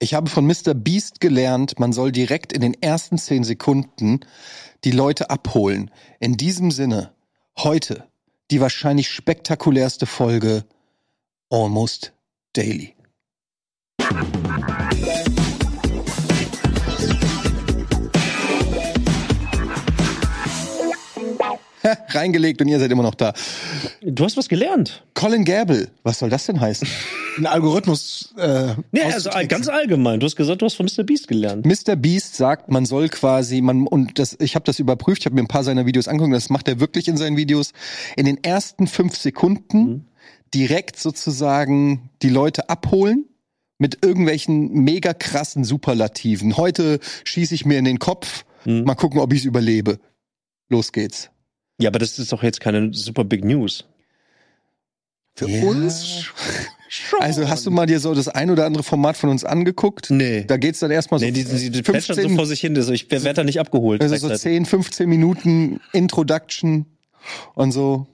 Ich habe von Mr. Beast gelernt, man soll direkt in den ersten zehn Sekunden die Leute abholen. In diesem Sinne, heute die wahrscheinlich spektakulärste Folge Almost Daily. Reingelegt und ihr seid immer noch da. Du hast was gelernt. Colin Gable, was soll das denn heißen? Ein Algorithmus. Äh, Nee, also ganz allgemein. Du hast gesagt, du hast von Mr. Beast gelernt. Mr. Beast sagt, man soll quasi, man und das, ich habe das überprüft, ich habe mir ein paar seiner Videos angeguckt, das macht er wirklich in seinen Videos. In den ersten fünf Sekunden direkt sozusagen die Leute abholen mit irgendwelchen mega krassen Superlativen. Heute schieße ich mir in den Kopf, mal gucken, ob ich es überlebe. Los geht's. Ja, aber das ist doch jetzt keine super Big News. Für Ja. uns schon. Also hast du mal dir so das ein oder andere Format von uns angeguckt? Nee. Da geht's dann erstmal so Nee, die, die, die plätschern so vor sich hin. Also ich werde da nicht abgeholt. also so gleichzeitig. 10, 15 Minuten Introduction und so.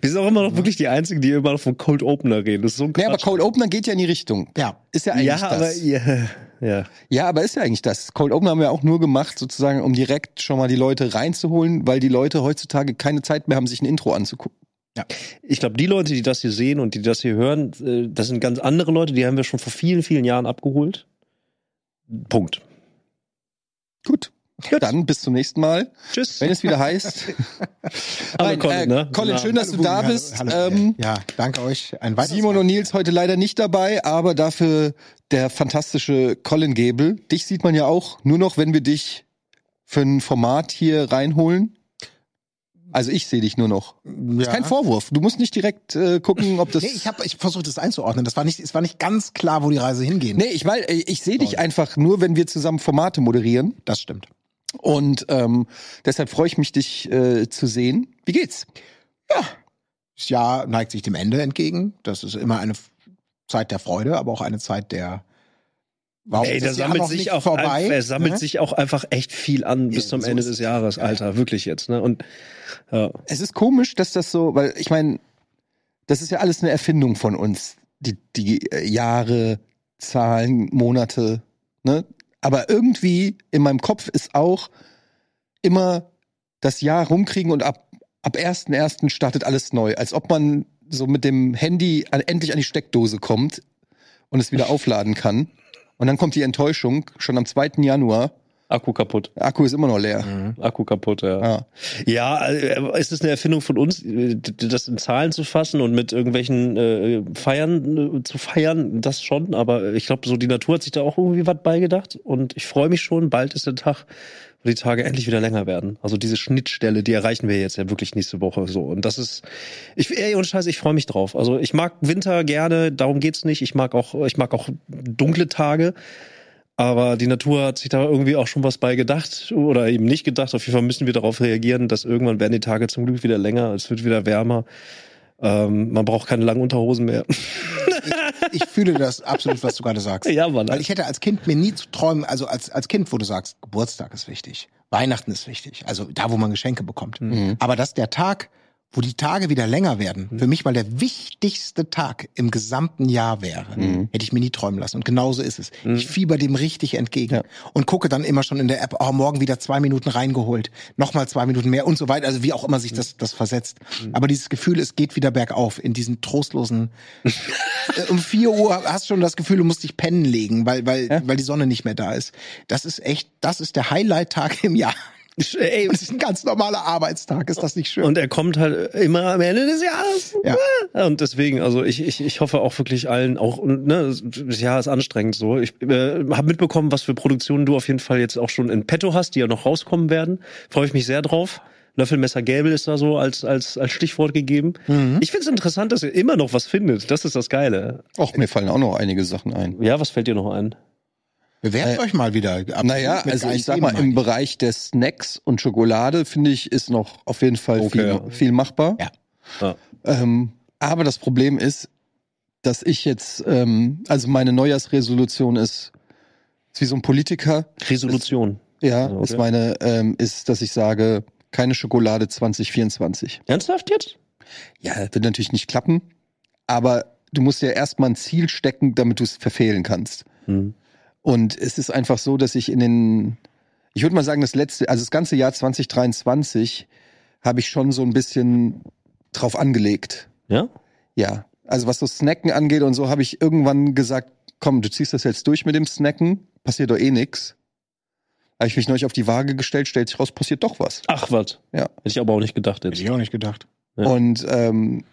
Wir sind auch immer noch wirklich die Einzigen, die immer noch von Cold Opener reden. Das ist so ein Nee, aber Quatsch. Cold Opener geht ja in die Richtung. Ja. Ist ja eigentlich ja, das. aber ja, ja. Ja, aber ist ja eigentlich das. Cold Opener haben wir auch nur gemacht, sozusagen, um direkt schon mal die Leute reinzuholen, weil die Leute heutzutage keine Zeit mehr haben, sich ein Intro anzugucken. Ich glaube, die Leute, die das hier sehen und die das hier hören, äh, das sind ganz andere Leute, die haben wir schon vor vielen, vielen Jahren abgeholt. Punkt. Gut. Dann bis zum nächsten Mal, Tschüss. wenn es wieder heißt. Hallo, Nein, Colin, äh, ne? Colin, schön, dass du da Hallo, bist. hallo, ähm, ja, danke euch. Ein weiteres Simon und Nils heute leider nicht dabei, aber dafür der fantastische Colin Gable. Dich sieht man ja auch nur noch, wenn wir dich für ein Format hier reinholen. Also ich sehe dich nur noch. ja. Kein Vorwurf. Du musst nicht direkt äh, gucken, ob das. Nee, ich habe ich versucht, das einzuordnen. Das war nicht, es war nicht ganz klar, wo die Reise hingeht. Nee, ich weil ich sehe dich einfach nur, wenn wir zusammen Formate moderieren. Das stimmt. Und ähm, deshalb freue ich mich, dich äh, zu sehen. Wie geht's? Das Jahr neigt sich dem Ende entgegen. Das ist immer eine Zeit der Freude, aber auch eine Zeit der. Warum Ey, da sammelt sich auch vorbei? er sammelt ne? sich auch einfach echt viel an bis Ja, zum so Ende des es. Jahres, Ja, Alter, wirklich jetzt, ne? Und ja. Es ist komisch, dass das so, weil ich meine, das ist ja alles eine Erfindung von uns. Die, die Jahre, Zahlen, Monate, ne? Aber irgendwie in meinem Kopf ist auch immer das Jahr rumkriegen und ab, ab 1.1. startet alles neu. Als ob man so mit dem Handy an, endlich an die Steckdose kommt und es wieder aufladen kann. Und dann kommt die Enttäuschung schon am 2. Januar. Akku kaputt. Akku ist immer noch leer. Mhm. Akku kaputt, ja. Ja. Ja, äh, ist es eine Erfindung von uns, äh, das in Zahlen zu fassen und mit irgendwelchen äh, Feiern äh, zu feiern, das schon, aber ich glaube, so die Natur hat sich da auch irgendwie was beigedacht und ich freue mich schon, bald ist der Tag, wo die Tage endlich wieder länger werden. Also diese Schnittstelle, die erreichen wir jetzt ja wirklich nächste Woche so und das ist ich ey, und Scheiße, ich freue mich drauf. Also ich mag Winter gerne, darum geht's nicht. Ich mag auch ich mag auch dunkle Tage. Aber die Natur hat sich da irgendwie auch schon was bei gedacht oder eben nicht gedacht. Auf jeden Fall müssen wir darauf reagieren, dass irgendwann werden die Tage zum Glück wieder länger, es wird wieder wärmer. Ähm, man braucht keine langen Unterhosen mehr. Ich fühle das absolut, was du gerade sagst. Ja, Mann. Weil ich hätte als Kind mir nie zu träumen, also als, als Kind, wo du sagst, Geburtstag ist wichtig, Weihnachten ist wichtig, also da, wo man Geschenke bekommt. Mhm. Aber dass der Tag, wo die Tage wieder länger werden, Mhm. für mich mal der wichtigste Tag im gesamten Jahr wäre, Mhm. hätte ich mir nie träumen lassen. Und genauso ist es. Ich fieber dem richtig entgegen Ja. und gucke dann immer schon in der App, oh, morgen wieder zwei Minuten reingeholt, nochmal zwei Minuten mehr und so weiter. Also wie auch immer sich das, das versetzt. Aber dieses Gefühl, es geht wieder bergauf in diesen trostlosen äh, um vier Uhr hast du schon das Gefühl, du musst dich pennen legen, weil, weil, Ja. weil die Sonne nicht mehr da ist. Das ist echt, das ist der Highlight-Tag im Jahr. Ey, es ist ein ganz normaler Arbeitstag. Ist das nicht schön? und er kommt halt immer am Ende des Jahres. Ja. Und deswegen, also ich, ich, ich hoffe auch wirklich allen, auch, ne, das Jahr ist anstrengend so. Ich äh, habe mitbekommen, was für Produktionen du auf jeden Fall jetzt auch schon in petto hast, die ja noch rauskommen werden. Freue ich mich sehr drauf. Löffelmesser Gäbel ist da so als, als, als Stichwort gegeben. Ich finde es interessant, dass ihr immer noch was findet. Das ist das Geile. Och, mir fallen auch noch einige Sachen ein. Ja, was fällt dir noch ein? Bewerbt euch mal wieder. Ab- Naja, also ich sag mal, im Bereich der Snacks und Schokolade, finde ich, ist noch auf jeden Fall Okay, viel, viel machbar. Ja. Ja. Ähm, aber das Problem ist, dass ich jetzt, ähm, also meine Neujahrsresolution ist, ist wie so ein Politiker. Resolution. Ja, Okay. ist meine, ähm, ist, dass ich sage, keine Schokolade 2024. Ernsthaft jetzt? Ja, wird natürlich nicht klappen, aber du musst ja erstmal ein Ziel stecken, damit du es verfehlen kannst. Hm. Und es ist einfach so, dass ich in den, ich würde mal sagen, das letzte, also das ganze Jahr 2023 habe ich schon so ein bisschen drauf angelegt. Ja? Ja. Also was so Snacken angeht und so, habe ich irgendwann gesagt, komm, du ziehst das jetzt durch mit dem Snacken, passiert doch eh nix. Habe ich mich neulich auf die Waage gestellt, stellt sich raus, passiert doch was. Ach, was. Ja. Hätte ich aber auch nicht gedacht jetzt. Hätte ich auch nicht gedacht. Ja. Und ähm,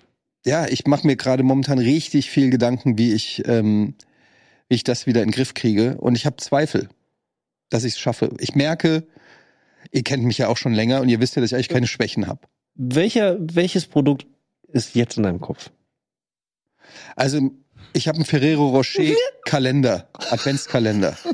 ja, ich mache mir gerade momentan richtig viel Gedanken, wie ich, ähm, wie ich das wieder in den Griff kriege. Und ich habe Zweifel, dass ich es schaffe. Ich merke, ihr kennt mich ja auch schon länger und ihr wisst ja, dass ich eigentlich keine Schwächen habe. Welcher, welches Produkt ist jetzt in deinem Kopf? Also ich habe einen Ferrero Rocher Kalender, Adventskalender.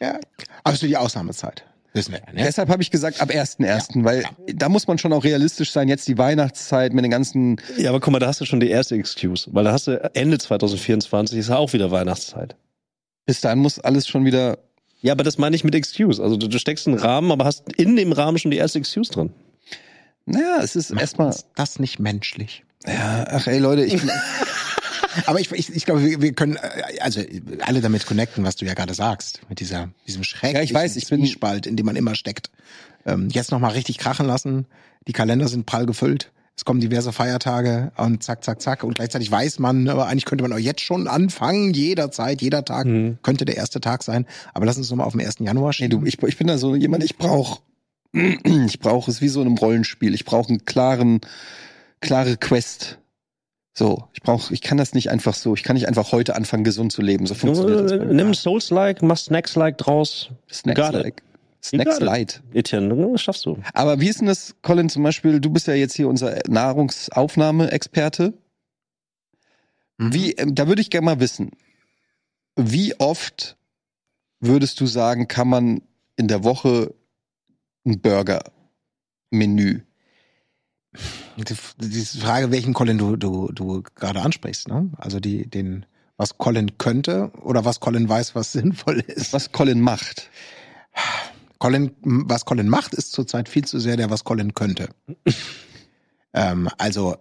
Ja. Aber es ist die Ausnahmezeit. Wissen wir ja, ne? Deshalb habe ich gesagt, ab 1.1., weil da muss man schon auch realistisch sein. Jetzt die Weihnachtszeit mit den ganzen. Ja, aber guck mal, da hast du schon die erste Excuse. Weil da hast du Ende 2024 ist ja auch wieder Weihnachtszeit. Bis dahin muss alles schon wieder. Ja, aber das meine ich mit Excuse. Also du, du steckst einen Rahmen, aber hast in dem Rahmen schon die erste Excuse drin. Naja, es ist erstmal. Ist das nicht menschlich? Ja, ach ey Leute, ich, Aber ich, ich, ich glaube, wir, wir können äh, also alle damit connecten, was du ja gerade sagst, mit dieser diesem schrecklichen Ja, ich weiß, ich bin- Zwiespalt, in dem man immer steckt. Ähm, jetzt noch mal richtig krachen lassen. Die Kalender sind prall gefüllt. Es kommen diverse Feiertage und zack, zack, zack. Und gleichzeitig weiß man, aber eigentlich könnte man auch jetzt schon anfangen. Jederzeit, jeder Tag Mhm. könnte der erste Tag sein. Aber lass uns noch mal auf den 1. Januar nee, schieben. du, ich, ich bin da so jemand, ich brauche, ich brauche es wie so in einem Rollenspiel. Ich brauche einen klaren, klare Quest. So, ich brauche, ich kann das nicht einfach so. Ich kann nicht einfach heute anfangen, gesund zu leben. So funktioniert das. Nimm Souls-like, mach Snacks-like draus. Snacks got it. like. Snacks light. Etienne, das schaffst du. Aber wie ist denn das, Colin, zum Beispiel, du bist ja jetzt hier unser Nahrungsaufnahmeexperte. Mhm. Wie, ähm, da würde ich gerne mal wissen, wie oft würdest du sagen, kann man in der Woche ein Burger-Menü? Die, Frage, welchen Colin du, du, du gerade ansprichst, ne? Also die, den, was Colin könnte oder was Colin weiß, was sinnvoll ist. Was Colin macht? Colin, was Colin macht, ist zurzeit viel zu sehr der, was Colin könnte. ähm, also,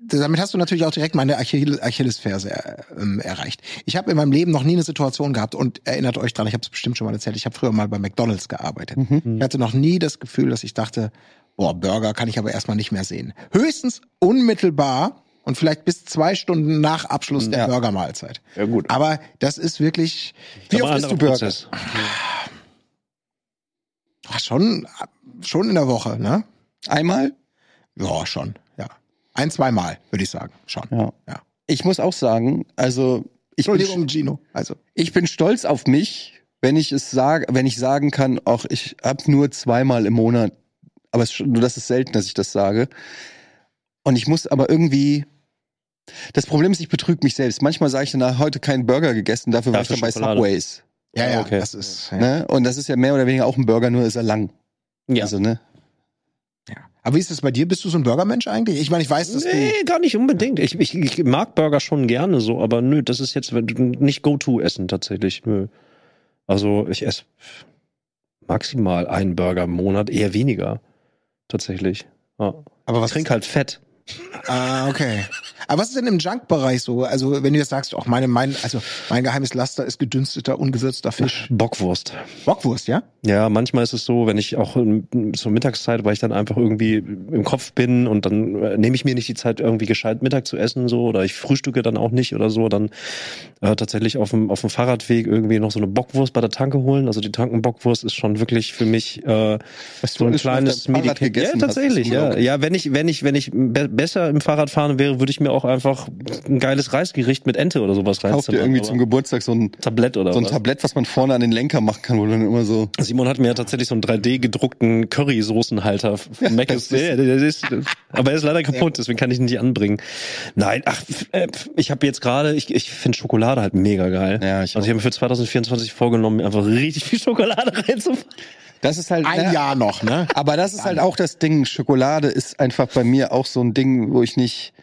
damit hast du natürlich auch direkt meine Achill Achillesferse äh, ähm, erreicht. Ich habe in meinem Leben noch nie eine Situation gehabt und erinnert euch dran, ich habe es bestimmt schon mal erzählt, ich habe früher mal bei McDonald's gearbeitet. Mhm. Ich hatte noch nie das Gefühl, dass ich dachte, boah, Burger kann ich aber erstmal nicht mehr sehen. Höchstens unmittelbar und vielleicht bis zwei Stunden nach Abschluss der Ja. Burgermahlzeit. Ja, gut. Aber das ist wirklich. Wie oft isst anderer du Burger? Ach, schon, schon in der Woche, ne? Einmal? Ja, schon, ja. Ein, zweimal, würde ich sagen. Schon. Ja. Ja. Ich muss auch sagen, also ich bin, Gino. Also. ich bin stolz auf mich, wenn ich es sage, wenn ich sagen kann, auch ich habe nur zweimal im Monat, aber es, nur das ist selten, dass ich das sage. Und ich muss aber irgendwie. Das Problem ist, ich betrüge mich selbst. Manchmal sage ich danach heute keinen Burger gegessen, dafür war ich dann bei Schokolade. Subways. Ja, Ja, okay. das ist. Ja. Ne? Und das ist ja mehr oder weniger auch ein Burger, nur ist er lang. Ja. Also, ne? ja. Aber wie ist es bei dir? Bist du so ein Burgermensch eigentlich? Ich meine, ich weiß, dass Nee, gar nicht unbedingt. Ich, ich, ich mag Burger schon gerne so, aber nö, das ist jetzt nicht Go-To-Essen tatsächlich. Nö. Also ich esse maximal einen Burger im Monat, eher weniger. Tatsächlich. Ja. Aber was? Ich trinke halt Fett. Ah, okay. Aber was ist denn im Junk-Bereich so? Also, wenn du jetzt sagst, auch meine, mein, also mein geheimes Laster ist gedünsteter, ungewürzter Fisch. Bockwurst. Bockwurst, ja? Ja, manchmal ist es so, wenn ich auch zur Mittagszeit, weil ich dann einfach irgendwie im Kopf bin und dann äh, nehme ich mir nicht die Zeit, irgendwie gescheit Mittag zu essen, so, oder ich frühstücke dann auch nicht oder so, dann äh, tatsächlich auf dem, auf dem Fahrradweg irgendwie noch so eine Bockwurst bei der Tanke holen. Also die Tankenbockwurst ist schon wirklich für mich äh, so ein kleines Medikament. Ja, tatsächlich, ja. Ja, wenn ich, wenn ich, wenn ich be besser im Fahrrad fahren wäre, würde ich mir auch einfach ein geiles Reisgericht mit Ente oder sowas Kauf dir reinzimmern. irgendwie zum Geburtstag so ein, Tablett oder so ein was? Tablett, was man vorne an den Lenker machen kann, wo du dann immer so. Simon hat mir ja tatsächlich so einen 3D gedruckten Currysoßenhalter von Mac ist, ja, das ist, aber er ist leider kaputt, deswegen kann ich ihn nicht anbringen. Nein, ach, äh, ich habe jetzt gerade, ich, ich finde Schokolade halt mega geil. Ja, ich also ich habe mir für 2024 vorgenommen, mir einfach richtig viel Schokolade reinzufahren. Das ist halt. Ein ne, Jahr noch, ne? Aber das ist halt auch das Ding. Schokolade ist einfach bei mir auch so ein Ding, wo ich nicht.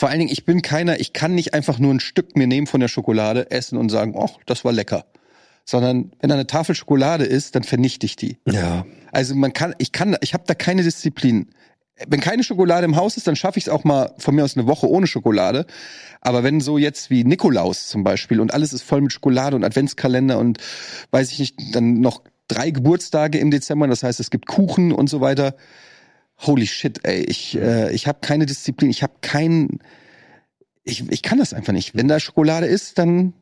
Vor allen Dingen, ich bin keiner, ich kann nicht einfach nur ein Stück mir nehmen von der Schokolade, essen und sagen, ach, das war lecker. Sondern wenn da eine Tafel Schokolade ist, dann vernichte ich die. Ja. Also man kann, ich kann, ich habe da keine Disziplin. wenn keine Schokolade im Haus ist, dann schaffe ich es auch mal von mir aus eine Woche ohne Schokolade. Aber wenn so jetzt wie Nikolaus zum Beispiel und alles ist voll mit Schokolade und Adventskalender und weiß ich nicht, dann noch drei Geburtstage im Dezember, das heißt, es gibt Kuchen und so weiter. Holy shit, ey, ich, äh, ich habe keine Disziplin, ich habe keinen, ich, ich kann das einfach nicht. Wenn da Schokolade ist, dann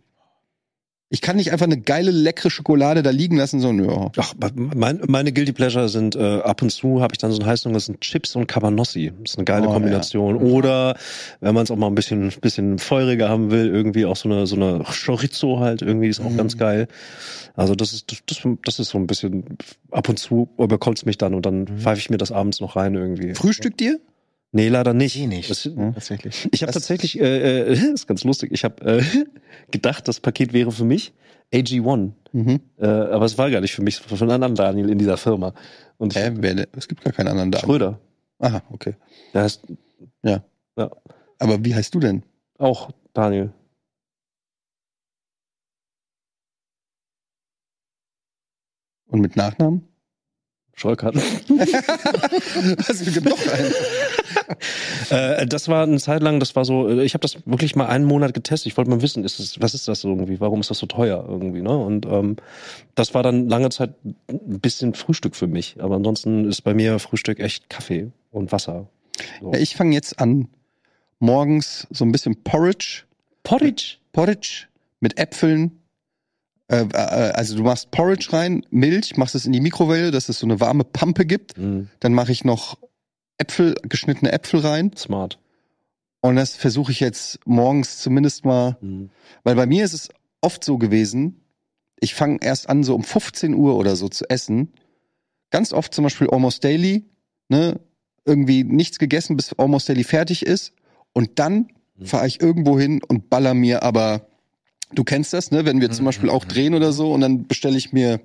ich kann nicht einfach eine geile, leckere Schokolade da liegen lassen, so, nö. Ach, mein, meine Guilty Pleasure sind äh, ab und zu habe ich dann so eine Heißung, das sind Chips und Cabanossi. Das ist eine geile Oh, Kombination. Oder wenn man es auch mal ein bisschen, bisschen feuriger haben will, irgendwie auch so eine, so eine Chorizo halt, irgendwie ist auch Mhm. ganz geil. Also das ist, das, das, das ist so ein bisschen, ab und zu überkommt es mich dann und dann Mhm. pfeife ich mir das abends noch rein irgendwie. Frühstückt ihr? Nee, leider nicht. Eh nicht. Das, Tatsächlich. ich habe tatsächlich, äh, äh, ist ganz lustig, ich habe äh, gedacht, das Paket wäre für mich AG1. Mhm. Äh, aber es war gar nicht für mich, es war von einem anderen Daniel in dieser Firma. Und Hä, wer, es gibt gar keinen anderen da. Schröder. Aha, okay. Der heißt Ja. Ja. Aber wie heißt du denn? auch Daniel. Und mit Nachnamen? Scholkert. Also, es gibt noch einen. äh, das war eine Zeit lang, das war so, äh, ich habe das wirklich mal einen Monat getestet. Ich wollte mal wissen, ist es, was ist das irgendwie? Warum ist das so teuer irgendwie? Ne? Und ähm, das war dann lange Zeit ein bisschen Frühstück für mich. Aber ansonsten ist bei mir Frühstück echt Kaffee und Wasser. So. Ja, ich fange jetzt an, morgens so ein bisschen Porridge, Porridge. Porridge mit Äpfeln. Äh, äh, also du machst Porridge rein, Milch, machst es in die Mikrowelle, dass es so eine warme Pampe gibt. Mhm. Dann mache ich noch Äpfel, geschnittene Äpfel rein. Smart. Und das versuche ich jetzt morgens zumindest mal Mhm. Weil bei mir ist es oft so gewesen, ich fange erst an, so um 15 Uhr oder so zu essen. Ganz oft zum Beispiel Almost Daily, ne? Irgendwie nichts gegessen, bis Almost Daily fertig ist. Und dann Mhm. fahre ich irgendwo hin und baller mir aber, du kennst das, ne? Wenn wir zum Beispiel auch drehen oder so und dann bestelle ich mir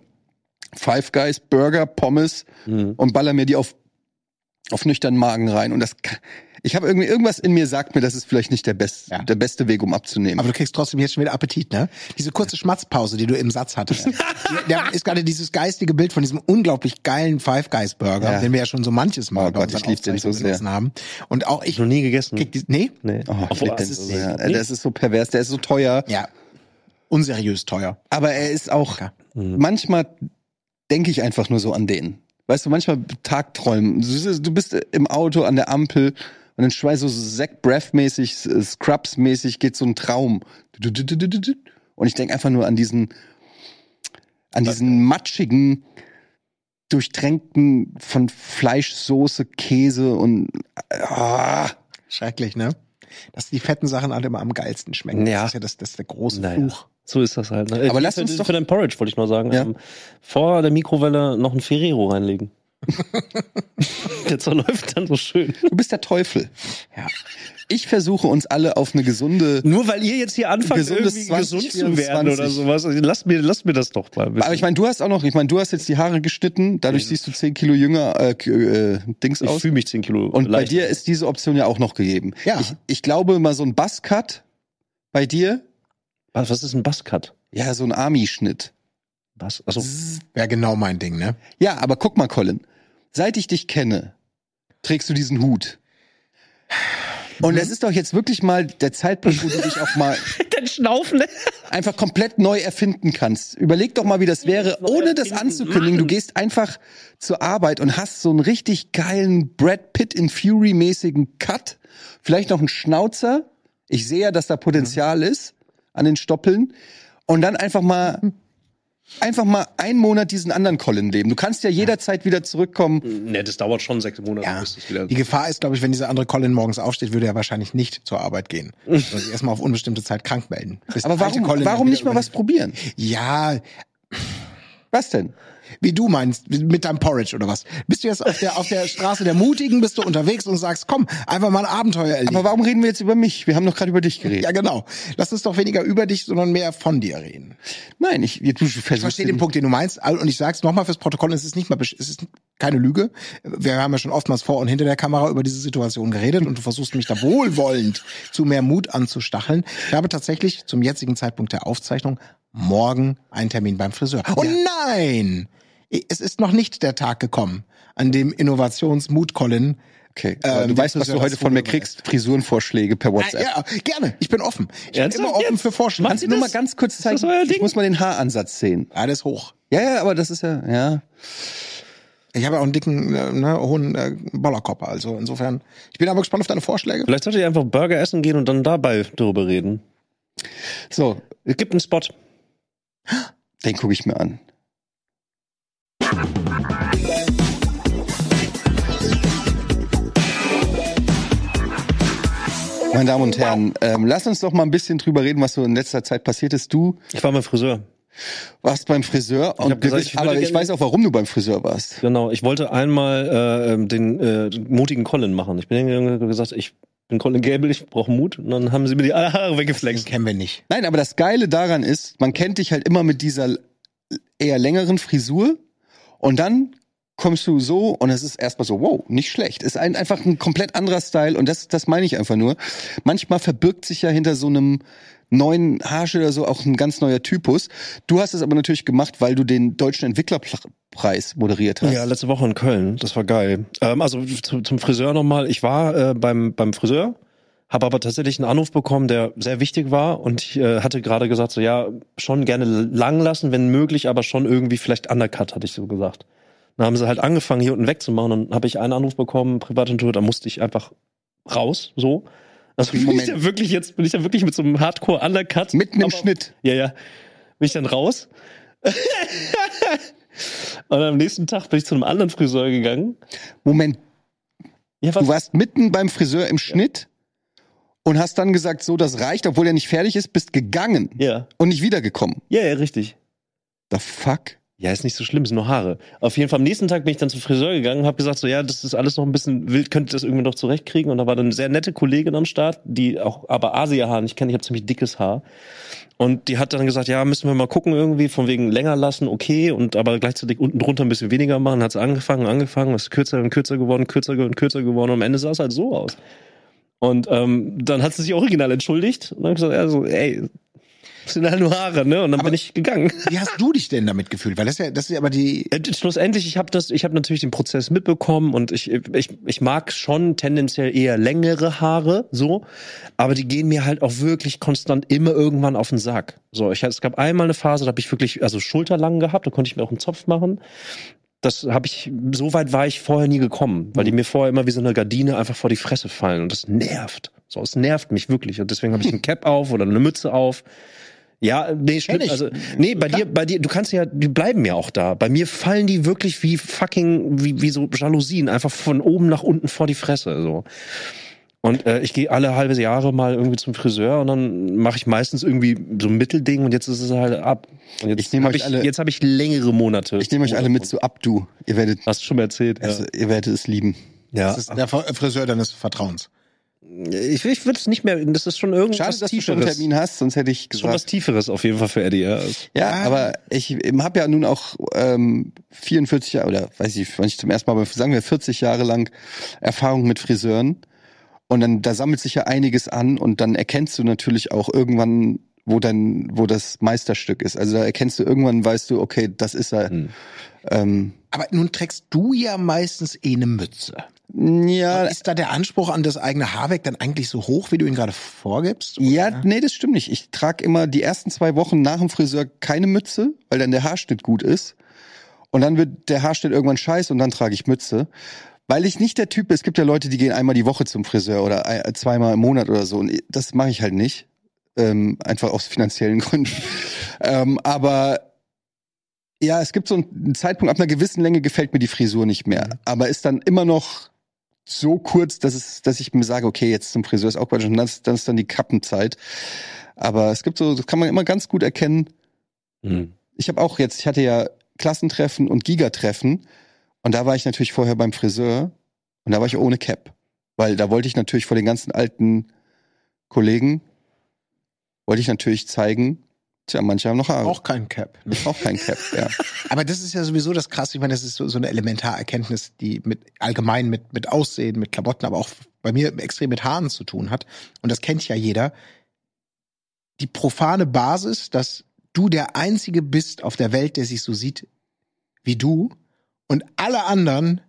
Five Guys, Burger, Pommes Mhm. und baller mir die auf, auf nüchternen Magen rein. Und das, kann- ich habe irgendwie, irgendwas in mir sagt mir, das ist vielleicht nicht der, best, Ja. der beste Weg, um abzunehmen. Aber du kriegst trotzdem jetzt schon wieder Appetit, ne? Diese kurze Schmatzpause, die du im Satz hattest. Da ist gerade dieses geistige Bild von diesem unglaublich geilen Five Guys Burger, Ja. den wir ja schon so manches Mal Oh Gott, ich lieb den so sehr. haben. Und auch ich Noch nie gegessen. krieg die, nee? Nee. Oh, ich lieb den das ist- so sehr. nee. Das ist so pervers, der ist so teuer. Ja. Unseriös teuer. Aber er ist auch, Mhm. manchmal denke ich einfach nur so an den. Weißt du, manchmal Tagträumen. Du bist im Auto an der Ampel und dann schweißt so Zack Breath-mäßig, Scrubs-mäßig geht so ein Traum. Und ich denke einfach nur an diesen, an diesen matschigen, durchtränkten von Fleischsoße, Käse und ah, Schrecklich, ne? Dass die fetten Sachen alle immer am geilsten schmecken. Ja. Das ist ja das, das ist der große Naja. Fluch. So ist das halt. Ne? Aber Äh, lass für, uns doch- für dein Porridge wollte ich nur sagen. Ja. Ähm, vor der Mikrowelle noch ein Ferrero reinlegen. der zerläuft dann so schön. du bist der Teufel. Ja. Ich versuche uns alle auf eine gesunde Nur weil ihr jetzt hier anfangt, irgendwie 20, gesund zu werden oder 24. sowas. Lasst mir, lasst mir das doch mal. Aber ich meine, du hast auch noch, ich meine, du hast jetzt die Haare geschnitten, dadurch siehst du 10 Kilo jünger äh, äh, Dings ich aus. fühle mich 10 Kilo Und bei leichter. dir ist diese Option ja auch noch gegeben. Ja. Ich, ich glaube mal so ein Buzzcut bei dir, Was, was ist ein Buzzcut? ja, so ein Army-Schnitt. Was? Also, Wäre genau mein Ding, ne? Ja, aber guck mal, Colin, seit ich dich kenne, trägst du diesen Hut. Und es ist doch jetzt wirklich mal der Zeitpunkt, wo du dich auch mal den Schnaufen. einfach komplett neu erfinden kannst. Überleg doch mal, wie das wäre, ohne das erfinden, anzukündigen. Du gehst einfach zur Arbeit und hast so einen richtig geilen Brad Pitt in Fury-mäßigen Cut. Vielleicht noch einen Schnauzer. Ich sehe ja, dass da Potenzial ist an den Stoppeln. Und dann einfach mal, einfach mal einen Monat diesen anderen Colin leben. Du kannst ja jederzeit wieder zurückkommen. Ne, das dauert schon sechs Monate, Ja. bis wieder. Die Gefahr ist, glaube ich, wenn dieser andere Colin morgens aufsteht, würde er wahrscheinlich nicht zur Arbeit gehen. Sich erstmal auf unbestimmte Zeit krank melden. Aber warum, warum nicht mal was probieren? Ja, Was denn? Wie du meinst, mit deinem Porridge oder was? Bist du jetzt auf der, auf der Straße der Mutigen, bist du unterwegs und sagst, komm, einfach mal ein Abenteuer erleben. Aber warum reden wir jetzt über mich? Wir haben doch gerade über dich geredet. ja, genau. Lass uns doch weniger über dich, sondern mehr von dir reden. Nein, ich, du versuchst Ich verstehe den Punkt, den du meinst. Und ich sag's nochmal fürs Protokoll, es ist nicht mal, es ist keine Lüge. Wir haben ja schon oftmals vor und hinter der Kamera über diese Situation geredet und du versuchst mich da wohlwollend zu mehr Mut anzustacheln. Ich habe tatsächlich zum jetzigen Zeitpunkt der Aufzeichnung morgen einen Termin beim Friseur. Oh nein! Es ist noch nicht der Tag gekommen, an dem Innovationsmut Colin Okay. Ähm, du weißt, was du heute von mir kriegst? Frisurenvorschläge per Ah, WhatsApp. ja, gerne. Ich bin offen. Ich bin Ernsthaft immer offen jetzt? für Vorschläge. Kannst du nur mal ganz kurz zeigen? Ich Ding? muss mal den Haaransatz sehen. Alles hoch. Ja, ja, aber das ist ja, ja. Ich habe ja auch einen dicken, äh, ne, hohen äh, Bollerkopper. Also insofern. Ich bin aber gespannt auf deine Vorschläge. Vielleicht solltet ihr einfach Burger essen gehen und dann dabei darüber reden. So, Es gibt einen Spot. Den gucke ich mir an. Meine Damen und Herren, ähm, lass uns doch mal ein bisschen drüber reden, was so in letzter Zeit passiert ist. Du Ich war beim Friseur. warst beim Friseur und hab gesagt, wir ich aber ich weiß auch, warum du beim Friseur warst. Genau. Ich wollte einmal äh, ähm, den äh, mutigen Colin machen. Ich bin hingegangen und gesagt, ich bin Colin Gable, ich brauche Mut. Und dann haben sie mir die alle Haare weggeflext. kennen wir nicht. Nein, aber das Geile daran ist, man kennt dich halt immer mit dieser eher längeren Frisur und dann kommst du so und es ist erstmal so, wow, nicht schlecht. Ist ein, einfach ein komplett anderer Style und das, das meine ich einfach nur. Manchmal verbirgt sich ja hinter so einem neuen Haarschnitt oder so auch ein ganz neuer Typus. Du hast es aber natürlich gemacht, weil du den Deutschen Entwicklerpreis moderiert hast. Ja, letzte Woche in Köln. Das war geil. Ähm, also zu, zum Friseur nochmal. Ich war äh, beim, beim Friseur, habe aber tatsächlich einen Anruf bekommen, der sehr wichtig war. Und ich äh, hatte gerade gesagt, so ja, schon gerne lang lassen, wenn möglich, aber schon irgendwie vielleicht undercut, hatte ich so gesagt. Dann haben sie halt angefangen, hier unten wegzumachen. Und habe ich einen Anruf bekommen, Privatintur, da musste ich einfach raus, so. Also bin ich Moment. ja wirklich jetzt, bin ich ja wirklich mit so einem Hardcore-Undercut. Mitten im aber- Schnitt. ja, ja. Bin ich dann raus. und am nächsten Tag bin ich zu einem anderen Friseur gegangen. Moment, Ja, du warst mitten beim Friseur im Schnitt und hast dann gesagt, so, das reicht, obwohl er nicht fertig ist, bist gegangen ja. und nicht wiedergekommen. ja, ja, richtig. The fuck? Ja, ist nicht so schlimm, sind nur Haare. Auf jeden Fall am nächsten Tag bin ich dann zum Friseur gegangen und habe gesagt, so ja, das ist alles noch ein bisschen wild, könnt ihr das irgendwie noch zurechtkriegen? Und da war dann eine sehr nette Kollegin am Start, die auch aber Asia-Haar nicht kennt. Ich habe ziemlich dickes Haar. Und die hat dann gesagt, ja, müssen wir mal gucken irgendwie, von wegen länger lassen, okay, und aber gleichzeitig unten drunter ein bisschen weniger machen. Hat sie angefangen, angefangen, ist kürzer und kürzer geworden, kürzer und kürzer geworden und am Ende sah es halt so aus. Und ähm, dann hat sie sich original entschuldigt und dann gesagt, ja, so, ey, das sind halt nur Haare, ne? Und dann Aber- bin ich gegangen. Wie hast du dich denn damit gefühlt? Weil das ist ja, das ist ja aber die. Äh, Schlussendlich, ich habe das, ich habe natürlich den Prozess mitbekommen und ich, ich, ich mag schon tendenziell eher längere Haare, so, aber die gehen mir halt auch wirklich konstant immer irgendwann auf den Sack. So, ich, es gab einmal eine Phase, da habe ich wirklich, also schulterlang gehabt, da konnte ich mir auch einen Zopf machen. Das habe ich, so weit war ich vorher nie gekommen, weil die mir vorher immer wie so eine Gardine einfach vor die Fresse fallen und das nervt. So, es nervt mich wirklich und deswegen habe ich ein Cap auf oder eine Mütze auf. Ja, nee, stimmt. Also, nee, bei dir, bei dir, du kannst ja, die bleiben ja auch da. Bei mir fallen die wirklich wie fucking, wie, wie so Jalousien, einfach von oben nach unten vor die Fresse, so. Und äh, ich gehe alle halbe Jahre mal irgendwie zum Friseur und dann mache ich meistens irgendwie so ein Mittelding und jetzt ist es halt ab. Und jetzt Ich nehme hab euch ich, alle- jetzt habe ich längere Monate. Ich nehme euch alle mit zu Abdu. Ihr werdet, Hast du schon mal erzählt? also, ihr werdet es lieben. ja. Das ist der Friseur deines Vertrauens. Ich, ich würde es nicht mehr, das ist schon irgendwas Schade, dass du schon einen Tieferes. Termin hast, sonst hätte ich Schon was gesagt. Tieferes auf jeden Fall für Eddie, ja. Ja, Ah. aber ich habe ja nun auch ähm, 44 Jahre, oder weiß ich, wenn ich zum ersten Mal, beim- sagen wir 40 Jahre lang Erfahrung mit Friseuren. Und dann, da sammelt sich ja einiges an und dann erkennst du natürlich auch irgendwann, wo dann, wo das Meisterstück ist. Also da erkennst du irgendwann, weißt du, okay, das ist er. Hm. Ähm, Aber nun trägst du ja meistens eh eine Mütze. Ja, Ist da der Anspruch an das eigene Haarwerk dann eigentlich so hoch, wie du ihn gerade vorgibst? Ja, nee, das stimmt nicht. Ich trage immer die ersten zwei Wochen nach dem Friseur keine Mütze, weil dann der Haarschnitt gut ist. Und dann wird der Haarschnitt irgendwann scheiße und dann trage ich Mütze. Weil ich nicht der Typ bin, es gibt ja Leute, die gehen einmal die Woche zum Friseur oder ein- zweimal im Monat oder so. Und das mache ich halt nicht. Ähm, einfach aus finanziellen Gründen. ähm, aber ja, es gibt so einen Zeitpunkt, ab einer gewissen Länge gefällt mir die Frisur nicht mehr. Mhm. Aber ist dann immer noch so kurz, dass es, dass ich mir sage, okay, jetzt zum Friseur ist auch Quatsch und dann ist, dann ist dann die Kappenzeit. Aber es gibt so, das kann man immer ganz gut erkennen. Hm. Ich habe auch jetzt, ich hatte ja Klassentreffen und Gigatreffen und da war ich natürlich vorher beim Friseur und da war ich ohne Cap, weil da wollte ich natürlich vor den ganzen alten Kollegen wollte ich natürlich zeigen, tja, manche haben noch Haare. Auch kein Cap. ich brauche kein Cap, ja. Aber das ist ja sowieso das Krasse. Ich meine, das ist so, so eine Elementarerkenntnis, die mit allgemein mit, mit Aussehen, mit Klamotten, aber auch bei mir extrem mit Haaren zu tun hat. Und das kennt ja jeder. Die profane Basis, dass du der Einzige bist auf der Welt, der sich so sieht wie du und alle anderen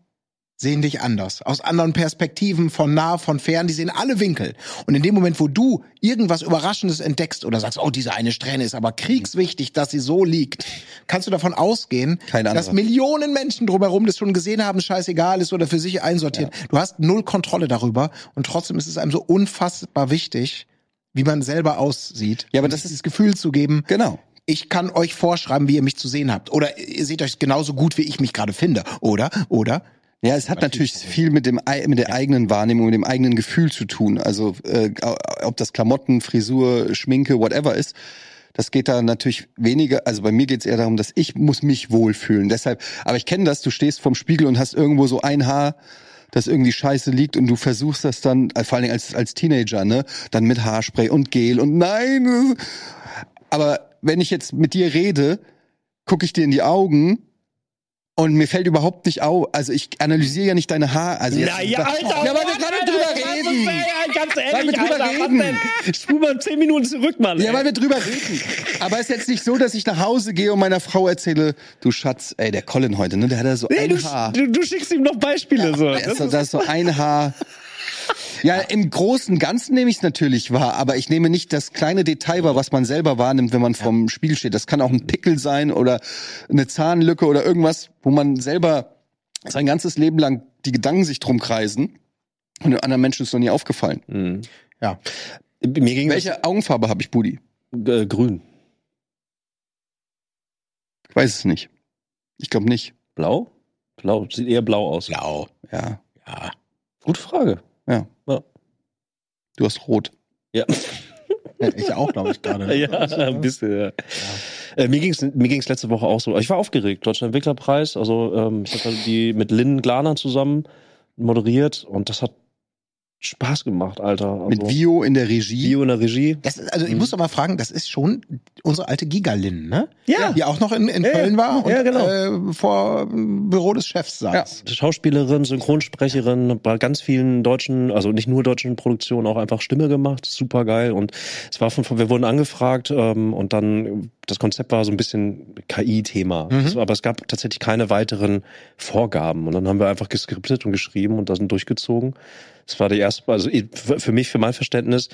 sehen dich anders. Aus anderen Perspektiven, von nah, von fern, die sehen alle Winkel. Und in dem Moment, wo du irgendwas Überraschendes entdeckst oder sagst, oh, diese eine Strähne ist aber kriegswichtig, dass sie so liegt, kannst du davon ausgehen, dass Millionen Menschen drumherum das schon gesehen haben, scheißegal ist oder für sich einsortieren. Du hast null Kontrolle darüber und trotzdem ist es einem so unfassbar wichtig, wie man selber aussieht. Ja, aber das dieses Gefühl zu geben, Genau. ich kann euch vorschreiben, wie ihr mich zu sehen habt. Oder ihr seht euch genauso gut, wie ich mich gerade finde. Oder? Oder? Ja, es hat natürlich viel mit dem mit der eigenen Wahrnehmung, mit dem eigenen Gefühl zu tun. Also äh, ob das Klamotten, Frisur, Schminke, whatever ist. Das geht da natürlich weniger, also bei mir geht es eher darum, dass ich muss mich wohlfühlen. Deshalb, aber ich kenne das, du stehst vorm Spiegel und hast irgendwo so ein Haar, das irgendwie scheiße liegt und du versuchst das dann, äh, vor allen Dingen als, als Teenager, ne, dann mit Haarspray und Gel und nein. Aber wenn ich jetzt mit dir rede, gucke ich dir in die Augen und mir fällt überhaupt nicht auf, also ich analysiere ja nicht deine Haare. Also jetzt, Naja, Alter! Ja, weil wir gerade drüber reden. Ganz Weil wir ehrlich, drüber Alter, reden. was denn? Spul mal zehn Minuten zurück, Mann. Ja, ey. weil wir drüber reden. Aber es ist jetzt nicht so, dass ich nach Hause gehe und meiner Frau erzähle, du Schatz, ey, der Colin heute, ne, der hat ja so nee, ein du, Haar. du, du schickst ihm noch Beispiele. so. Da ist, so- da ist so ein Haar. Ja, im Großen und Ganzen nehme ich es natürlich wahr, aber ich nehme nicht das kleine Detail wahr, was man selber wahrnimmt, wenn man vorm Spiegel steht. Das kann auch ein Pickel sein oder eine Zahnlücke oder irgendwas, wo man selber sein ganzes Leben lang die Gedanken sich drum kreisen. Und den anderen Menschen ist noch nie aufgefallen. Mhm. Ja. Mir ging Welche Augenfarbe habe ich, Budi? äh, grün. Ich weiß es nicht. Ich glaube nicht. Blau? Blau. Sieht eher blau aus. Blau. Ja. Ja. Gute Frage. Du hast rot. Ja. Ich auch, glaube ich, gerade. Ja, ein bisschen, ja. Äh, mir ging's mir ging's letzte Woche auch so. Ich war aufgeregt. Deutscher Entwicklerpreis. Also ähm, ich habe die mit Lynn Glaner zusammen moderiert und das hat Spaß gemacht, Alter. Also, Mit Vio in der Regie. Bio in der Regie. Das ist, also ich muss doch mal fragen, das ist schon unsere alte Gigalin, ne? Ja. Die auch noch in, in Ja, ja. Köln war und Ja, genau. äh, vor Büro des Chefs saß. Schauspielerin, Synchronsprecherin, bei ganz vielen deutschen, also nicht nur deutschen Produktionen auch einfach Stimme gemacht, super geil. Und es war von, wir wurden angefragt ähm, und dann das Konzept war so ein bisschen KI-Thema. Mhm. Aber es gab tatsächlich keine weiteren Vorgaben. Und dann haben wir einfach geskriptet und geschrieben und das sind durchgezogen. Es war die erste, also für mich, für mein Verständnis,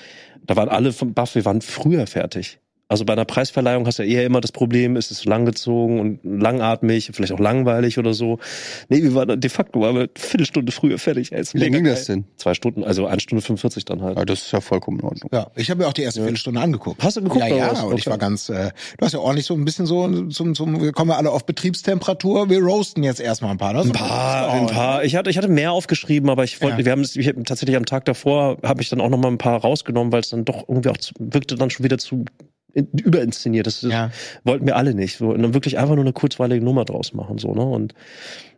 da waren alle vom Buff, wir waren früher fertig. Also bei einer Preisverleihung hast du ja eher immer das Problem, ist es langgezogen und langatmig, vielleicht auch langweilig oder so. Nee, wir waren de facto waren wir eine Viertelstunde früher fertig. Ey, Wie lange ging geil. das denn? Zwei Stunden, also eine Stunde 45 dann halt. Ja, das ist ja vollkommen in Ordnung. Ja, ich habe mir auch die erste Viertelstunde angeguckt. Hast du geguckt, Ja, ja, was? und ich Okay. war ganz, äh, du hast ja ordentlich so ein bisschen so, zum, zum, wir kommen ja alle auf Betriebstemperatur, wir roasten jetzt erstmal ein paar. Ne? Ein paar, ein paar. Ich hatte, ich hatte mehr aufgeschrieben, aber ich wollte, Ja. wir haben es, ich hab tatsächlich am Tag davor habe ich dann auch noch mal ein paar rausgenommen, weil es dann doch irgendwie auch zu, wirkte dann schon wieder zu überinszeniert. Das, das Ja. wollten wir alle nicht. Wir wollten dann wirklich einfach nur eine kurzweilige Nummer draus machen, so ne. Und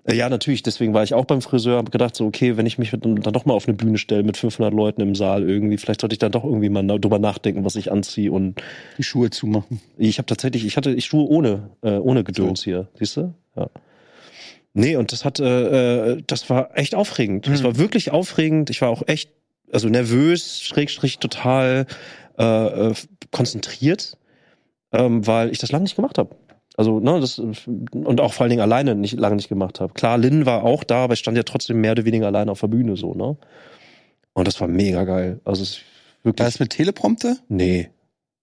äh, ja, natürlich. Deswegen war ich auch beim Friseur, habe gedacht so, okay, wenn ich mich dann, dann doch mal auf eine Bühne stelle mit 500 Leuten im Saal irgendwie, vielleicht sollte ich dann doch irgendwie mal drüber nachdenken, was ich anziehe und Die Schuhe zumachen. ich habe tatsächlich, ich hatte ich Schuhe ohne, äh, ohne Gedöns hier, siehst du? Ja. Nee, und das hat, äh, äh, das war echt aufregend. Das Mhm. war wirklich aufregend. Ich war auch echt, also nervös, schrägstrich total äh, äh, konzentriert, ähm, weil ich das lange nicht gemacht habe. Also, ne, das und auch vor allen Dingen alleine nicht lange nicht gemacht habe. Klar, Lynn war auch da, aber ich stand ja trotzdem mehr oder weniger alleine auf der Bühne so, ne? Und das war mega geil. Also es wirklich. War das mit Teleprompter? Nee.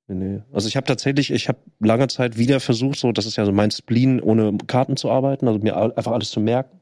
Nee, nee. Also ich habe tatsächlich, ich habe lange Zeit wieder versucht, so, das ist ja so mein Spleen, ohne Karten zu arbeiten, also mir einfach alles zu merken.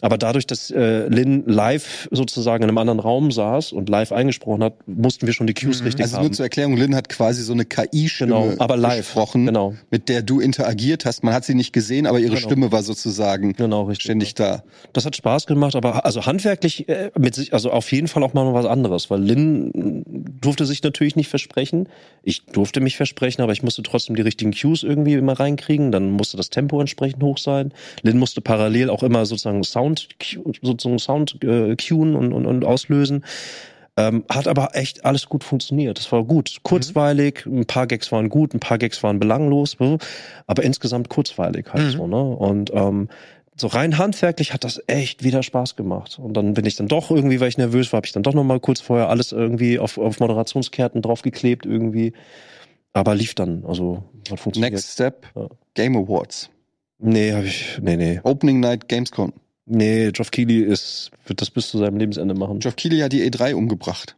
Aber dadurch, dass äh, Lynn live sozusagen in einem anderen Raum saß und live eingesprochen hat, mussten wir schon die Cues richtig Also haben. nur zur Erklärung, Lynn hat quasi so eine KI-Stimme Genau, aber live. gesprochen, Genau. mit der du interagiert hast. Man hat sie nicht gesehen, aber ihre Genau. Stimme war sozusagen Genau, richtig. ständig da. Das hat Spaß gemacht, aber also handwerklich äh, mit sich, also auf jeden Fall auch mal was anderes, weil mh, durfte sich natürlich nicht versprechen. Ich durfte mich versprechen, aber ich musste trotzdem die richtigen Cues irgendwie immer reinkriegen. Dann musste das Tempo entsprechend hoch sein. Lynn musste parallel auch immer sozusagen Sound, sozusagen Sound äh, cueen und, und, und auslösen. Ähm, hat aber echt alles gut funktioniert. Das war gut. Kurzweilig, ein paar Gags waren gut, ein paar Gags waren belanglos, aber insgesamt kurzweilig halt Mhm. so, ne? Und ähm, so rein handwerklich hat das echt wieder Spaß gemacht. Und dann bin ich dann doch irgendwie, weil ich nervös war, habe ich dann doch noch mal kurz vorher alles irgendwie auf, auf Moderationskerten draufgeklebt irgendwie. Aber lief dann, also hat funktioniert. Next Step, Ja. Game Awards. Nee, habe ich, nee, nee. Opening Night Gamescom. Nee, Geoff Keighley ist, wird das bis zu seinem Lebensende machen. Geoff Keighley hat die E3 umgebracht.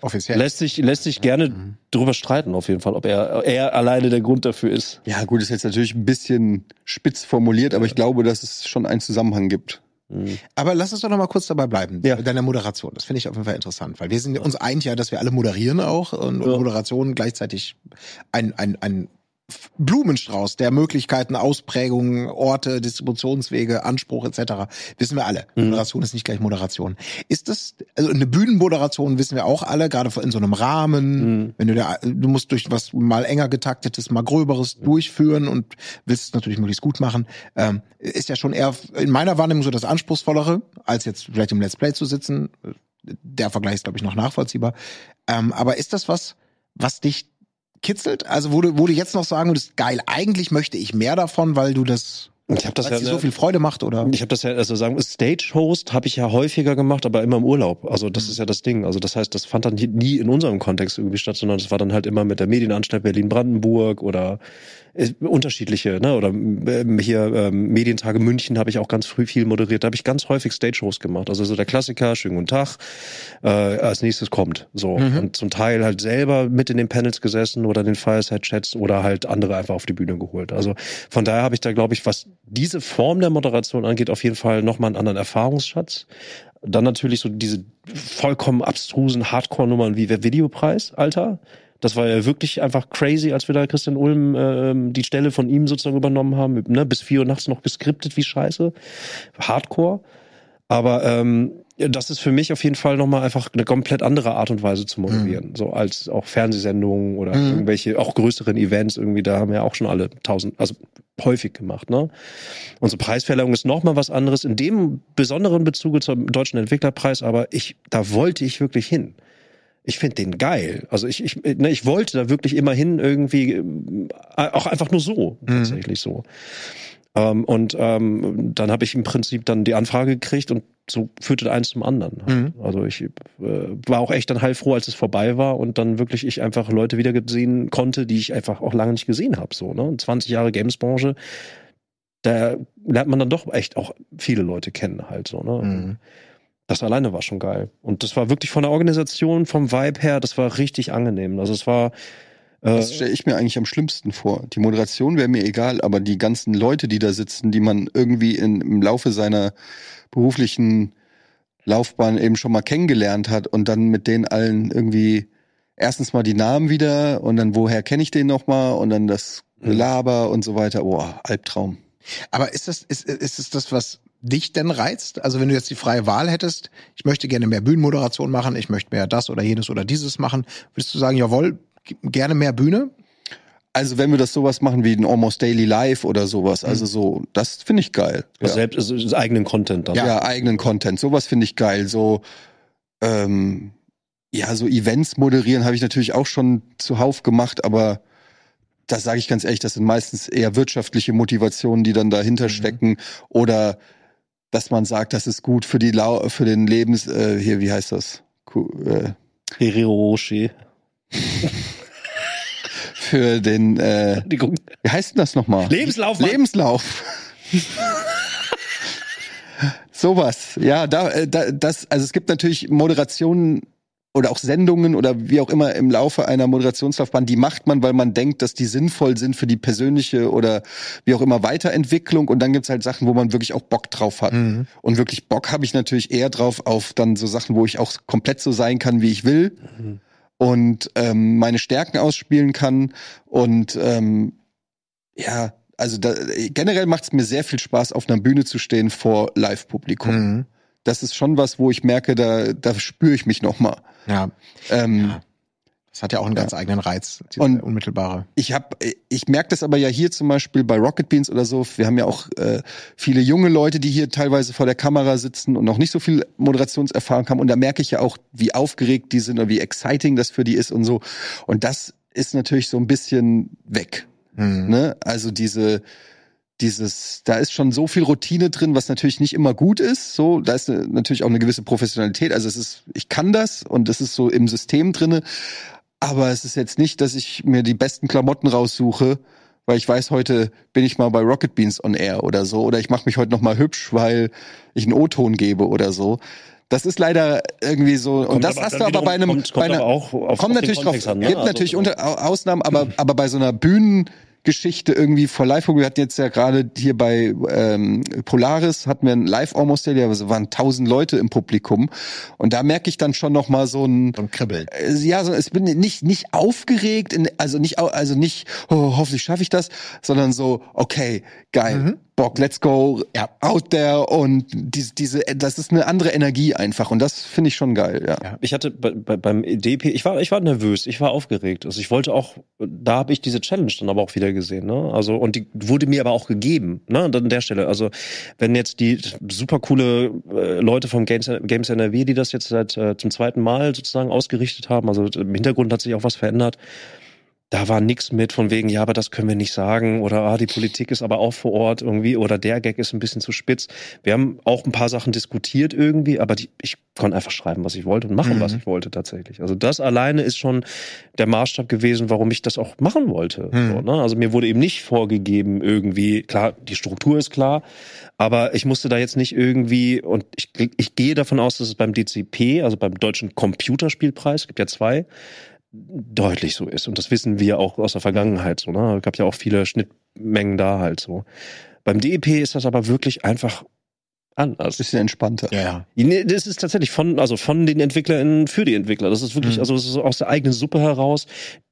Offiziell. Lässt sich, lässt sich gerne Mhm. drüber streiten, auf jeden Fall, ob er, er alleine der Grund dafür ist. Ja, gut, ist jetzt natürlich ein bisschen spitz formuliert, aber ich glaube, dass es schon einen Zusammenhang gibt. Mhm. Aber lass uns doch noch mal kurz dabei bleiben. Ja. Mit deiner Moderation. Das finde ich auf jeden Fall interessant, weil wir sind uns einig ja, dass wir alle moderieren auch und, und Ja. Moderation gleichzeitig ein, ein, ein Blumenstrauß der Möglichkeiten, Ausprägungen, Orte, Distributionswege, Anspruch etc. Wissen wir alle. Mhm. Moderation ist nicht gleich Moderation. Ist das, also eine Bühnenmoderation wissen wir auch alle, gerade in so einem Rahmen, Mhm. wenn du da, du musst durch was mal enger getaktetes, mal gröberes durchführen und willst es natürlich möglichst gut machen, ähm, ist ja schon eher in meiner Wahrnehmung so das Anspruchsvollere, als jetzt vielleicht im Let's Play zu sitzen. Der Vergleich ist, glaube ich, noch nachvollziehbar. Ähm, aber ist das was, was dich kitzelt? Also wo du, wo du jetzt noch sagen würdest, geil, eigentlich möchte ich mehr davon, weil du das, Ich habe das weil ja so viel Freude macht, oder? Ich habe das ja, also sagen, Stage-Host habe ich ja häufiger gemacht, aber immer im Urlaub. Also Mhm. das ist ja das Ding. Also das heißt, das fand dann nie in unserem Kontext irgendwie statt, sondern das war dann halt immer mit der Medienanstalt Berlin-Brandenburg oder äh, unterschiedliche, ne? Oder ähm, hier ähm, Medientage München habe ich auch ganz früh viel moderiert. Da habe ich ganz häufig Stage-Host gemacht. Also so der Klassiker, schönen guten Tag, äh, als nächstes kommt. So. Mhm. Und zum Teil halt selber mit in den Panels gesessen oder den Fireside-Chats oder halt andere einfach auf die Bühne geholt. Also von daher habe ich da, glaube ich, was diese Form der Moderation angeht, auf jeden Fall nochmal einen anderen Erfahrungsschatz. Dann natürlich so diese vollkommen abstrusen Hardcore-Nummern wie der Videopreis, Alter. Das war ja wirklich einfach crazy, als wir da Christian Ulm ähm, die Stelle von ihm sozusagen übernommen haben. Ne? Bis vier Uhr nachts noch geskriptet wie Scheiße. Hardcore. Aber ähm, das ist für mich auf jeden Fall nochmal einfach eine komplett andere Art und Weise zu moderieren. So als auch Fernsehsendungen oder Mhm. irgendwelche auch größeren Events irgendwie, da haben wir auch schon alle tausend, also häufig gemacht, ne? Unsere Preisverleihung ist nochmal was anderes, in dem besonderen Bezug zum Deutschen Entwicklerpreis, aber ich, da wollte ich wirklich hin. Ich finde den geil. Also ich, ich, ne, ich wollte da wirklich immer hin, irgendwie, ähm, auch einfach nur so, tatsächlich so. Ähm, und ähm, dann habe ich im Prinzip dann die Anfrage gekriegt und so führte eins zum anderen. Mhm. Also ich äh, war auch echt dann heilfroh, als es vorbei war und dann wirklich ich einfach Leute wieder gesehen konnte, die ich einfach auch lange nicht gesehen habe. So, ne? 20 Jahre Gamesbranche, da lernt man dann doch echt auch viele Leute kennen halt so. Ne? Mhm. Das alleine war schon geil. Und das war wirklich von der Organisation, vom Vibe her, das war richtig angenehm. Also es war äh, Das stelle ich mir eigentlich am schlimmsten vor. Die Moderation wäre mir egal, aber die ganzen Leute, die da sitzen, die man irgendwie in, im Laufe seiner beruflichen Laufbahn eben schon mal kennengelernt hat und dann mit denen allen irgendwie erstens mal die Namen wieder und dann woher kenne ich den noch mal und dann das Gelaber und so weiter. Boah, Albtraum. Aber ist das, ist, ist es das, was dich denn reizt? Also wenn du jetzt die freie Wahl hättest, ich möchte gerne mehr Bühnenmoderation machen, ich möchte mehr das oder jenes oder dieses machen, würdest du sagen, jawohl, gerne mehr Bühne? Also wenn wir das sowas machen wie ein Almost Daily Live oder sowas, also so, das finde ich geil. also Ja. selbst also eigenen Content dann. ja, eigenen Content. Sowas finde ich geil. So, ähm, ja, so Events moderieren habe ich natürlich auch schon zuhauf gemacht, aber das sage ich ganz ehrlich, das sind meistens eher wirtschaftliche Motivationen, die dann dahinter stecken oder dass man sagt, das ist gut für die Lau für den Lebens äh, hier wie heißt das Ku- äh, Rocher. für den äh, wie heißt denn das nochmal Lebenslauf. Mann. Lebenslauf. Sowas, ja, da, äh, da, das, also es gibt natürlich Moderationen oder auch Sendungen oder wie auch immer im Laufe einer Moderationslaufbahn, die macht man, weil man denkt, dass die sinnvoll sind für die persönliche oder wie auch immer Weiterentwicklung. Und dann gibt's halt Sachen, wo man wirklich auch Bock drauf hat. Mhm. Und wirklich Bock habe ich natürlich eher drauf auf dann so Sachen, wo ich auch komplett so sein kann, wie ich will Mhm. und ähm, meine Stärken ausspielen kann. Und ähm, ja, also da, generell macht es mir sehr viel Spaß, auf einer Bühne zu stehen vor Live-Publikum. Mhm. Das ist schon was, wo ich merke, da, da spüre ich mich noch mal. Ja, Ähm, Ja. das hat ja auch einen ganz eigenen Reiz, diese Und- unmittelbare. Ich hab, ich merke das aber ja hier zum Beispiel bei Rocket Beans oder so. Wir haben ja auch äh, viele junge Leute, die hier teilweise vor der Kamera sitzen und noch nicht so viel Moderationserfahrung haben. Und da merke ich ja auch, wie aufgeregt die sind und wie exciting das für die ist und so. Und das ist natürlich so ein bisschen weg. Mhm. Ne? Also diese, dieses, da ist schon so viel Routine drin, was natürlich nicht immer gut ist. So, da ist eine, natürlich auch eine gewisse Professionalität. Also es ist, ich kann das und es ist so im System drinne. Aber es ist jetzt nicht, dass ich mir die besten Klamotten raussuche weil ich weiß, heute bin ich mal bei Rocket Beans on Air oder so, oder ich mache mich heute noch mal hübsch, weil ich einen O-Ton gebe oder so. Das ist leider irgendwie so. und Kommt das aber hast du aber bei einem, kommt- bei kommt einer, aber auch auf- kommt auf natürlich drauf, an, ne? gibt Also- natürlich unter, Au- Ausnahmen, aber, aber bei so einer Bühnengeschichte irgendwie vor Live, wir hatten jetzt ja gerade hier bei ähm, Polaris hatten wir ein Live Almost Daily, es waren tausend Leute im Publikum und da merke ich dann schon noch mal so ein So ein Kribbeln. äh, ja, so, es bin nicht nicht aufgeregt, in, also nicht also nicht oh, hoffentlich schaffe ich das, sondern so okay, geil. Bock, let's go Ja. out there und diese, diese das ist eine andere Energie einfach und das finde ich schon geil, ja. Ja. Ich hatte bei, bei, beim EDP, ich war, ich war nervös, ich war aufgeregt. Also ich wollte auch, da habe ich diese Challenge dann aber auch wieder gesehen. Ne? Also und die wurde mir aber auch gegeben. Ne? An der Stelle, also wenn jetzt die super coole äh, Leute vom Games, Games NRW, die das jetzt seit äh, zum zweiten Mal sozusagen ausgerichtet haben, also im Hintergrund hat sich auch was verändert. Da war nix mit von wegen, ja, aber das können wir nicht sagen oder ah, die Politik ist aber auch vor Ort irgendwie oder der Gag ist ein bisschen zu spitz. Wir haben auch ein paar Sachen diskutiert irgendwie, aber die, ich konnte einfach schreiben, was ich wollte und machen, Mhm. was ich wollte tatsächlich. Also das alleine ist schon der Maßstab gewesen, warum ich das auch machen wollte. Mhm. So, ne? Also mir wurde eben nicht vorgegeben irgendwie, klar, die Struktur ist klar, aber ich musste da jetzt nicht irgendwie, und ich, ich gehe davon aus, dass es beim DCP, also beim Deutschen Computerspielpreis, gibt ja zwei, deutlich so ist. Und das wissen wir auch aus der Vergangenheit so. Ne? Es gab ja auch viele Schnittmengen da halt so. Beim DEP ist das aber wirklich einfach anders. Bisschen entspannter. Ja, ja. Nee, das ist tatsächlich von, also von den EntwicklerInnen für die Entwickler. Das ist wirklich, Mhm. also es ist aus der eigenen Suppe heraus.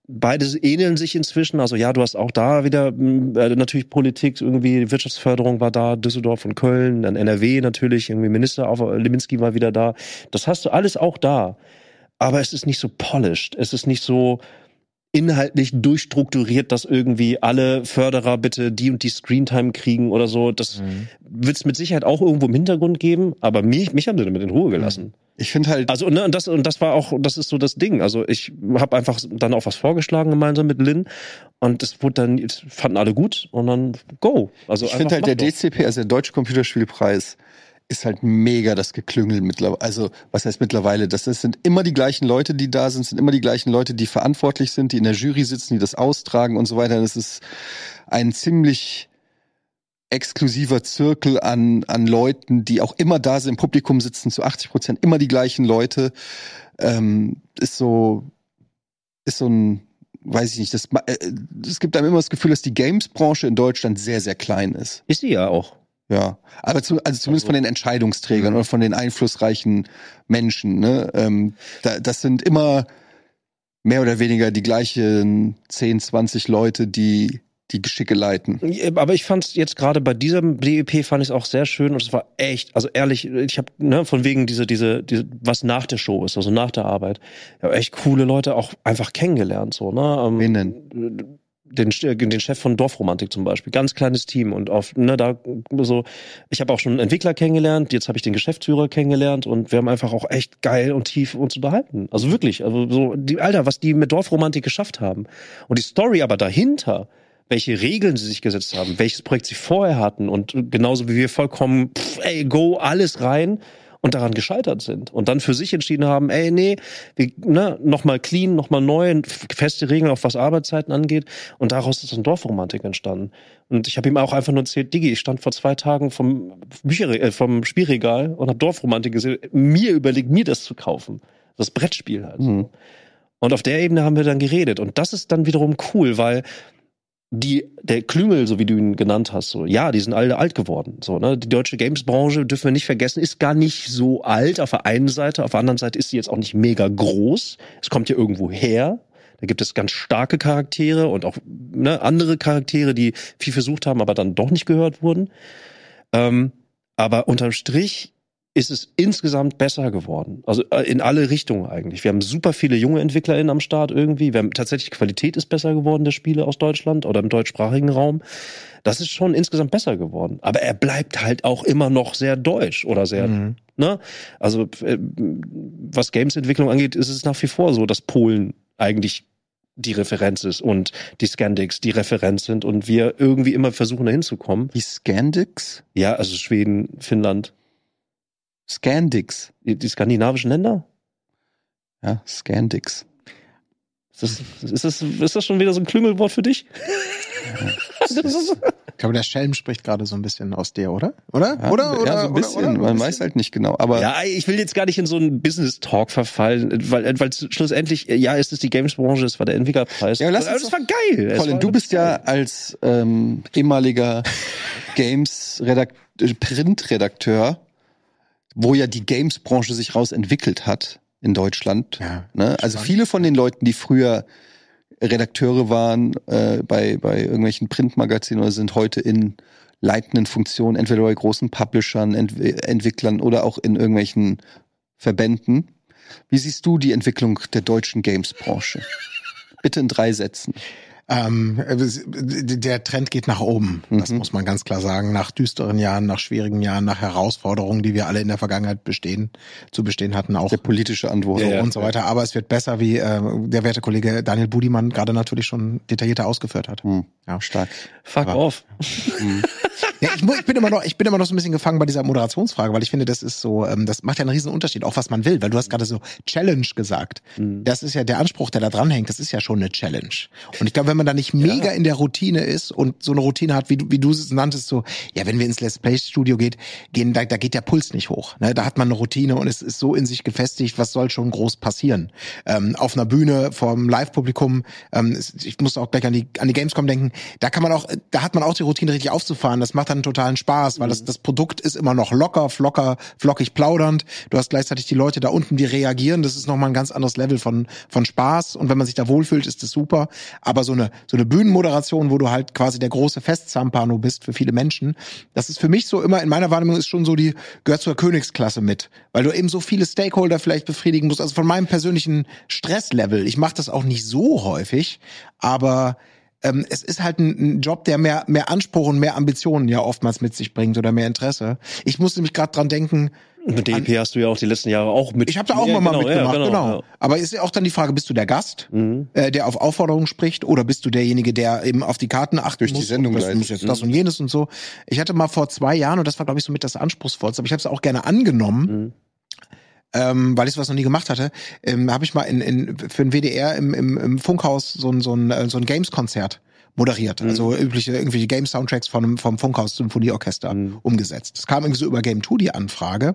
Beides ähneln sich inzwischen. Also ja, du hast auch da wieder mh, äh, natürlich Politik, irgendwie Wirtschaftsförderung war da, Düsseldorf und Köln, dann NRW natürlich, irgendwie Minister, auf, Leminski war wieder da. Das hast du alles auch da. Aber es ist nicht so polished. Es ist nicht so inhaltlich durchstrukturiert, dass irgendwie alle Förderer bitte die und die Screentime kriegen oder so. Das Mhm. wird es mit Sicherheit auch irgendwo im Hintergrund geben, aber mich, mich haben sie damit in Ruhe gelassen. Ich finde halt, Also ne, und das und das war auch, das ist so das Ding. Also ich habe einfach dann auch was vorgeschlagen gemeinsam mit Lynn und das wurde dann das fanden alle gut und dann go. Also ich finde halt der doch. DCP, also der Deutsche Computerspielpreis, ist halt mega das Geklüngel mittlerweile. Also, was heißt mittlerweile? Das, das sind immer die gleichen Leute, die da sind, sind immer die gleichen Leute, die verantwortlich sind, die in der Jury sitzen, die das austragen und so weiter. Das ist ein ziemlich exklusiver Zirkel an, an Leuten, die auch immer da sind, im Publikum sitzen, zu 80 Prozent immer die gleichen Leute. Ähm, ist so, ist so ein, weiß ich nicht, das, äh, es gibt einem immer das Gefühl, dass die Games-Branche in Deutschland sehr, sehr klein ist. Ist sie ja auch. Ja, aber zu, also zumindest von den Entscheidungsträgern oder von den einflussreichen Menschen. Ne? Ähm, da, das sind immer mehr oder weniger die gleichen 10, 20 Leute, die die Geschicke leiten. Aber ich fand es jetzt gerade bei diesem DEP fand ich es auch sehr schön und es war echt, also ehrlich, ich habe ne, von wegen diese diese diese was nach der Show ist, also nach der Arbeit, ich echt coole Leute auch einfach kennengelernt so, ne? Ähm, Wen denn? Den, den Chef von Dorfromantik zum Beispiel, ganz kleines Team und auf ne da so ich habe auch schon einen Entwickler kennengelernt, jetzt habe ich den Geschäftsführer kennengelernt und wir haben einfach auch echt geil und tief uns unterhalten. Also wirklich, also so die Alter, was die mit Dorfromantik geschafft haben und die Story aber dahinter, welche Regeln sie sich gesetzt haben, welches Projekt sie vorher hatten und genauso wie wir vollkommen pff, ey go alles rein und daran gescheitert sind und dann für sich entschieden haben, ey, nee, wir, ne, nochmal clean, nochmal neu, feste Regeln, auch was Arbeitszeiten angeht. Und daraus ist dann Dorfromantik entstanden. Und ich habe ihm auch einfach nur erzählt, Digi, ich stand vor zwei Tagen vom, Bücher, äh, vom Spielregal und habe Dorfromantik gesehen, mir überlegt, mir das zu kaufen. Das Brettspiel halt. Mhm. Und auf der Ebene haben wir dann geredet. Und das ist dann wiederum cool, weil die, der Klüngel, so wie du ihn genannt hast, so, ja, die sind alle alt geworden, so, ne? Die deutsche Games-Branche, dürfen wir nicht vergessen, ist gar nicht so alt auf der einen Seite, auf der anderen Seite ist sie jetzt auch nicht mega groß. Es kommt ja irgendwo her. Da gibt es ganz starke Charaktere und auch ne, andere Charaktere, die viel versucht haben, aber dann doch nicht gehört wurden. Ähm, aber unterm Strich ist es insgesamt besser geworden. Also äh, in alle Richtungen eigentlich. Wir haben super viele junge EntwicklerInnen am Start irgendwie. Wir haben tatsächlich Qualität ist besser geworden der Spiele aus Deutschland oder im deutschsprachigen Raum. Das ist schon insgesamt besser geworden. Aber er bleibt halt auch immer noch sehr deutsch oder sehr, Mhm. ne? Also äh, was Games-Entwicklung angeht, ist es nach wie vor so, dass Polen eigentlich die Referenz ist und die Scandics die Referenz sind und wir irgendwie immer versuchen, dahin zu kommen. Die Scandix? Ja, also Schweden, Finnland, Scandix. die, die skandinavischen Länder? Ja, Scandix. Ist das, ist, das, ist das schon wieder so ein Klüngelwort für dich? Ich glaube, der Schelm spricht gerade so ein bisschen aus dir, oder? Oder? Ja, oder? oder? ja, so ein bisschen. Oder, oder? Man weiß halt nicht genau. Aber Ja, ich will jetzt gar nicht in so einen Business-Talk verfallen, weil, weil schlussendlich, ja, es ist die Games-Branche, es war der Entwicklerpreis. Ja, lass uns das war geil. Colin, war du bist ja als ähm, ehemaliger Games-Print-Redakteur, wo ja die Games-Branche sich rausentwickelt hat in Deutschland. Ja, ne? Also viele von den Leuten, die früher Redakteure waren äh, bei, bei irgendwelchen Printmagazinen oder sind heute in leitenden Funktionen, entweder bei großen Publishern, Ent Entwicklern oder auch in irgendwelchen Verbänden. Wie siehst du die Entwicklung der deutschen Games-Branche? Bitte in drei Sätzen. Ähm, der Trend geht nach oben, das Mhm. muss man ganz klar sagen. Nach düsteren Jahren, nach schwierigen Jahren, nach Herausforderungen, die wir alle in der Vergangenheit bestehen, zu bestehen hatten, auch Der politische Antwort. so Ja, ja. und so weiter. Aber es wird besser, wie äh, der werte Kollege Daniel Budimann gerade natürlich schon detaillierter ausgeführt hat. Hm, Ja. stark. Fuck Aber- off. Ja, ich, ich bin immer noch, ich bin immer noch so ein bisschen gefangen bei dieser Moderationsfrage, weil ich finde, das ist so, ähm, das macht ja einen riesen Unterschied, auch was man will, weil du hast gerade so Challenge gesagt. Mhm. Das ist ja der Anspruch, der da dranhängt, das ist ja schon eine Challenge. Und ich glaube, wenn man da nicht mega in der Routine ist und so eine Routine hat, wie du, wie du es nanntest, so, ja, wenn wir ins Let's Play Studio geht, gehen, da, da geht der Puls nicht hoch. Ne? Da hat man eine Routine und es ist so in sich gefestigt, was soll schon groß passieren. Ähm, auf einer Bühne vom Live-Publikum, ähm, ich muss auch gleich an die, an die Gamescom denken, da kann man auch, da hat man auch die Routine richtig aufzufahren. Das macht dann totalen Spaß, weil das, das Produkt ist immer noch locker, flocker, flockig plaudernd. Du hast gleichzeitig die Leute da unten, die reagieren. Das ist nochmal ein ganz anderes Level von, von Spaß. Und wenn man sich da wohlfühlt, ist das super. Aber so eine, so eine Bühnenmoderation, wo du halt quasi der große Festzampano bist für viele Menschen, das ist für mich so immer, in meiner Wahrnehmung ist schon so die, gehört zur Königsklasse mit. Weil du eben so viele Stakeholder vielleicht befriedigen musst. Also von meinem persönlichen Stresslevel. Ich mache das auch nicht so häufig, aber ähm, es ist halt ein, ein Job, der mehr, mehr Anspruch und mehr Ambitionen ja oftmals mit sich bringt oder mehr Interesse. Ich musste nämlich gerade dran denken, Mit DEP hast du ja auch die letzten Jahre auch mit. ich habe da auch ja, mal genau, mitgemacht, ja, genau. ja. Aber ist ja auch dann die Frage, bist du der Gast, Mhm. äh, der auf Aufforderung spricht, oder bist du derjenige, der eben auf die Karten achten Durch die muss? Sendung das leitet. muss jetzt das und jenes und so. Ich hatte mal vor zwei Jahren, und das war, glaube ich, so mit das Anspruchsvollste, aber ich habe es auch gerne angenommen, Mhm. Ähm, weil ich was noch nie gemacht hatte, ähm, habe ich mal in, in, für ein WDR im, im, im Funkhaus so ein, so ein, äh, so ein Games-Konzert moderiert. Mhm. Also übliche irgendwelche Game-Soundtracks von, vom Funkhaus Symphonieorchester Mhm. umgesetzt. Das kam irgendwie so über Game 2 die Anfrage.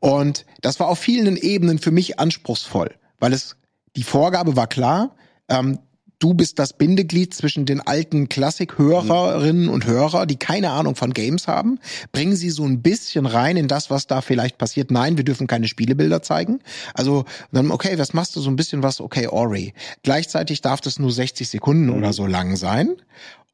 Und das war auf vielen Ebenen für mich anspruchsvoll, weil es die Vorgabe war klar, ähm, du bist das Bindeglied zwischen den alten Klassik-Hörerinnen und Hörer, die keine Ahnung von Games haben. Bringen sie so ein bisschen rein in das, was da vielleicht passiert. Nein, wir dürfen keine Spielebilder zeigen. Also dann, okay, was machst du? So ein bisschen was, okay, Ori. Gleichzeitig darf das nur 60 Sekunden oder so lang sein.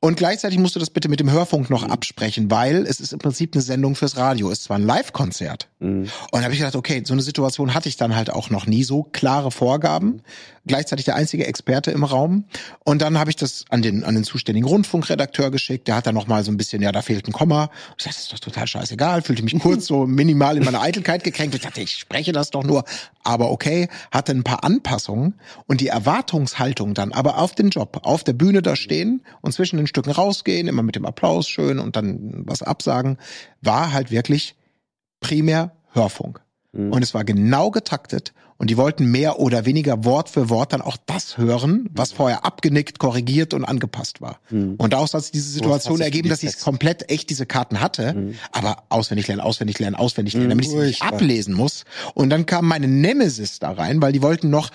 Und gleichzeitig musst du das bitte mit dem Hörfunk noch absprechen, weil es ist im Prinzip eine Sendung fürs Radio. Es ist zwar ein Live-Konzert. Mhm. Und da habe ich gedacht, okay, so eine Situation hatte ich dann halt auch noch nie. So klare Vorgaben, gleichzeitig der einzige Experte im Raum. Und dann habe ich das an den, an den zuständigen Rundfunkredakteur geschickt. Der hat dann noch mal so ein bisschen, ja, da fehlt ein Komma. Ich dachte, das ist doch total scheißegal. Fühlte mich kurz so minimal in meiner Eitelkeit gekränkt. Ich dachte, ich spreche das doch nur. Aber okay, hatte ein paar Anpassungen. Und die Erwartungshaltung dann aber auf den Job, auf der Bühne da stehen und zwischen den Stücken rausgehen, immer mit dem Applaus schön und dann was absagen, war halt wirklich primär Hörfunk. Mhm. Und es war genau getaktet. Und die wollten mehr oder weniger Wort für Wort dann auch das hören, was vorher abgenickt, korrigiert und angepasst war. Mhm. Und daraus hat sich diese Situation hast du ergeben, dass ich komplett echt diese Karten hatte, Mhm. aber auswendig lernen, auswendig lernen, auswendig lernen, damit ich sie nicht ablesen muss. Und dann kam meine Nemesis da rein, weil die wollten noch,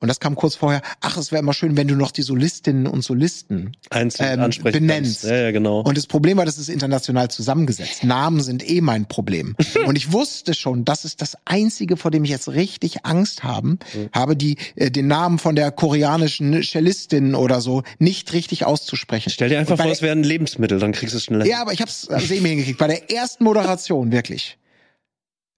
und das kam kurz vorher, ach, es wäre immer schön, wenn du noch die Solistinnen und Solisten Einzeln ähm, benennst. Ja, ja, genau. Und das Problem war, das ist international zusammengesetzt. Namen sind eh mein Problem. Und ich wusste schon, das ist das Einzige, vor dem ich jetzt richtig Angst haben, habe, die äh, den Namen von der koreanischen Cellistin oder so nicht richtig auszusprechen. Stell dir einfach vor, es wäre ein Lebensmittel, dann kriegst du es schneller. ja, aber ich hab's am Semi hingekriegt. Bei der ersten Moderation, wirklich.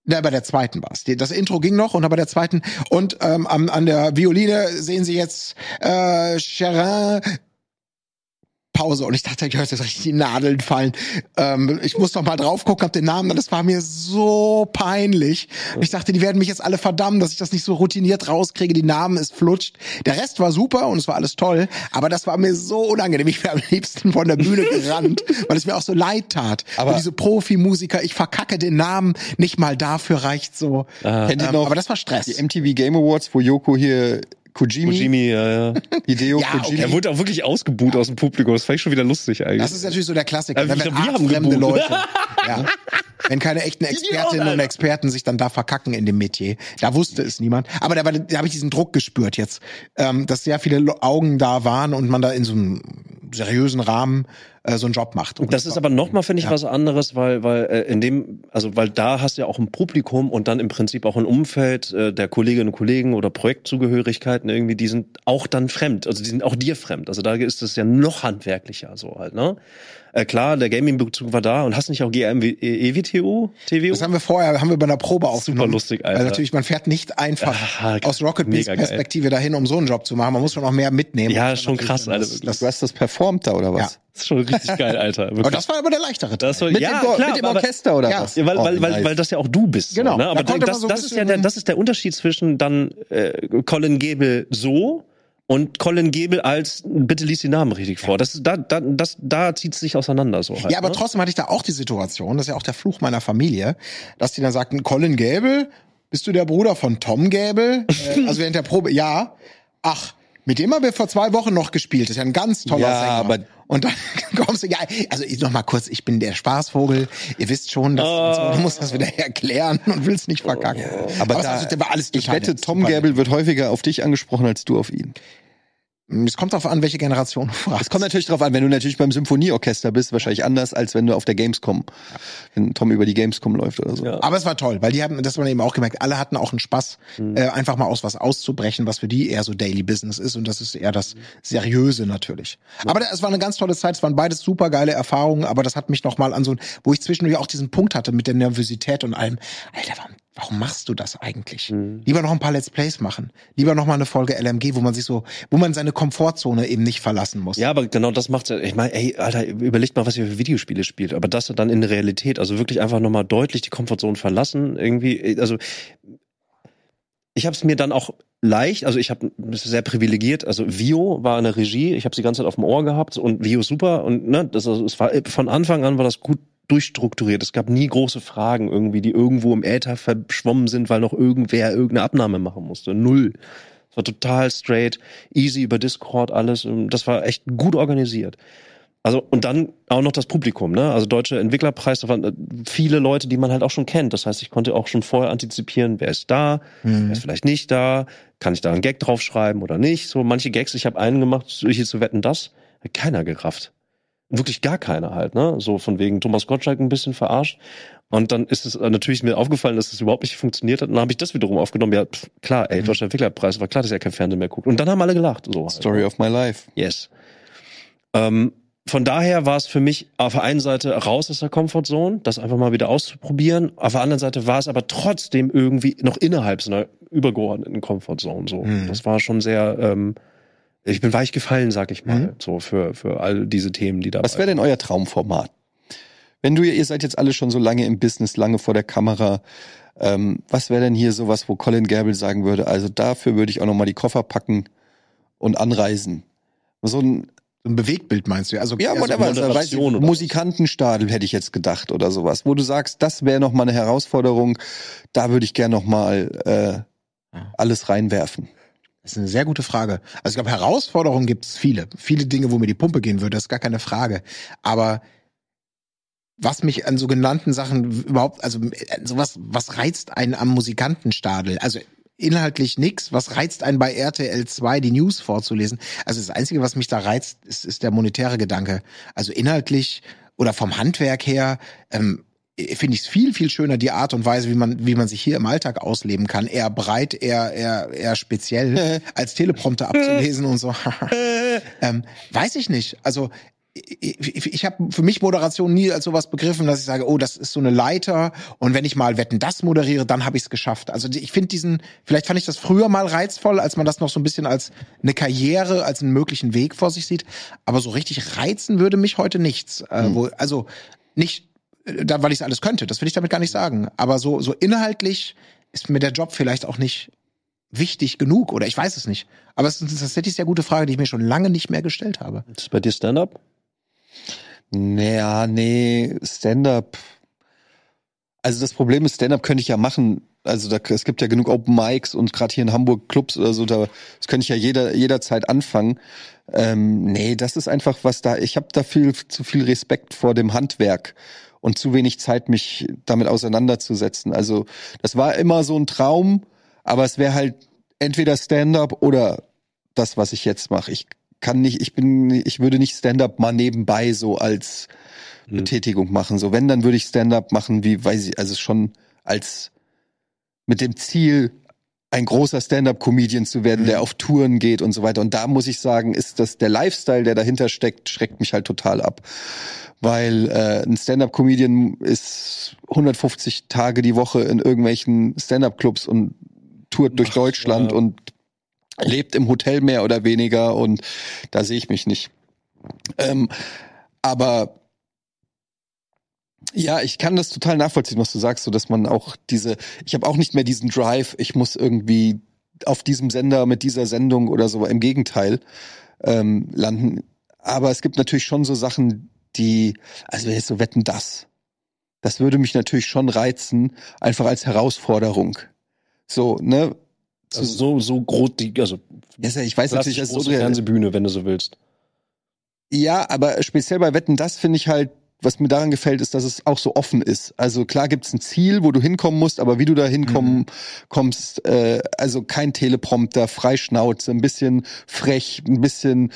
Na, bei der zweiten war's. Die- Das Intro ging noch und bei der zweiten. Und ähm, an, an der Violine sehen Sie jetzt äh, Cherin. Pause und ich dachte, ich höre jetzt richtig die Nadeln fallen. Ähm, ich muss noch mal drauf gucken, hab den Namen, und das war mir so peinlich. Ich dachte, die werden mich jetzt alle verdammen, dass ich das nicht so routiniert rauskriege. Die Namen ist flutscht. Der Rest war super und es war alles toll, aber das war mir so unangenehm. Ich wäre am liebsten von der Bühne gerannt, weil es mir auch so leid tat. Aber- und diese Profimusiker, ich verkacke den Namen, nicht mal dafür reicht so. Ihr Ähm, aber das war Stress. die MTV Game Awards, wo Joko hier Kojimi, Kojimi, ja, ja. Hideo Ja, Kojimi. okay. Er wurde auch wirklich ausgebuht aus dem Publikum. Das fand ich schon wieder lustig eigentlich. Das ist natürlich so der Klassiker. Äh, ne, wenn wir haben geboot. Leute, ja, wenn keine echten Expertinnen und Experten sich dann da verkacken in dem Metier. Da wusste es niemand. Aber da, da habe ich diesen Druck gespürt jetzt, ähm, dass sehr viele Augen da waren und man da in so einem seriösen Rahmen äh, so einen Job macht. Und Das ist aber nochmal, finde ich, was anderes, weil, weil äh, in dem, also weil da hast du ja auch ein Publikum und dann im Prinzip auch ein Umfeld äh, der Kolleginnen und Kollegen oder Projektzugehörigkeiten irgendwie, die sind auch dann fremd, also die sind auch dir fremd. Also da ist es ja noch handwerklicher so halt, ne? Äh, klar, der Gaming-Bezug war da und hast nicht auch GMW, EWTO, TWO? Das haben wir vorher, haben wir bei einer Probe aufgenommen. lustig, Alter. Weil natürlich, man fährt nicht einfach Ah, aus Rocket Beans mega geil. Perspektive dahin, um so einen Job zu machen. Man muss schon auch mehr mitnehmen. Ja, schon krass, Alter, Das, wirklich. Du hast das performt da oder was? Ja. Das ist schon richtig geil, Alter. aber Wirklich. das war aber der leichtere Teil. Das war, Mit, ja, dem, klar, mit dem aber- Orchester oder Ja. was? Ja, weil, Oh, weil, weil, weil das ja auch du bist. Genau. So, ne? Da Aber man das, so das ist ja der, das ist der Unterschied zwischen dann äh, Colin Gable so und Colin Gable als bitte lies die Namen richtig vor. Das, da, da, das, da zieht es sich auseinander so. Halt, Ja, aber ne? trotzdem hatte ich da auch die Situation, das ist ja auch der Fluch meiner Familie, dass die dann sagten, Colin Gable, bist du der Bruder von Tom Gable? äh, also während der Probe, ja. Ach, mit dem haben wir vor zwei Wochen noch gespielt. Das ist ja ein ganz toller Ja, Sänger. aber- und dann kommst du, ja, also ich noch mal kurz, ich bin der Spaßvogel. Ihr wisst schon, dass so, du musst das wieder erklären und willst nicht verkacken. Aber das da, ist- das war alles ich wette, Tom Gable wird häufiger auf dich angesprochen als du auf ihn. Es kommt darauf an, welche Generation du fragst. Es kommt natürlich drauf an, wenn du natürlich beim Symphonieorchester bist, wahrscheinlich anders, als wenn du auf der Gamescom, wenn Tom über die Gamescom läuft oder so. Ja. Aber es war toll, weil die haben, das hat man eben auch gemerkt, alle hatten auch einen Spaß, Mhm. äh, einfach mal aus was auszubrechen, was für die eher so Daily Business ist und das ist eher das Seriöse natürlich. Aber da- es war eine ganz tolle Zeit, es waren beides super geile Erfahrungen, aber das hat mich nochmal an so, ein- wo ich zwischendurch auch diesen Punkt hatte mit der Nervosität und allem, Alter, warum, warum machst du das eigentlich? Mhm. Lieber noch ein paar Let's Plays machen, lieber noch mal eine Folge LMG, wo man sich so, wo man seine Komfortzone eben nicht verlassen muss. Ja, aber genau das macht's ja. Ich meine, ey, Alter, überlegt mal, was ihr für Videospiele spielt. Aber das dann in der Realität, also wirklich einfach nochmal deutlich die Komfortzone verlassen, irgendwie, also ich habe es mir dann auch leicht, also ich habe sehr privilegiert, also Vio war eine Regie, ich habe die ganze Zeit auf dem Ohr gehabt und Vio super und ne, das also, es war von Anfang an war das gut durchstrukturiert. Es gab nie große Fragen irgendwie, die irgendwo im Äther verschwommen sind, weil noch irgendwer irgendeine Abnahme machen musste. Null. Es war total straight, easy über Discord alles. Das war echt gut organisiert. Also und dann auch noch das Publikum, ne? Also deutsche Entwicklerpreis, da waren äh, viele Leute, die man halt auch schon kennt. Das heißt, ich konnte auch schon vorher antizipieren, wer ist da, Mhm. wer ist vielleicht nicht da, kann ich da einen Gag draufschreiben oder nicht. So manche Gags, ich habe einen gemacht, hier zu wetten, das hat keiner gerafft. Wirklich gar keiner halt, ne? So von wegen Thomas Gottschalk ein bisschen verarscht. Und dann ist es äh, natürlich mir aufgefallen, dass es überhaupt nicht funktioniert hat. Und dann habe ich das wiederum aufgenommen. Ja, pff, klar, ey, Deutscher Entwicklerpreis, war klar, dass er kein Fernsehen mehr guckt. Und dann haben alle gelacht. So halt. Story of my life. Yes. Ähm, von daher war es für mich auf der einen Seite raus aus der Comfortzone, das einfach mal wieder auszuprobieren. Auf der anderen Seite war es aber trotzdem irgendwie noch innerhalb so einer übergeordneten Comfortzone. So, Mhm. das war schon sehr. Ähm, ich bin weich gefallen, sag ich mal, Mhm. so für für all diese Themen, die da. Was wäre denn euer Traumformat? Wenn du, ihr seid jetzt alle schon so lange im Business, lange vor der Kamera, ähm, was wäre denn hier sowas, wo Colin Gable sagen würde, also dafür würde ich auch nochmal die Koffer packen und anreisen. So ein, So ein Bewegtbild meinst du? Also, ja, eher so whatever, also, weiß ich, Moderation oder was? Musikantenstadel hätte ich jetzt gedacht oder sowas, wo du sagst, das wäre nochmal eine Herausforderung, da würde ich gern nochmal äh, alles reinwerfen. Das ist eine sehr gute Frage. Also ich glaube, Herausforderungen gibt es viele. Viele Dinge, wo mir die Pumpe gehen würde, das ist gar keine Frage. Aber was mich an sogenannten Sachen überhaupt, also äh, sowas, was reizt einen am Musikantenstadel? Also inhaltlich nix. Was reizt einen bei RTL 2, die News vorzulesen? Also das Einzige, was mich da reizt, ist, ist der monetäre Gedanke. Also inhaltlich oder vom Handwerk her, ähm, finde ich es viel, viel schöner, die Art und Weise, wie man, wie man sich hier im Alltag ausleben kann. Eher breit, eher, eher, eher speziell, als Teleprompter abzulesen und so. ähm, weiß ich nicht. Also, ich, ich, habe für mich Moderation nie als sowas begriffen, dass ich sage, oh, das ist so eine Leiter und wenn ich mal Wetten das moderiere, dann habe ich es geschafft. Also ich finde diesen, vielleicht fand ich das früher mal reizvoll, als man das noch so ein bisschen als eine Karriere, als einen möglichen Weg vor sich sieht, aber so richtig reizen würde mich heute nichts. Äh, wo, also nicht, da, weil ich alles könnte, das will ich damit gar nicht sagen, aber so, so inhaltlich ist mir der Job vielleicht auch nicht wichtig genug oder ich weiß es nicht. Aber es ist tatsächlich eine sehr gute Frage, die ich mir schon lange nicht mehr gestellt habe. Ist bei dir Stand-up? Naja, nee, Stand-up. Also das Problem ist, Stand-up könnte ich ja machen, also da, es gibt ja genug Open Mics und gerade hier in Hamburg Clubs oder so, da das könnte ich ja jeder jederzeit anfangen. Ähm, nee, das ist einfach was da. Ich habe da viel zu viel Respekt vor dem Handwerk und zu wenig Zeit, mich damit auseinanderzusetzen. Also das war immer so ein Traum, aber es wäre halt entweder Stand-up oder das, was ich jetzt mache. Ich kann nicht, ich bin, ich würde nicht Stand-up mal nebenbei so als Hm. Betätigung machen. So, wenn, dann würde ich Stand-up machen, wie, weiß ich, also schon als mit dem Ziel, ein großer Stand-up-Comedian zu werden, Mhm. der auf Touren geht und so weiter. Und da muss ich sagen, ist das der Lifestyle, der dahinter steckt, schreckt mich halt total ab. Weil äh, ein Stand-up-Comedian ist 150 Tage die Woche in irgendwelchen Stand-up-Clubs und tourt durch Ach, Deutschland ja. und lebt im Hotel mehr oder weniger und da sehe ich mich nicht. Ähm, aber ja, ich kann das total nachvollziehen, was du sagst, so dass man auch diese, ich habe auch nicht mehr diesen Drive, ich muss irgendwie auf diesem Sender mit dieser Sendung oder so, im Gegenteil, ähm, landen. Aber es gibt natürlich schon so Sachen, die, also jetzt so wetten das. Das würde mich natürlich schon reizen, einfach als Herausforderung. So, ne? Also so, so groß, die, also Ja, ist ich weiß natürlich, klassisch dass es große unreal- Fernsehbühne, wenn du so willst. Ja, aber speziell bei Wetten, das finde ich halt, was mir daran gefällt, ist, dass es auch so offen ist. Also klar gibt's ein Ziel, wo du hinkommen musst, aber wie du da hinkommen Mhm. kommst, äh, also kein Teleprompter, Freischnauze, ein bisschen frech, ein bisschen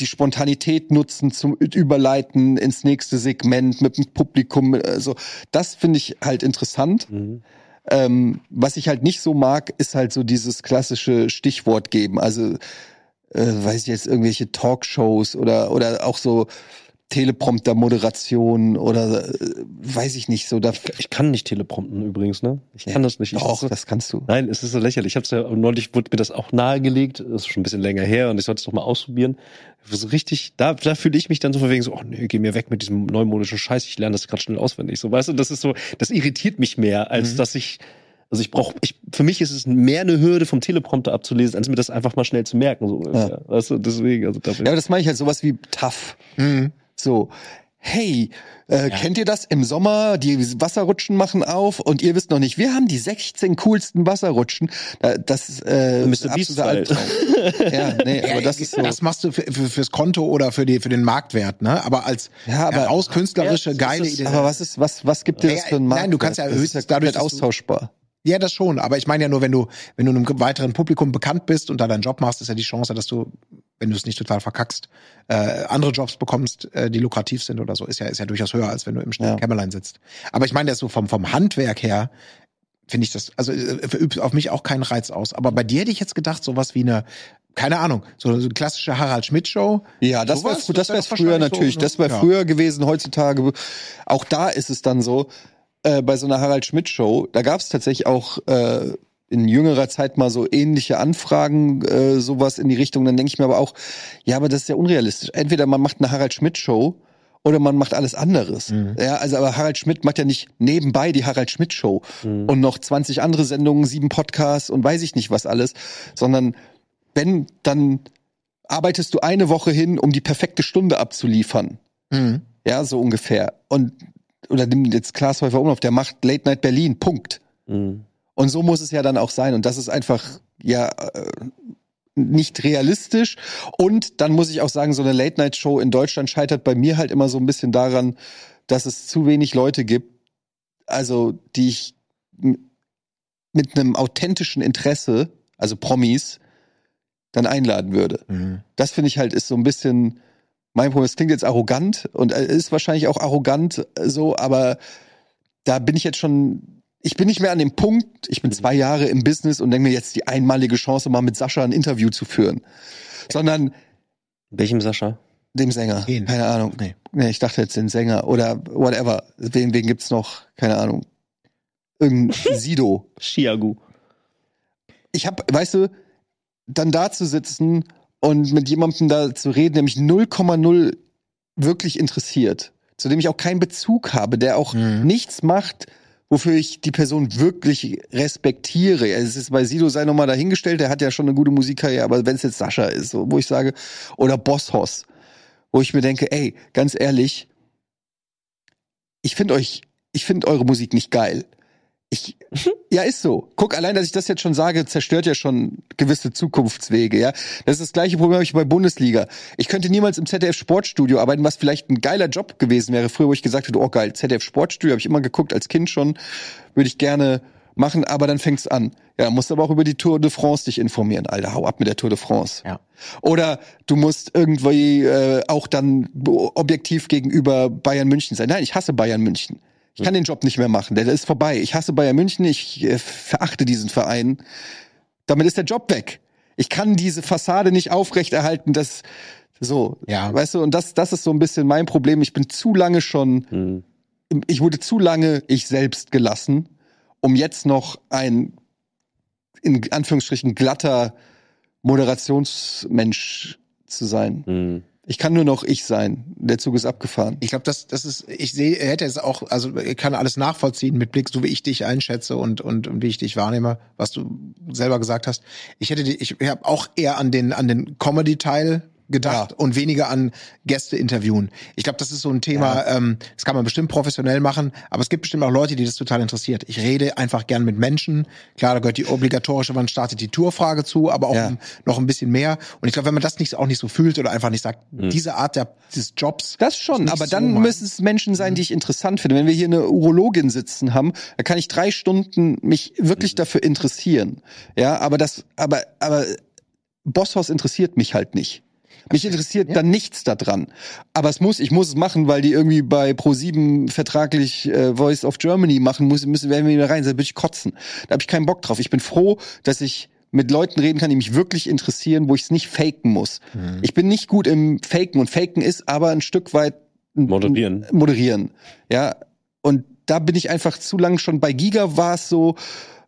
die Spontanität nutzen zum Überleiten ins nächste Segment mit dem Publikum. Also das finde ich halt interessant. Mhm. Ähm, was ich halt nicht so mag, ist halt so dieses klassische Stichwort geben. Also, äh, weiß ich jetzt, irgendwelche Talkshows oder, oder auch so Teleprompter-Moderation oder äh, weiß ich nicht, so da. Ich kann nicht teleprompten übrigens, ne? Ich Ja, kann das nicht. Ich, Doch, das, das kannst du. nein, es ist so lächerlich. Ich hab's ja neulich wurde mir das auch nahegelegt. Das ist schon ein bisschen länger her und ich sollte es doch mal ausprobieren. So richtig, da, da fühle ich mich dann so verwegen, so, oh nee, geh mir weg mit diesem neumodischen Scheiß, ich lerne das gerade schnell auswendig. So, weißt du, das ist so, das irritiert mich mehr, als Mhm. dass ich, also ich brauche, ich, für mich ist es mehr eine Hürde, vom Teleprompter abzulesen, als mir das einfach mal schnell zu merken. So, ungefähr. Weißt du, deswegen, also dafür. Ja, aber das meine ich halt sowas wie tough. Mhm. So, hey, äh, kennt ihr das? Im Sommer, die Wasserrutschen machen auf und ihr wisst noch nicht, wir haben die 16 coolsten Wasserrutschen. Da- Das ist äh, Beast absoluter Albtraum. ja, nee, aber das ist so. Das machst du für, für, fürs Konto oder für, die, für den Marktwert, ne? Aber als Ja, aber- herauskünstlerische, Ja, das geile ist- Idee. Aber was ist, was, was gibt dir Ja, das für einen Markt? nein, du kannst ja ist höchstens ja dadurch, austauschbar. Ja, das schon. Aber ich meine ja nur, wenn du, wenn du einem weiteren Publikum bekannt bist und da deinen Job machst, ist ja die Chance, dass du, wenn du es nicht total verkackst, äh, andere Jobs bekommst, äh, die lukrativ sind oder so. Ist ja, ist ja durchaus höher, als wenn du im stillen Ja. Kämmerlein sitzt. Aber ich meine, das so vom, vom Handwerk her, finde ich das, also äh, übt auf mich auch keinen Reiz aus. Aber bei dir hätte ich jetzt gedacht, sowas wie eine, keine Ahnung, so eine klassische Harald Schmidt-Show. Ja, das wäre das wär früher so, natürlich. ne? Das wäre Ja. früher gewesen. Heutzutage, auch da ist es dann so, äh, bei so einer Harald Schmidt Show, da gab es tatsächlich auch äh, in jüngerer Zeit mal so ähnliche Anfragen, äh, sowas in die Richtung. Dann denke ich mir aber auch, ja, aber das ist ja unrealistisch. Entweder man macht eine Harald Schmidt Show oder man macht alles anderes. Mhm. Ja, also aber Harald Schmidt macht ja nicht nebenbei die Harald Schmidt Show und noch 20 andere Sendungen, sieben Podcasts und weiß ich nicht was alles, sondern wenn dann arbeitest du eine Woche hin, um die perfekte Stunde abzuliefern. Mhm. Ja, so ungefähr. Und oder nimm jetzt Klaas Häufer Umlauf, der macht Late Night Berlin. Punkt. Und so muss es ja dann auch sein. Und das ist einfach ja äh, nicht realistisch. Und dann muss ich auch sagen, so eine Late Night Show in Deutschland scheitert bei mir halt immer so ein bisschen daran, dass es zu wenig Leute gibt, also die ich mit einem authentischen Interesse, also Promis, dann einladen würde Mhm. das finde ich halt ist so ein bisschen mein Problem. Es klingt jetzt arrogant und äh, ist wahrscheinlich auch arrogant äh, so, aber da bin ich jetzt schon, ich bin nicht mehr an dem Punkt, ich bin zwei Jahre im Business und denke mir jetzt die einmalige Chance, mal mit Sascha ein Interview zu führen. Sondern Welchem Sascha? dem Sänger. Wen? Keine Ahnung. Nee. Nee, ich dachte jetzt den Sänger oder whatever. Wen, wen gibt's noch? Keine Ahnung. Irgendein Sido. Chiagu. ich habe, weißt du, dann da zu sitzen und mit jemandem da zu reden, der mich 0,0 wirklich interessiert, zu dem ich auch keinen Bezug habe, der auch Mhm. nichts macht, wofür ich die Person wirklich respektiere. Es ist bei Sido sei nochmal dahingestellt, der hat ja schon eine gute Musikkarriere, aber wenn es jetzt Sascha ist, wo ich sage, oder Boss Hoss, wo ich mir denke, ey, ganz ehrlich, ich finde euch, ich finde eure Musik nicht geil. Ich, ja, ist so. Guck, allein, dass ich das jetzt schon sage, zerstört ja schon gewisse Zukunftswege, ja. Das ist das gleiche Problem habe ich bei Bundesliga. Ich könnte niemals im ZDF Sportstudio arbeiten, was vielleicht ein geiler Job gewesen wäre. Früher, wo ich gesagt hätte, oh geil, ZDF Sportstudio habe ich immer geguckt als Kind schon, würde ich gerne machen, aber dann fängt's an. Ja, musst aber auch über die Tour de France dich informieren. Alter, hau ab mit der Tour de France. Ja. Oder du musst irgendwie äh, auch dann objektiv gegenüber Bayern München sein. Nein, ich hasse Bayern München. Ich kann den Job nicht mehr machen. Der, der ist vorbei. Ich hasse Bayern München. Ich äh, verachte diesen Verein. Damit ist der Job weg. Ich kann diese Fassade nicht aufrechterhalten, dass so, Ja. weißt du, und das, das ist so ein bisschen mein Problem. Ich bin zu lange schon, Hm. ich wurde zu lange ich selbst gelassen, um jetzt noch ein, in Anführungsstrichen, glatter Moderationsmensch zu sein. Hm. Ich kann nur noch ich sein. Der Zug ist abgefahren. Ich glaube, das, das ist, ich sehe, er hätte es auch, also ich kann alles nachvollziehen mit Blick, so wie ich dich einschätze und, und, und wie ich dich wahrnehme, was du selber gesagt hast. Ich hätte, die, ich habe auch eher an den, an den Comedy-Teil gedacht Ja. und weniger an Gäste interviewen. Ich glaube, das ist so ein Thema, ähm, das kann man bestimmt professionell machen, aber es gibt bestimmt auch Leute, die das total interessiert. Ich rede einfach gern mit Menschen. Klar, da gehört die obligatorische, wann startet die Tourfrage zu, aber auch Ja. noch ein bisschen mehr. Und ich glaube, wenn man das nicht, auch nicht so fühlt oder einfach nicht sagt, diese Art der, des Jobs, Das schon, aber dann müssen es Menschen sein, die ich interessant finde. Wenn wir hier eine Urologin sitzen haben, da kann ich drei Stunden mich wirklich dafür interessieren. Ja, aber das, aber, aber Bosshaus interessiert mich halt nicht. Mich interessiert dann nichts daran. Aber es muss, ich muss es machen, weil die irgendwie bei Pro7 vertraglich äh, Voice of Germany machen muss, müssen, werden wir wieder rein, da würde ich kotzen. Da habe ich keinen Bock drauf. Ich bin froh, dass ich mit Leuten reden kann, die mich wirklich interessieren, wo ich es nicht faken muss. Ich bin nicht gut im Faken und Faken ist aber ein Stück weit Moderieren. moderieren. Ja, und da bin ich einfach zu lang schon bei Giga war es so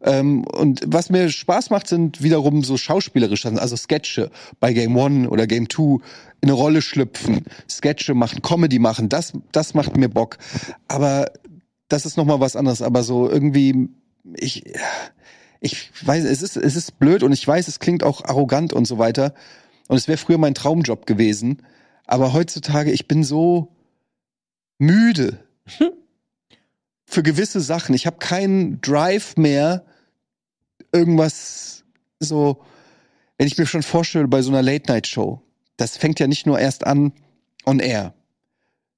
ähm, und was mir Spaß macht, sind wiederum so schauspielerische, also Sketche bei Game One oder Game Two in eine Rolle schlüpfen, Sketche machen, Comedy machen, das, das macht mir Bock. Aber das ist nochmal was anderes. Aber so irgendwie, ich, ich weiß, es ist, es ist blöd und ich weiß, es klingt auch arrogant und so weiter. Und es wäre früher mein Traumjob gewesen. Aber heutzutage, ich bin so müde für gewisse Sachen. Ich habe keinen Drive mehr, irgendwas so, wenn ich mir schon vorstelle, bei so einer Late-Night-Show, das fängt ja nicht nur erst an on air,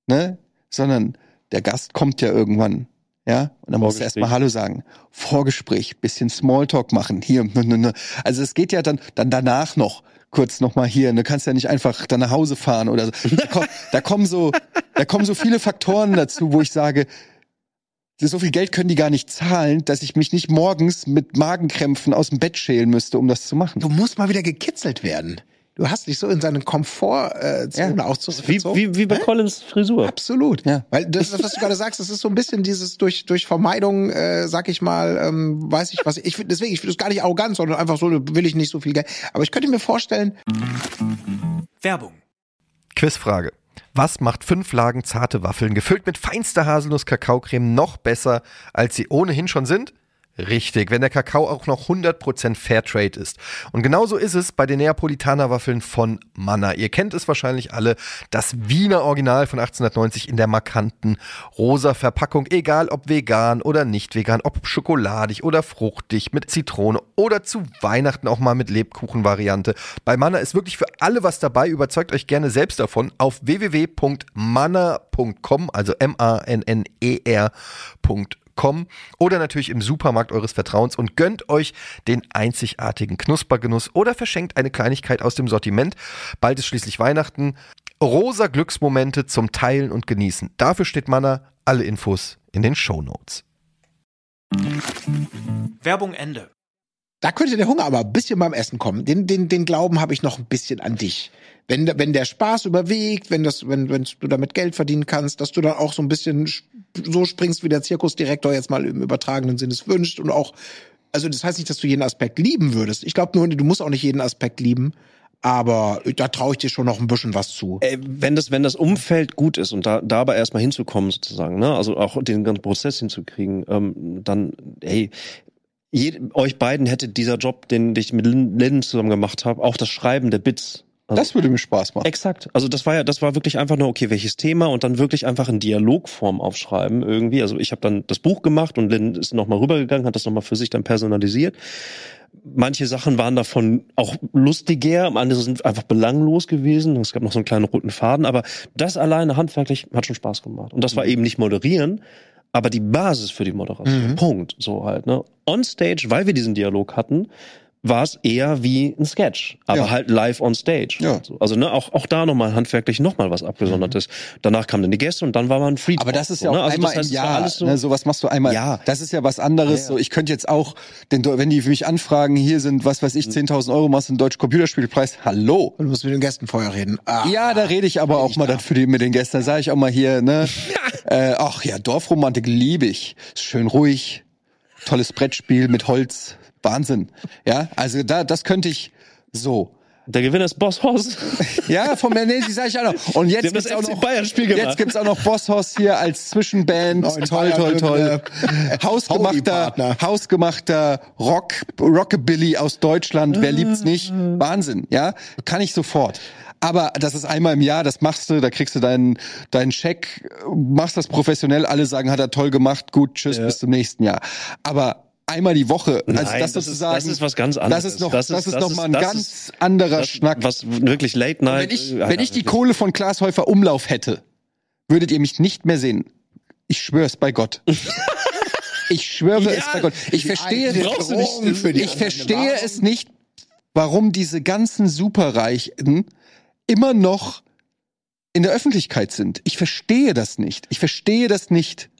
ne? Sondern der Gast kommt ja irgendwann, ja? Und dann musst du erstmal Hallo sagen. Vorgespräch, bisschen Smalltalk machen, hier, ne, ne, ne. Also es geht ja dann, dann danach noch kurz noch mal hier, du kannst ja nicht einfach dann nach Hause fahren oder so. Da, komm, da kommen so, da kommen so viele Faktoren dazu, wo ich sage, so viel Geld können die gar nicht zahlen, dass ich mich nicht morgens mit Magenkrämpfen aus dem Bett schälen müsste, um das zu machen. du musst mal wieder gekitzelt werden. Du hast dich so in seine Komfortzone äh, Ja. auch Wie, zurückgezogen. wie, wie bei Collins Frisur. Absolut. Ja. Weil das, was du gerade sagst, das ist so ein bisschen dieses durch, durch Vermeidung, äh, sag ich mal, ähm, weiß ich was. Ich find- deswegen, ich finde das gar nicht arrogant, sondern einfach so, will ich nicht so viel Geld. Aber ich könnte mir vorstellen, Werbung. Quizfrage. Was macht fünf Lagen zarte Waffeln gefüllt mit feinster Haselnuss-Kakaocreme noch besser, als sie ohnehin schon sind? Richtig, wenn der Kakao auch noch 100% Fairtrade ist. Und genauso ist es bei den Neapolitaner-Waffeln von Manna. Ihr kennt es wahrscheinlich alle, das Wiener Original von 1890 in der markanten rosa Verpackung, egal ob vegan oder nicht vegan, ob schokoladig oder fruchtig, mit Zitrone oder zu Weihnachten auch mal mit Lebkuchen-Variante. Bei Manna ist wirklich für alle was dabei. Überzeugt euch gerne selbst davon auf www.manna.com, also M-A-N-N-E-R.com oder natürlich im Supermarkt eures Vertrauens und gönnt euch den einzigartigen Knuspergenuss oder verschenkt eine Kleinigkeit aus dem Sortiment. Bald ist schließlich Weihnachten. Rosa Glücksmomente zum Teilen und Genießen. Dafür steht Manna. Alle Infos in den Shownotes. Werbung Ende. Da könnte der Hunger aber ein bisschen beim Essen kommen. Den, den, den Glauben habe ich noch ein bisschen an dich. Wenn, wenn der Spaß überwiegt, wenn das, wenn, wenn du damit Geld verdienen kannst, dass du dann auch so ein bisschen sch- so springst, wie der Zirkusdirektor jetzt mal im übertragenen Sinne es wünscht und auch, also das heißt nicht, dass du jeden Aspekt lieben würdest. Ich glaube nur, du musst auch nicht jeden Aspekt lieben, aber da traue ich dir schon noch ein bisschen was zu. Äh, wenn das, wenn das Umfeld gut ist und da, da aber erstmal hinzukommen sozusagen, ne, also auch den ganzen Prozess hinzukriegen, ähm, dann, hey, jed, euch beiden hätte dieser Job, den ich mit Lin Lin zusammen gemacht habe, auch das Schreiben der Bits, Also, Das würde mir Spaß machen. Exakt. Also das war ja, das war wirklich einfach nur, okay, welches Thema und dann wirklich einfach in Dialogform aufschreiben irgendwie. Also ich habe dann das Buch gemacht und Lynn ist nochmal rübergegangen, hat das nochmal für sich dann personalisiert. Manche Sachen waren davon auch lustiger, andere sind einfach belanglos gewesen. Es gab noch so einen kleinen roten Faden, aber das alleine handwerklich hat schon Spaß gemacht. Und das war eben nicht moderieren, aber die Basis für die Moderation. Punkt. So halt, ne? On stage, weil wir diesen Dialog hatten, war es eher wie ein Sketch, aber Ja. halt live on stage. Ja. So. Also ne, auch, auch da nochmal handwerklich nochmal was Abgesondertes. Danach kamen dann die Gäste und dann war man ein Free Aber das ist ja so, auch ne? Also einmal das heißt, im Jahr. alles so, ne, sowas machst du einmal. Ja. Das ist ja was anderes. Ja, ja. So, ich könnte jetzt auch, den, Deu- wenn die mich anfragen, hier sind, was weiß Mhm. ich, 10.000 Euro, machst du einen deutschen Computerspielpreis. Hallo. Und du musst mit den Gästen vorher reden. Ah. Ja, da rede ich aber auch mal dann für die mit den Gästen. Da sage ich auch mal hier, ne? äh, ach ja, Dorfromantik liebe ich. Ist schön ruhig. Tolles Brettspiel mit Holz. Wahnsinn. Ja, also da, das könnte ich so. Der Gewinner ist Boss Hoss. Ja, vom nee, die sage ich auch noch. Und jetzt gibt's auch noch. Jetzt gibt's auch noch Bosshaus hier als Zwischenband. Neuen toll, toll, toll. Hausgemachter, Hobbypartner. hausgemachter Rock, Rockabilly aus Deutschland. Wer liebt's nicht? Wahnsinn, ja? Kann ich sofort. Aber das ist einmal im Jahr, das machst du, da kriegst du deinen, deinen Scheck, machst das professionell, alle sagen, hat er toll gemacht, gut, tschüss, bis zum nächsten Jahr. Aber einmal die Woche, also Nein, das, das ist- das ist was ganz anderes. Das ist noch, Das das ist- ist, das noch ist- mal ein ganz ist- anderer Schnack. Was wirklich Late Night. Wenn ich, äh, wenn ich die. Kohle von Klaas Häufer Umlauf hätte, würdet ihr mich nicht mehr sehen. Ich schwör's bei Gott. Ich schwöre es bei Gott. Ich verstehe, du nicht- ich verstehe es nicht, warum diese ganzen Superreichen immer noch in der Öffentlichkeit sind. Ich verstehe das nicht. Ich verstehe das nicht.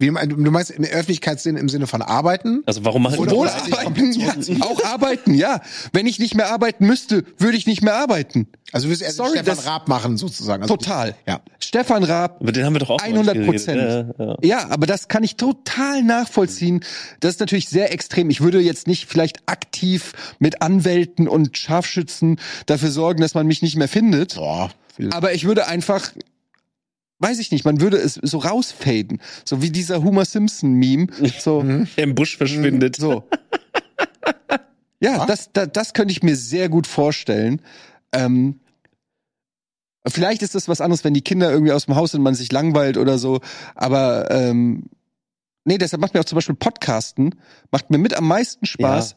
Wie, du meinst- du im Öffentlichkeitssinn im Sinne von arbeiten? Also warum machen Oder- Wohl arbeiten, ja. Auch arbeiten, ja. Wenn ich nicht mehr arbeiten müsste, würde ich nicht mehr arbeiten. Also du willst erst Sorry, Stefan das- Raab machen sozusagen. Also, Total. Ja. Stefan Raab, Über den haben wir doch auch mal 100 Prozent. Ja, ja. Ja, aber das kann ich total nachvollziehen. Das ist natürlich sehr extrem. Ich würde jetzt nicht vielleicht aktiv mit Anwälten und Scharfschützen dafür sorgen, dass man mich nicht mehr findet. Boah. Aber ich würde einfach, weiß ich nicht, man würde es so rausfaden. So wie dieser Homer Simpson-Meme. So, Der im Busch verschwindet. so. Ja, das, das, das könnte ich mir sehr gut vorstellen. Ähm, vielleicht ist das was anderes, wenn die Kinder irgendwie aus dem Haus sind, man sich langweilt oder so. Aber ähm, nee, deshalb macht mir auch zum Beispiel Podcasten, macht mir mit am meisten Spaß, Ja.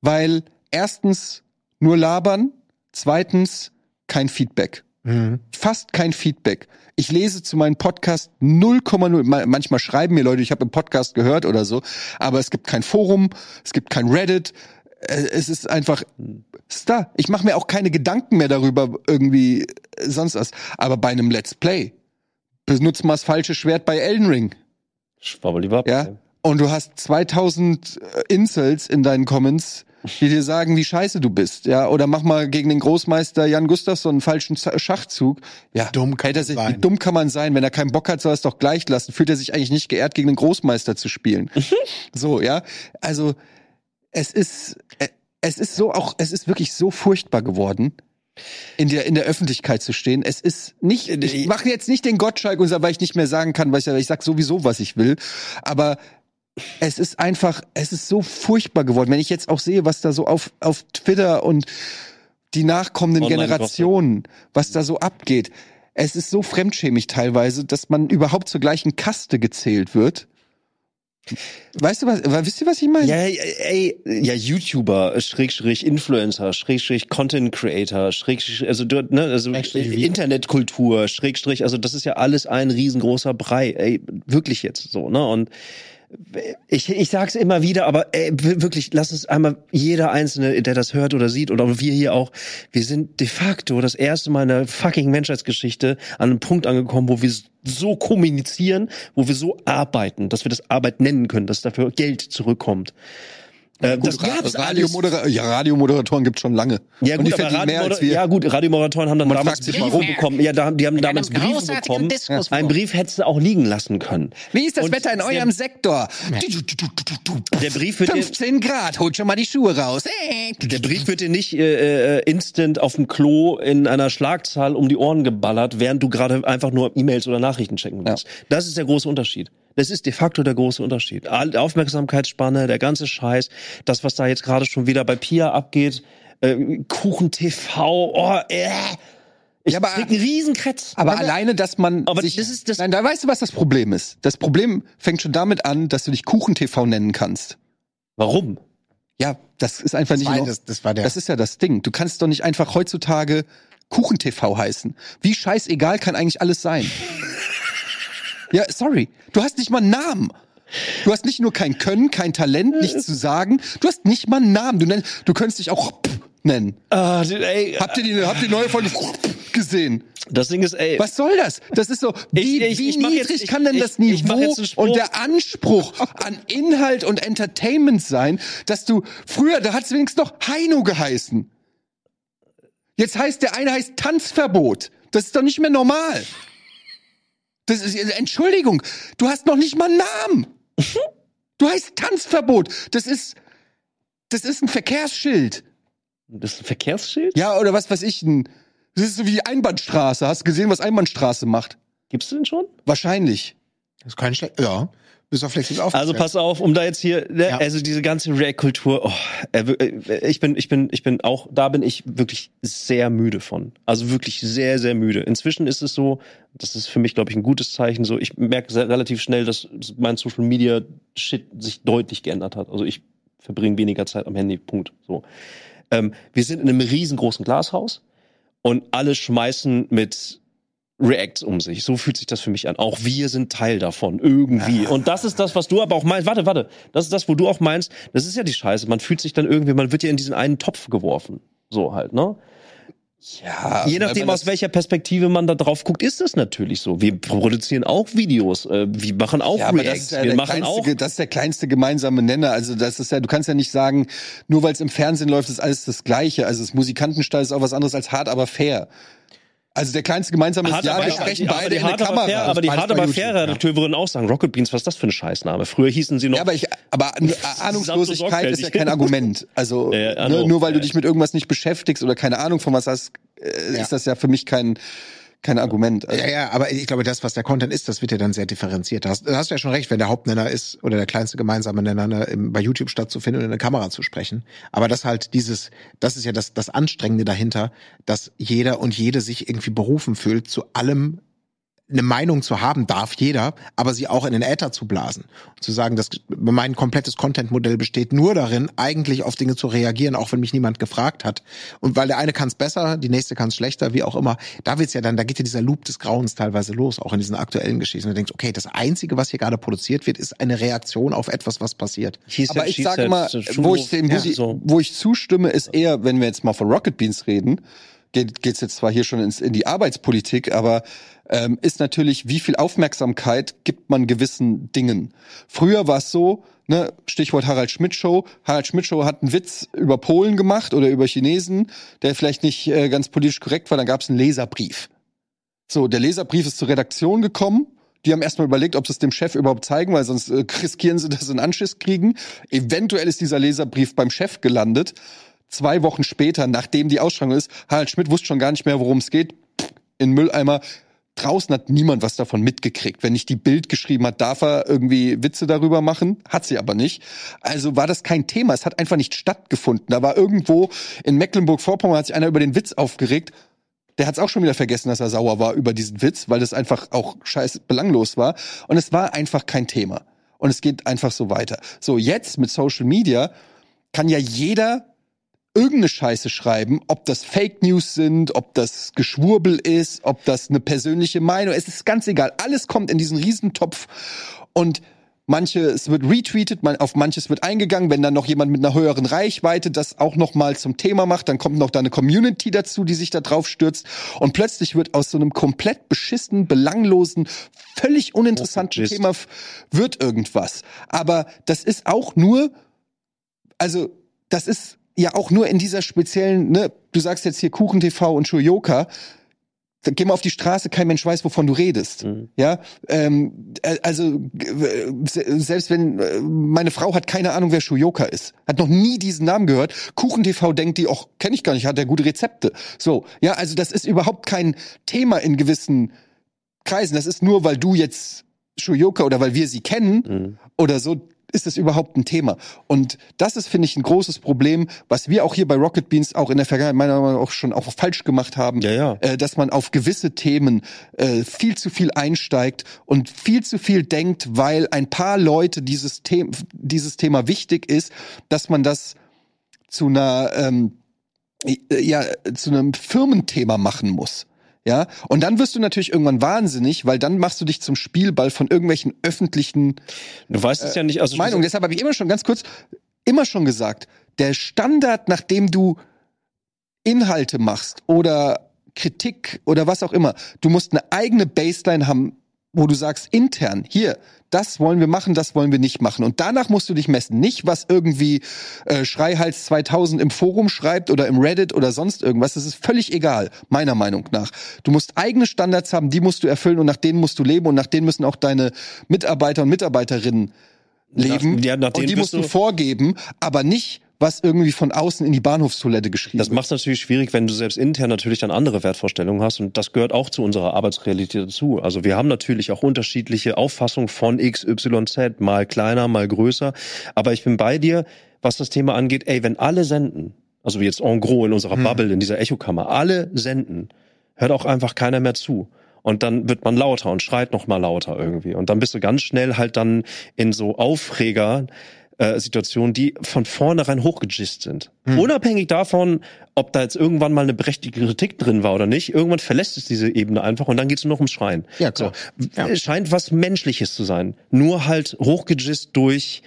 weil erstens nur labern, zweitens kein Feedback. Mhm. Fast kein Feedback. Ich lese zu meinem Podcast 0,0. Ma- Manchmal schreiben mir Leute, ich habe im Podcast gehört oder so, aber es gibt kein Forum, es gibt kein Reddit. Äh, Es ist einfach da. Ich mache mir auch keine Gedanken mehr darüber irgendwie äh, sonst was. Aber bei einem Let's Play benutzt mal das falsche Schwert bei Elden Ring, Schwabbeliwab. ja? Und du hast 2000 äh, Insults in deinen Comments, die dir sagen, wie scheiße du bist, ja? Oder mach mal gegen den Großmeister Jan Gustafsson einen falschen Schachzug. Ja, dumm kann sich, sein. Wie dumm kann man sein? Wenn er keinen Bock hat, soll er es doch gleich lassen. Fühlt er sich eigentlich nicht geehrt, gegen den Großmeister zu spielen. so, ja? Also, es ist, äh, es ist so auch, es ist wirklich so furchtbar geworden. In der, in der Öffentlichkeit zu stehen. Es ist nicht, ich mache jetzt nicht den Gottschalk und weil ich nicht mehr sagen kann, weil ich, ich sag sowieso, was ich will. Aber es ist einfach, es ist so furchtbar geworden. Wenn ich jetzt auch sehe, was da so auf, auf Twitter und die nachkommenden Online-Gossip. Generationen, was da so abgeht. Es ist so fremdschämig teilweise, dass man überhaupt zur gleichen Kaste gezählt wird. Weißt du was, wisst ihr, was ich meine? Ja, ja, ey, ja, YouTuber, Schrägstrich Influencer, Schrägstrich Content Creator, Schrägstrich, also dort, ne, also? Internetkultur, Schrägstrich, also das ist ja alles ein riesengroßer Brei, ey, wirklich jetzt so, ne, und ich, ich sag's immer wieder, aber ey, wir- wirklich, lass uns einmal jeder Einzelne, der das hört oder sieht, oder wir hier auch, wir sind de facto das erste Mal in der fucking Menschheitsgeschichte an einem Punkt angekommen, wo wir so kommunizieren, wo wir so arbeiten, dass wir das Arbeit nennen können, dass dafür Geld zurückkommt. Äh, das Ra- gab's. Radiomodera ja, Radiomoderatoren gibt's schon lange. Ja gut, aber verdienen mehr als Radiomoder wir. ja gut, Radiomoderatoren haben dann Man damals Briefe bekommen. Ja, da, die haben damals einem Briefe bekommen. Diskus Ein. Brief hättest du auch liegen lassen können. Wie ist das Und Wetter in der- eurem Sektor? Der Brief wird dir, 15 Grad, holt schon mal die Schuhe raus. Äh. der Brief wird dir nicht äh, äh, instant auf dem Klo in einer Schlagzahl um die Ohren geballert, während du gerade einfach nur E-Mails oder Nachrichten checken willst. Das ist der große Unterschied. Das ist de facto der große Unterschied. All- Aufmerksamkeitsspanne, der ganze Scheiß, das, was da jetzt gerade schon wieder bei Pia abgeht, äh, Kuchen TV, oh, äh. Ich Ja, aber- krieg einen Riesenkretz. Aber alleine, dass man Aber sich, das ist das- Nein, da weißt du, was das Problem ist. Das Problem fängt schon damit an, dass du dich Kuchen-TV nennen kannst. Warum? Ja, das ist einfach Das nicht war, in das, das war der. Das ist ja das Ding. Du kannst doch nicht einfach heutzutage Kuchen-TV heißen. Wie scheißegal kann eigentlich alles sein? Ja, sorry. Du hast nicht mal einen Namen. Du hast nicht nur kein Können, kein Talent, nichts zu sagen. Du hast nicht mal einen Namen. Du, nenn, du könntest dich auch nennen. Ah, ey, Habt ihr die, habt ihr die neue Folge gesehen? das Ding ist, ey. Was soll das? Das ist so, wie, Ich- ich- wie ich niedrig jetzt- ich- kann denn das Niveau und der Anspruch an Inhalt und Entertainment sein, dass du früher, da hat es wenigstens noch Heino geheißen. Jetzt heißt der eine heißt Tanzverbot. Das ist doch nicht mehr normal. Das ist, Entschuldigung, du hast noch nicht mal einen Namen. Du heißt Tanzverbot. Das ist, das ist ein Verkehrsschild. Das ist ein Verkehrsschild? Ja, oder was weiß ich, ein, das ist so wie die Einbahnstraße. Hast du gesehen, was Einbahnstraße macht? Gibt's den schon? Wahrscheinlich. das ist kein schlecht. Ja, bist auch flexibel Also aufgestellt. pass auf, um da jetzt hier, ne, Ja. also diese ganze React-Kultur, oh, äh, ich bin, ich bin, ich bin auch, da bin ich wirklich sehr müde von. Also wirklich sehr, sehr müde. Inzwischen ist es so, das ist für mich, glaube ich, ein gutes Zeichen. So, ich merke sehr, relativ schnell, dass mein Social Media Shit sich deutlich geändert hat. Also ich verbringe weniger Zeit am Handy. Punkt. So. Ähm, wir sind in einem riesengroßen Glashaus und alle schmeißen mit Reacts um sich. So fühlt sich das für mich an. Auch wir sind Teil davon, irgendwie. Und das ist das, was du aber auch meinst. Warte, warte. Das ist das, wo du auch meinst, das ist ja die Scheiße. Man fühlt sich dann irgendwie, man wird ja in diesen einen Topf geworfen. So halt, ne? Ja. Je nachdem, aus welcher Perspektive man da drauf guckt, ist das natürlich so. Wir produzieren auch Videos, äh, wir machen auch Ja, Reacts, das ist ja wir der machen kleinste, auch. das ist der kleinste gemeinsame Nenner. Also das ist ja, du kannst ja nicht sagen, nur weil es im Fernsehen läuft, ist alles das Gleiche. Also das Musikantenstall ist auch was anderes als hart, aber fair. Also der kleinste gemeinsame ist, ja, wir sprechen beide in aber Kamera. fair, aber die beides hart, bei aber YouTube, fair ja. Redakteur würden auch sagen, Rocket Beans, was ist das für ein Scheißname? Früher hießen sie noch. Ja, aber ich, aber Ahnungslosigkeit ist ja kein Argument. Also I ne, nur weil du dich mit irgendwas nicht beschäftigst oder keine Ahnung von was hast, äh, ist das ja für mich kein kein Argument. Also, Ja, ja, aber ich glaube, das, was der Content ist, das wird ja dann sehr differenziert. Da hast, da hast du ja schon recht, wenn der Hauptnenner ist oder der kleinste gemeinsame Nenner ne, im, bei YouTube stattzufinden und in der Kamera zu sprechen. Aber das halt dieses, das ist ja das, das Anstrengende dahinter, dass jeder und jede sich irgendwie berufen fühlt, zu allem eine Meinung zu haben darf jeder, aber sie auch in den Äther zu blasen. Und zu sagen, dass mein komplettes Content-Modell besteht nur darin, eigentlich auf Dinge zu reagieren, auch wenn mich niemand gefragt hat. Und weil der eine kann es besser, die nächste kann es schlechter, wie auch immer. Da wird's ja dann, da geht ja dieser Loop des Grauens teilweise los, auch in diesen aktuellen Geschichten. Du denkst, okay, das Einzige, was hier gerade produziert wird, ist eine Reaktion auf etwas, was passiert. He said, aber ich sage said, mal, wo ich, dem, ja, so. wo ich zustimme, ist eher, wenn wir jetzt mal von Rocket Beans reden, geht geht's jetzt zwar hier schon ins, in die Arbeitspolitik, aber ähm, ist natürlich, wie viel Aufmerksamkeit gibt man gewissen Dingen. Früher war es so, ne, Stichwort Harald Schmidt Show. Harald Schmidt Show hat einen Witz über Polen gemacht oder über Chinesen, der vielleicht nicht äh, ganz politisch korrekt war. Dann gab es einen Leserbrief. So, der Leserbrief ist zur Redaktion gekommen. Die haben erstmal überlegt, ob sie es dem Chef überhaupt zeigen, weil sonst äh, riskieren sie, dass sie einen Anschiss kriegen. Eventuell ist dieser Leserbrief beim Chef gelandet. Zwei Wochen später, nachdem die Ausschreibung ist, Harald Schmidt wusste schon gar nicht mehr, worum es geht. In Mülleimer. Draußen hat niemand was davon mitgekriegt. Wenn nicht die Bild geschrieben hat, darf er irgendwie Witze darüber machen. Hat sie aber nicht. Also war das kein Thema. Es hat einfach nicht stattgefunden. Da war irgendwo in Mecklenburg-Vorpommern hat sich einer über den Witz aufgeregt. Der hat es auch schon wieder vergessen, dass er sauer war über diesen Witz, weil das einfach auch scheiß belanglos war. Und es war einfach kein Thema. Und es geht einfach so weiter. So, jetzt mit Social Media kann ja jeder irgendeine Scheiße schreiben, ob das Fake News sind, ob das Geschwurbel ist, ob das eine persönliche Meinung, es ist ganz egal. Alles kommt in diesen Riesentopf und manche, es wird retweetet, man, auf manches wird eingegangen, wenn dann noch jemand mit einer höheren Reichweite das auch noch mal zum Thema macht, dann kommt noch da eine Community dazu, die sich da drauf stürzt und plötzlich wird aus so einem komplett beschissenen, belanglosen, völlig uninteressanten Mist. Thema wird irgendwas. Aber das ist auch nur, also das ist ja auch nur in dieser speziellen, ne, du sagst jetzt hier Kuchen TV und Shoyoka, geh mal auf die Straße, kein Mensch weiß, wovon du redest. Mhm. Ja, ähm, äh, also se- selbst wenn äh, meine Frau hat keine Ahnung, wer Shuyoka ist, hat noch nie diesen Namen gehört. Kuchen TV denkt die, auch kenne ich gar nicht, hat der gute Rezepte. So, ja, also das ist überhaupt kein Thema in gewissen Kreisen. Das ist nur, weil du jetzt Shuyoka oder weil wir sie kennen Mhm. oder so, ist es überhaupt ein Thema? Und das ist, finde ich, ein großes Problem, was wir auch hier bei Rocket Beans auch in der Vergangenheit meiner Meinung nach auch schon auch falsch gemacht haben, Ja, ja. Äh, dass man auf gewisse Themen äh, viel zu viel einsteigt und viel zu viel denkt, weil ein paar Leute dieses, The dieses Thema wichtig ist, dass man das zu einer ähm, ja zu einem Firmenthema machen muss. Ja, und dann wirst du natürlich irgendwann wahnsinnig, weil dann machst du dich zum Spielball von irgendwelchen öffentlichen Du weißt es ja nicht, also Meinungen. Deshalb habe ich immer schon ganz kurz immer schon gesagt, der Standard, nach dem du Inhalte machst oder Kritik oder was auch immer, du musst eine eigene Baseline haben, wo du sagst intern, hier, das wollen wir machen, das wollen wir nicht machen. Und danach musst du dich messen. Nicht, was irgendwie äh, Schreihals 2000 im Forum schreibt oder im Reddit oder sonst irgendwas. Das ist völlig egal, meiner Meinung nach. Du musst eigene Standards haben, die musst du erfüllen und nach denen musst du leben und nach denen müssen auch deine Mitarbeiter und Mitarbeiterinnen leben. Nach- ja, nach und die musst du- vorgeben, aber nicht, was irgendwie von außen in die Bahnhofstoilette geschrieben Das macht es natürlich schwierig, wenn du selbst intern natürlich dann andere Wertvorstellungen hast und das gehört auch zu unserer Arbeitsrealität dazu. Also wir haben natürlich auch unterschiedliche Auffassungen von X, Y, Z, mal kleiner, mal größer. Aber ich bin bei dir, was das Thema angeht. Ey, wenn alle senden, also wie jetzt en gros in unserer Bubble, in dieser Echokammer, alle senden, hört auch einfach keiner mehr zu. Und dann wird man lauter und schreit noch mal lauter irgendwie. Und dann bist du ganz schnell halt dann in so Aufreger, äh, Situationen, die von vornherein hochgejist sind. Unabhängig davon, ob da jetzt irgendwann mal eine berechtigte Kritik drin war oder nicht, irgendwann verlässt es diese Ebene einfach und dann geht es nur noch ums Schreien. Ja, klar. So. Ja. Es scheint was Menschliches zu sein. Nur halt hochgejist durch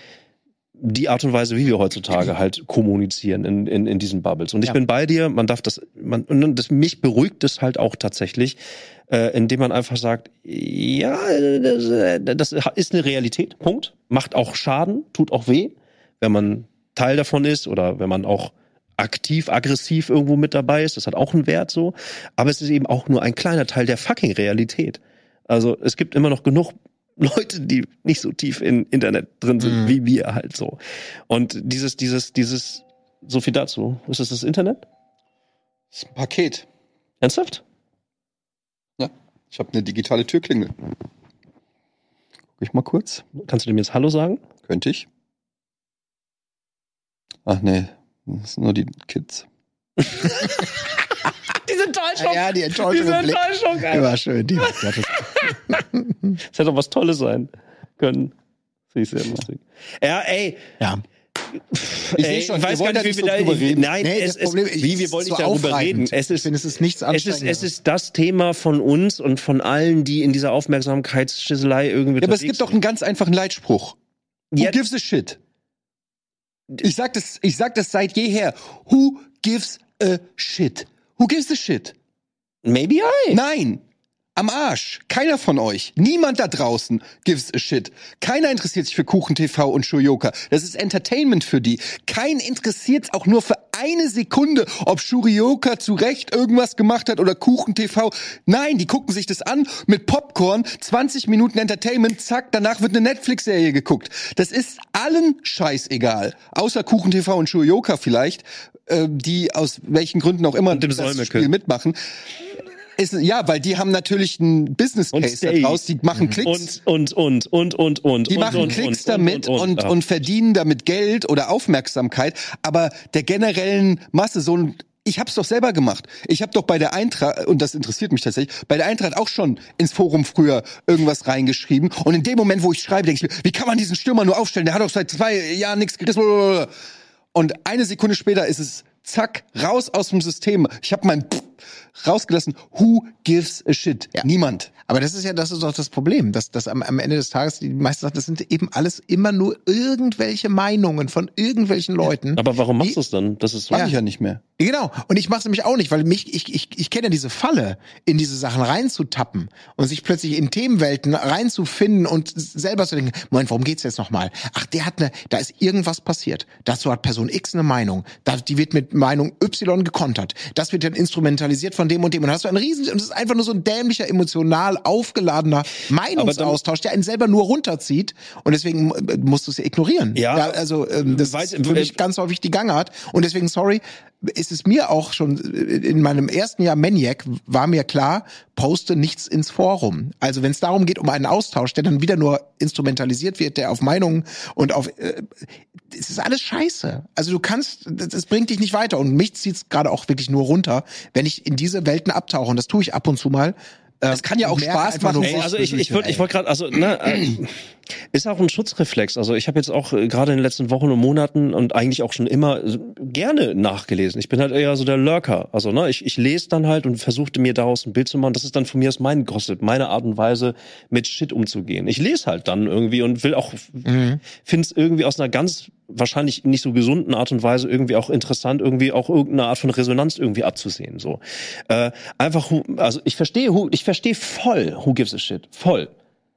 die Art und Weise, wie wir heutzutage halt kommunizieren in, in, in diesen Bubbles. Und ich Ja. bin bei dir, man darf das, man, und das, mich beruhigt es halt auch tatsächlich, äh, indem man einfach sagt, ja, das, äh, das ist eine Realität, Punkt. Macht auch Schaden, tut auch weh, wenn man Teil davon ist oder wenn man auch aktiv, aggressiv irgendwo mit dabei ist. Das hat auch einen Wert so. Aber es ist eben auch nur ein kleiner Teil der fucking Realität. Also es gibt immer noch genug Leute, die nicht so tief in Internet drin sind, Mhm. wie wir halt so. Und dieses, dieses, dieses, so viel dazu. Ist das das Internet? Das ist ein Paket. Ernsthaft? Ich habe eine digitale Türklingel. Guck ich mal kurz. Kannst du dem jetzt Hallo sagen? Könnte ich? Ach nee, das sind nur die Kids. Diese Enttäuschung! Ja, die enttäuschende Blick. Enttäuschung, Die war schön. Die, das, Das hätte doch was Tolles sein können. Finde ich sehr lustig. Ja, ey, ja. Ich ey, schon, ich weiß wir gar nicht, wie wir nicht da, so drüber reden. nein, Nee, es, Problem es, ist, wie, wir wollen nicht darüber reden. Es ist, finde, es ist nichts es ist, es ist das Thema von uns und von allen, die in dieser Aufmerksamkeitsschisselei irgendwie Ja, aber es gibt doch einen ganz einfachen Leitspruch. Who Ja. gives a shit? Ich sag das, ich sag das seit jeher. Who gives a shit? Who gives a shit? Maybe I. Nein. Am Arsch. Keiner von euch. Niemand da draußen gives a shit. Keiner interessiert sich für Kuchen TV und Shurioka. Das ist Entertainment für die. Kein interessiert auch nur für eine Sekunde, ob Shurioka zu Recht irgendwas gemacht hat oder Kuchen TV. Nein, die gucken sich das an mit Popcorn, 20 Minuten Entertainment, zack, danach wird eine Netflix-Serie geguckt. Das ist allen scheißegal. Außer Kuchen TV und Shurioka vielleicht, äh, die aus welchen Gründen auch immer das Solmecke. Spiel mitmachen. Ist, ja, weil die haben natürlich einen Business Case daraus, die machen Klicks. Und, und, und, und, und, und. Die und, machen und, Klicks und, damit und, und, verdienen damit Geld oder Aufmerksamkeit, aber der generellen Masse so ein ich hab's doch selber gemacht. Ich habe doch bei der Eintracht, und das interessiert mich tatsächlich, bei der Eintracht auch schon ins Forum früher irgendwas reingeschrieben. Und in dem Moment, wo ich schreibe, denke ich mir, wie kann man diesen Stürmer nur aufstellen? Der hat doch seit zwei Jahren nichts gerissen. Und eine Sekunde später ist es zack, raus aus dem System. Ich habe mein Pff rausgelassen. Who gives a shit? Ja. Niemand. Aber das ist ja, das ist doch das Problem, dass, dass am, am Ende des Tages die meisten Sachen, das sind eben alles immer nur irgendwelche Meinungen von irgendwelchen Leuten. Aber warum machst du es dann? Das ist so. Mach ich ja nicht mehr. Genau. Und ich mache es nämlich auch nicht, weil mich, ich, ich, ich kenne ja diese Falle, in diese Sachen reinzutappen und sich plötzlich in Themenwelten reinzufinden und selber zu denken, Moment, worum geht's jetzt nochmal? Ach, der hat eine, da ist irgendwas passiert. Dazu hat Person X eine Meinung. Da, die wird mit Meinung Y gekontert. Das wird dann instrumentalisiert von dem und dem. Und hast du einen riesen, und es ist einfach nur so ein dämlicher, emotional aufgeladener Meinungsaustausch, der einen selber nur runterzieht. Und deswegen äh, musst du es ja ignorieren. Ja. also ähm, das Weiß- ist für mich ganz häufig die Gangart. Und deswegen, sorry, ist ist es mir auch schon in meinem ersten Jahr Maniac war mir klar, poste nichts ins Forum. Also wenn es darum geht, um einen Austausch, der dann wieder nur instrumentalisiert wird, der auf Meinungen und auf äh, es ist alles scheiße. Also du kannst, das, das bringt dich nicht weiter. Und mich zieht's gerade auch wirklich nur runter, wenn ich in diese Welten abtauche. Und das tue ich ab und zu mal. Äh, Es kann ja auch Spaß machen, Ey, also es ich, ich wollte ist. ich wollte gerade, also ne, äh, ist auch ein Schutzreflex. Also ich habe jetzt auch äh, gerade in den letzten Wochen und Monaten und eigentlich auch schon immer äh, gerne nachgelesen. Ich bin halt eher so der Lurker. Also ne, ich, ich lese dann halt und versuchte mir daraus ein Bild zu machen. Das ist dann von mir aus mein Gossip, meine Art und Weise mit Shit umzugehen. Ich lese halt dann irgendwie und will auch, Mhm. finde es irgendwie aus einer ganz wahrscheinlich nicht so gesunden Art und Weise irgendwie auch interessant, irgendwie auch irgendeine Art von Resonanz irgendwie abzusehen. So äh, einfach, also ich verstehe, ich verstehe voll, who gives a shit, voll.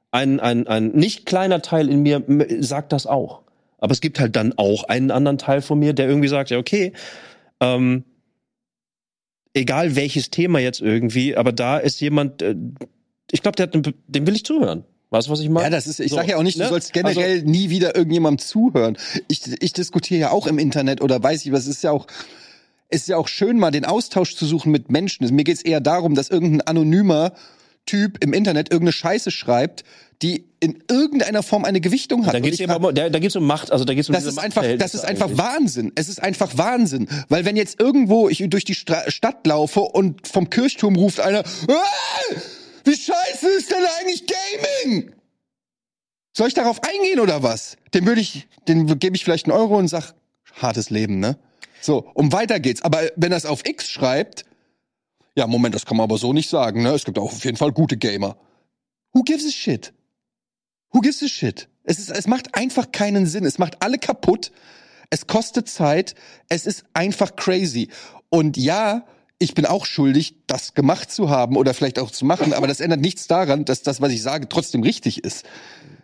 Ein ein ein nicht kleiner Teil in mir sagt das auch, aber es gibt halt dann auch einen anderen Teil von mir, der irgendwie sagt, ja okay, ähm, egal welches Thema jetzt irgendwie, aber da ist jemand, äh, ich glaube, der hat, einen, dem will ich zuhören. Weißt du, was ich meine? Ja, das ist, ich So, sag ja auch nicht, du ne? sollst generell Also, nie wieder irgendjemandem zuhören. Ich, ich diskutiere ja auch im Internet oder weiß ich was, ist ja auch, es ist ja auch schön, mal den Austausch zu suchen mit Menschen. Mir geht's eher darum, dass irgendein anonymer Typ im Internet irgendeine Scheiße schreibt, die in irgendeiner Form eine Gewichtung hat. da immer, um- da, da geht's um Macht, also da geht's um das ist einfach, das ist einfach eigentlich. Wahnsinn. Es ist einfach Wahnsinn, weil wenn jetzt irgendwo ich durch die Stra Stadt laufe und vom Kirchturm ruft einer, "Ah, wie scheiße ist denn eigentlich Gaming? Soll ich darauf eingehen oder was? Dem würde ich, den gebe ich vielleicht einen Euro und sag, hartes Leben, ne? So, um weiter geht's. Aber wenn er es auf X schreibt, ja, Moment, das kann man aber so nicht sagen, ne? Es gibt auch auf jeden Fall gute Gamer. Who gives a shit? Who gives a shit? Es, ist, es macht einfach keinen Sinn. Es macht alle kaputt. Es kostet Zeit. Es ist einfach crazy. Und ja, ich bin auch schuldig, das gemacht zu haben oder vielleicht auch zu machen, aber das ändert nichts daran, dass das, was ich sage, trotzdem richtig ist.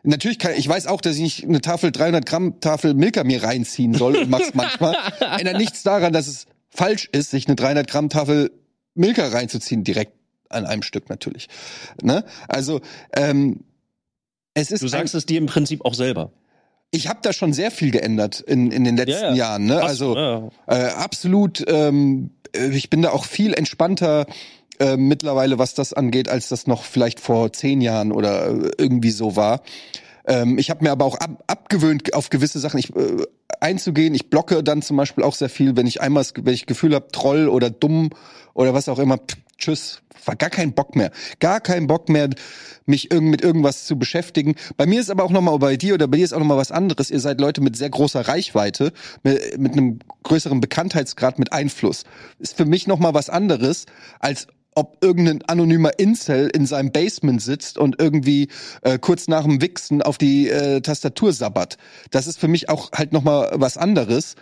Natürlich kann ich weiß auch, dass ich nicht eine Tafel 300 Gramm Tafel Milka mir reinziehen soll und mach's manchmal. ändert nichts daran, dass es falsch ist, sich eine 300 Gramm Tafel Milka reinzuziehen, direkt an einem Stück natürlich. Ne? Also ähm, es ist Du sagst es dir im Prinzip auch selber. Ich habe da schon sehr viel geändert in, in den letzten Ja, ja. Jahren. Ne? Also ja. äh, absolut, ähm, äh, ich bin da auch viel entspannter äh, mittlerweile, was das angeht, als das noch vielleicht vor zehn Jahren oder äh, irgendwie so war. Ähm, ich habe mir aber auch ab, abgewöhnt, auf gewisse Sachen ich, äh, einzugehen. Ich blocke dann zum Beispiel auch sehr viel, wenn ich einmal, wenn ich Gefühl habe, Troll oder dumm oder was auch immer, tschüss, war gar kein Bock mehr. Gar kein Bock mehr, mich irgend, mit irgendwas zu beschäftigen. Bei mir ist aber auch nochmal, bei dir oder bei dir ist auch nochmal was anderes. Ihr seid Leute mit sehr großer Reichweite, mit, mit einem größeren Bekanntheitsgrad, mit Einfluss. Ist für mich nochmal was anderes, als ob irgendein anonymer Incel in seinem Basement sitzt und irgendwie äh, kurz nach dem Wichsen auf die äh, Tastatur sabbert. Das ist für mich auch halt nochmal was anderes.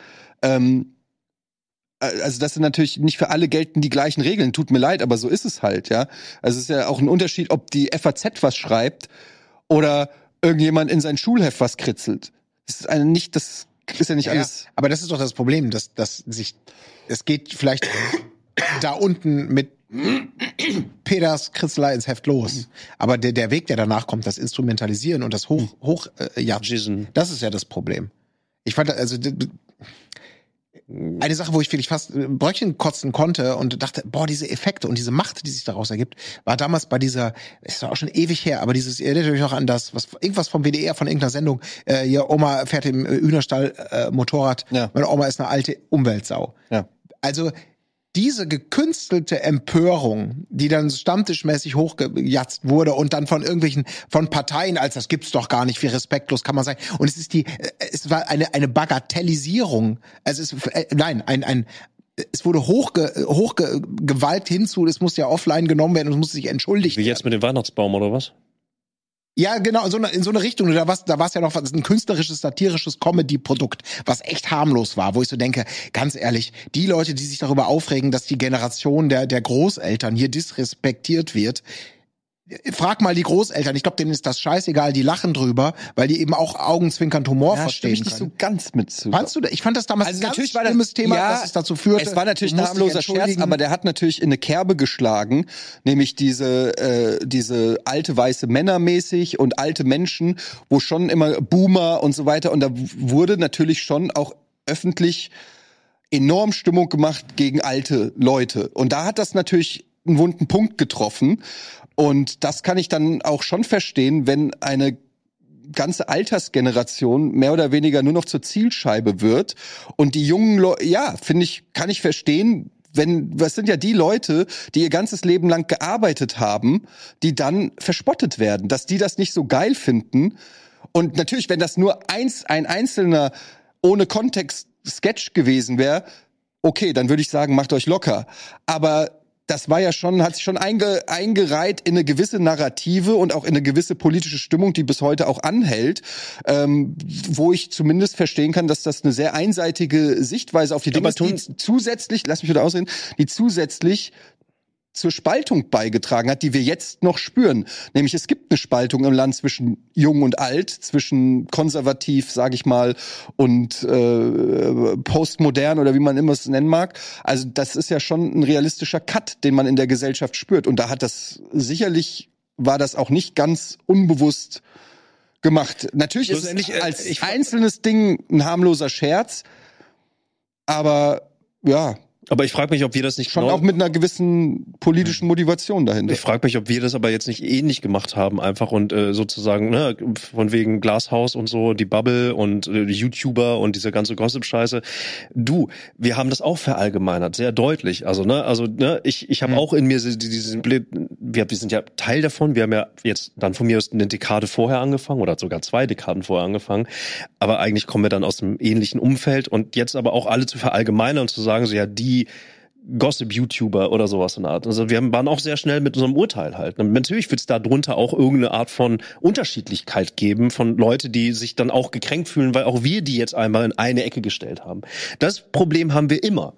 Ähm, äh, also das sind natürlich nicht für alle gelten die gleichen Regeln. Tut mir leid, aber so ist es halt, ja. Also es ist ja auch ein Unterschied, ob die FAZ was schreibt oder irgendjemand in sein Schulheft was kritzelt. Das ist eine nicht, das ist ja nicht Ja, ja. alles. Aber das ist doch das Problem, dass, dass sich, es geht vielleicht da unten mit Peters Kritzelei ins Heft los. Aber der, der Weg, der danach kommt, das Instrumentalisieren und das Hoch, Hoch, äh, ja, das ist ja das Problem. Ich fand, also, eine Sache, wo ich wirklich fast äh, Bröckchen kotzen konnte und dachte, boah, diese Effekte und diese Macht, die sich daraus ergibt, war damals bei dieser, ist doch auch schon ewig her, aber dieses, ihr erinnert euch noch an das, was, irgendwas vom WDR, von irgendeiner Sendung, äh, ihr Oma fährt im äh, Hühnerstall äh, Motorrad, Ja. meine Oma ist eine alte Umweltsau. Ja. Also, diese gekünstelte Empörung, die dann stammtischmäßig hochgejatzt wurde und dann von irgendwelchen, von Parteien, als das gibt's doch gar nicht, wie respektlos kann man sein. Und es ist die, äh, es war eine, eine Bagatellisierung. Also es ist, äh, nein, ein, ein, es wurde hochge, hochge, Gewalt hinzu, es muss ja offline genommen werden und es muss sich entschuldigt Wie jetzt mit dem Weihnachtsbaum oder was? Ja, genau, in so eine, in so eine Richtung. Da war da war's ja noch was, ein künstlerisches, satirisches Comedy-Produkt, was echt harmlos war, wo ich so denke, ganz ehrlich, die Leute, die sich darüber aufregen, dass die Generation der, der Großeltern hier disrespektiert wird, frag mal die Großeltern, ich glaube, denen ist das scheißegal, die lachen drüber, weil die eben auch augenzwinkernd Humor Ja, verstehen ich nicht können. so ganz mit zu. Fandst du, ich fand das damals Also ein ganz war das- schlimmes Thema, ja, dass es dazu führte. Es war natürlich ein harmloser Scherz, aber der hat natürlich in eine Kerbe geschlagen, nämlich diese äh, diese alte weiße Männer mäßig und alte Menschen, wo schon immer Boomer und so weiter und da wurde natürlich schon auch öffentlich enorm Stimmung gemacht gegen alte Leute. Und da hat das natürlich einen wunden Punkt getroffen. Und das kann ich dann auch schon verstehen, wenn eine ganze Altersgeneration mehr oder weniger nur noch zur Zielscheibe wird und die jungen Leute, ja, finde ich, kann ich verstehen, wenn, was sind ja die Leute, die ihr ganzes Leben lang gearbeitet haben, die dann verspottet werden, dass die das nicht so geil finden. Und natürlich, wenn das nur eins, ein einzelner ohne Kontext Sketch gewesen wäre, okay, dann würde ich sagen, macht euch locker. Aber das war ja schon, hat sich schon einge, eingereiht in eine gewisse Narrative und auch in eine gewisse politische Stimmung, die bis heute auch anhält, ähm, wo ich zumindest verstehen kann, dass das eine sehr einseitige Sichtweise auf die Dinge ist, die zusätzlich, lass mich wieder ausreden, die zusätzlich zur Spaltung beigetragen hat, die wir jetzt noch spüren. Nämlich es gibt eine Spaltung im Land zwischen jung und alt, zwischen konservativ, sage ich mal, und äh, postmodern oder wie man immer es nennen mag. Also das ist ja schon ein realistischer Cut, den man in der Gesellschaft spürt. Und da hat das sicherlich war das auch nicht ganz unbewusst gemacht. Natürlich ist es äh, als einzelnes Ding ein harmloser Scherz, aber ja, Aber ich frage mich, ob wir das nicht schon genau- auch mit einer gewissen politischen Motivation dahinter. Ich frage mich, ob wir das aber jetzt nicht ähnlich gemacht haben, einfach und äh, sozusagen, ne, von wegen Glashaus und so, die Bubble und äh, die YouTuber und diese ganze Gossip-Scheiße. Du, wir haben das auch verallgemeinert, sehr deutlich. Also, ne, also, ne, ich, ich habe auch in mir diese- diesen Blick, wir, wir sind ja Teil davon, wir haben ja jetzt dann von mir aus eine Dekade vorher angefangen oder sogar zwei Dekaden vorher angefangen, aber eigentlich kommen wir dann aus einem ähnlichen Umfeld und jetzt aber auch alle zu verallgemeinern und zu sagen, so ja, die Gossip-YouTuber oder sowas in der Art. Also wir waren auch sehr schnell mit unserem Urteil halt. Natürlich wird es da drunter auch irgendeine Art von Unterschiedlichkeit geben von Leute, die sich dann auch gekränkt fühlen, weil auch wir die jetzt einmal in eine Ecke gestellt haben. Das Problem haben wir immer.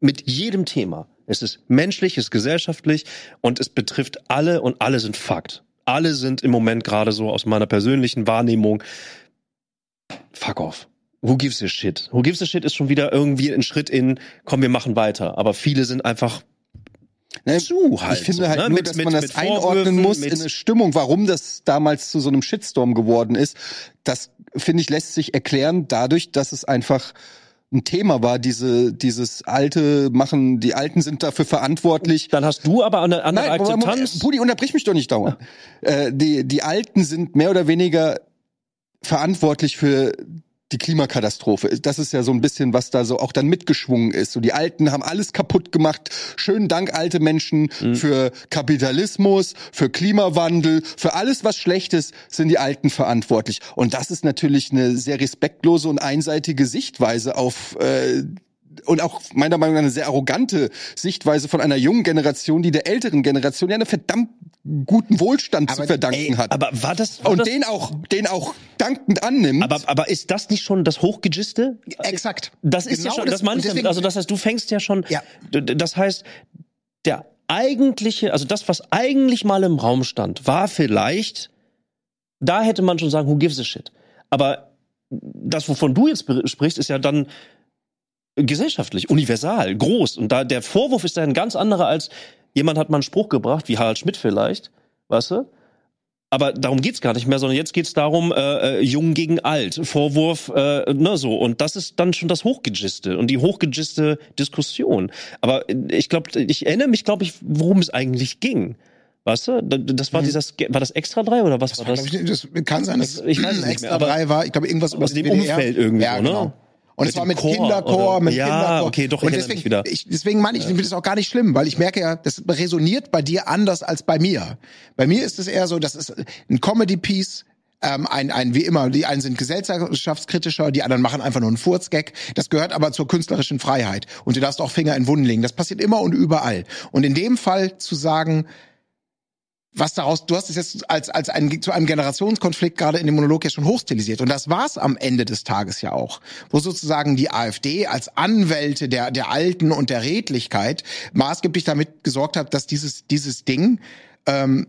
Mit jedem Thema. Es ist menschlich, es ist gesellschaftlich und es betrifft alle und alle sind Fakt. Alle sind im Moment gerade so aus meiner persönlichen Wahrnehmung fuck off. Who gives a shit? Who gives a shit ist schon wieder irgendwie ein Schritt in, komm, wir machen weiter. Aber viele sind einfach Ne, zu halt. ich finde halt ne? nur, Mit- dass mit- man das einordnen muss in eine Stimmung, warum das damals zu so einem Shitstorm geworden ist. Das, finde ich, lässt sich erklären dadurch, dass es einfach ein Thema war, diese, dieses alte machen, die Alten sind dafür verantwortlich. Dann hast du aber eine andere Nein, Akzeptanz. Pudi, unterbrich mich doch nicht dauernd. Äh, die, die Alten sind mehr oder weniger verantwortlich für die Klimakatastrophe. Das ist ja so ein bisschen, was da so auch dann mitgeschwungen ist. So die Alten haben alles kaputt gemacht. Schönen Dank, alte Menschen, Mhm. für Kapitalismus, für Klimawandel, für alles, was schlecht ist, sind die Alten verantwortlich. Und das ist natürlich eine sehr respektlose und einseitige Sichtweise auf äh, und auch meiner Meinung nach eine sehr arrogante Sichtweise von einer jungen Generation, die der älteren Generation ja einen verdammt guten Wohlstand zu Aber, verdanken Ey, hat. aber war das, war und das den auch, den auch dankend annimmt. aber, aber ist das nicht schon das Hochgegiste? Exakt. Das ist Genau ja schon, das- das, meine ich damit. Also das heißt, du fängst ja schon, Ja. Das heißt, der eigentliche, also das, was eigentlich mal im Raum stand, war vielleicht, da hätte man schon sagen, who gives a shit. Aber das, wovon du jetzt sprichst, ist ja dann gesellschaftlich, universal, groß. Und da der Vorwurf ist ja ein ganz anderer als jemand hat mal einen Spruch gebracht, wie Harald Schmidt vielleicht, weißt du? Aber darum geht's gar nicht mehr, sondern jetzt geht's darum, äh, äh, jung gegen alt, Vorwurf, äh, ne, so. Und das ist dann schon das Hochgegiste und die hochgegiste Diskussion. Aber äh, ich glaube, ich erinnere mich, glaube ich, worum es eigentlich ging. Weißt du? Da- Das war dieser, Ske- war das Extra 3 oder was war das? Ich, das kann sein, dass Ich weiß es nicht extra mehr, aber drei war. Ich glaube, irgendwas über aus das dem WDR. Umfeld irgendwie ja, so, ne? Genau. Und es war mit Chor, Kinderchor, oder? mit Ja, Kinderchor. okay, doch, Und deswegen, wieder. Ich, deswegen meine ich, ich finde das auch gar nicht schlimm, weil ich merke ja, das resoniert bei dir anders als bei mir. Bei mir ist es eher so, das ist ein Comedy-Piece, ähm, ein, ein, wie immer, die einen sind gesellschaftskritischer, die anderen machen einfach nur einen Furzgag. Das gehört aber zur künstlerischen Freiheit. Und du darfst auch Finger in Wunden legen. Das passiert immer und überall. Und in dem Fall zu sagen, was daraus, du hast es jetzt als, als ein, zu einem Generationskonflikt gerade in dem Monolog ja schon hochstilisiert. Und das war's am Ende des Tages ja auch. Wo sozusagen die AfD als Anwälte der, der Alten und der Redlichkeit maßgeblich damit gesorgt hat, dass dieses, dieses Ding, ähm,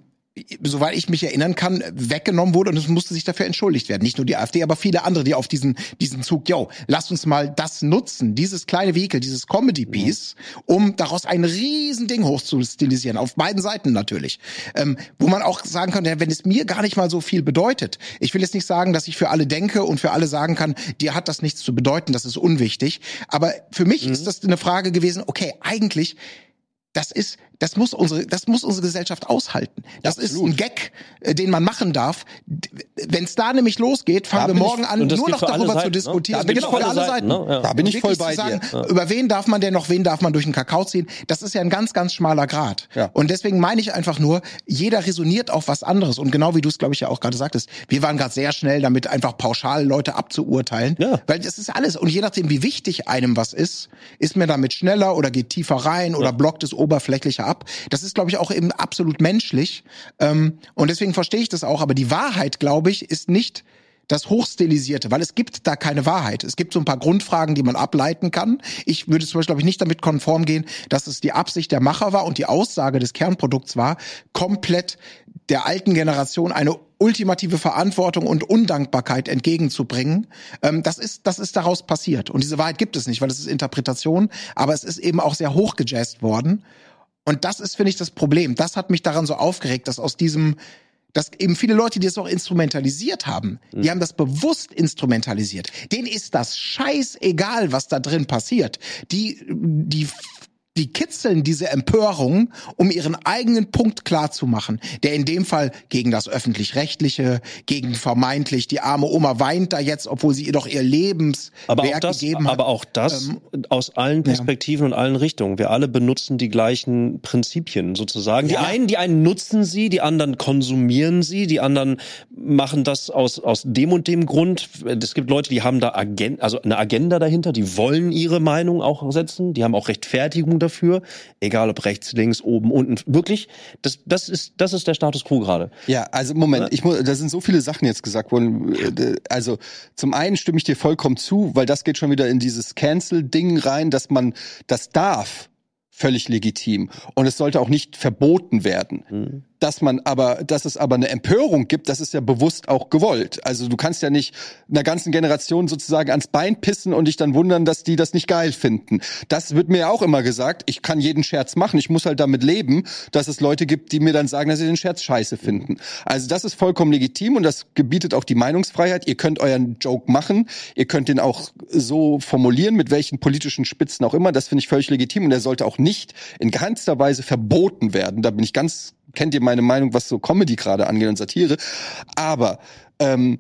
soweit ich mich erinnern kann, weggenommen wurde und es musste sich dafür entschuldigt werden. Nicht nur die AfD, aber viele andere, die auf diesen, diesen Zug, yo, lasst uns mal das nutzen, dieses kleine Vehikel, dieses Comedy-Piece, um daraus ein Riesending hochzustilisieren, auf beiden Seiten natürlich. Ähm, wo man auch sagen kann, wenn es mir gar nicht mal so viel bedeutet. Ich will jetzt nicht sagen, dass ich für alle denke und für alle sagen kann, dir hat das nichts zu bedeuten, das ist unwichtig. Aber für mich ist das eine Frage gewesen, okay, eigentlich das ist, das muss unsere, das muss unsere Gesellschaft aushalten. Das ist ein Gag, äh, den man machen darf. Wenn es da nämlich losgeht, fangen Da wir morgen ich- an, nur noch darüber zu Seiten, ne? diskutieren. Da Das bin ich für alle alle Seiten. Ne? Ja. Da bin ich voll bei zu dir. sagen, Über wen darf man denn noch, wen darf man durch den Kakao ziehen? Das ist ja ein ganz, ganz schmaler Grad. Ja. Und deswegen meine ich einfach nur, jeder resoniert auf was anderes. Und genau wie du es, glaube ich, ja auch gerade sagtest, wir waren gerade sehr schnell damit, einfach pauschal Leute abzuurteilen. Ja. Weil das ist alles. Und je nachdem, wie wichtig einem was ist, ist man damit schneller oder geht tiefer rein oder blockt es oberflächlicher ab. Das ist, glaube ich, auch eben absolut menschlich. Ähm, und deswegen verstehe ich das auch. Aber die Wahrheit, glaube ich, ist nicht das Hochstilisierte, weil es gibt da keine Wahrheit. Es gibt so ein paar Grundfragen, die man ableiten kann. Ich würde zum Beispiel, glaube ich, nicht damit konform gehen, dass es die Absicht der Macher war und die Aussage des Kernprodukts war, komplett der alten Generation eine ultimative Verantwortung und Undankbarkeit entgegenzubringen. Ähm, das ist, das ist daraus passiert. Und diese Wahrheit gibt es nicht, weil es ist Interpretation, aber es ist eben auch sehr hochgejazzt worden. Und das ist, finde ich, das Problem. Das hat mich daran so aufgeregt, dass aus diesem, dass eben viele Leute, die es auch instrumentalisiert haben, die haben das bewusst instrumentalisiert. Denen ist das scheißegal, was da drin passiert. Die, die, die kitzeln diese Empörung, um ihren eigenen Punkt klar zu machen, der in dem Fall gegen das öffentlich-rechtliche, gegen vermeintlich die arme Oma weint da jetzt, obwohl sie ihr doch ihr Lebenswerk Aber auch das, gegeben hat. aber auch das Ähm, aus allen Perspektiven und allen Richtungen. Wir alle benutzen die gleichen Prinzipien sozusagen. Die Ja. einen, die einen nutzen sie, die anderen konsumieren sie, die anderen machen das aus aus dem und dem Grund. Es gibt Leute, die haben da Agen also eine Agenda dahinter, die wollen ihre Meinung auch setzen, die haben auch Rechtfertigung dafür, egal ob rechts, links, oben, unten. Wirklich, das das ist das ist der Status quo gerade. Ja, also Moment, ich muss, da sind so viele Sachen jetzt gesagt worden. Also zum einen stimme ich dir vollkommen zu, weil das geht schon wieder in dieses Cancel-Ding rein, dass man das darf. Völlig legitim. Und es sollte auch nicht verboten werden. Dass man aber, dass es aber eine Empörung gibt, das ist ja bewusst auch gewollt. Also du kannst ja nicht einer ganzen Generation sozusagen ans Bein pissen und dich dann wundern, dass die das nicht geil finden. Das wird mir ja auch immer gesagt. Ich kann jeden Scherz machen. Ich muss halt damit leben, dass es Leute gibt, die mir dann sagen, dass sie den Scherz scheiße finden. Also das ist vollkommen legitim und das gebietet auch die Meinungsfreiheit. Ihr könnt euren Joke machen. Ihr könnt den auch so formulieren, mit welchen politischen Spitzen auch immer. Das finde ich völlig legitim und er sollte auch nicht in keinster Weise verboten werden. Da bin ich ganz, kennt ihr meine Meinung, was so Comedy gerade angeht und Satire. Aber ähm,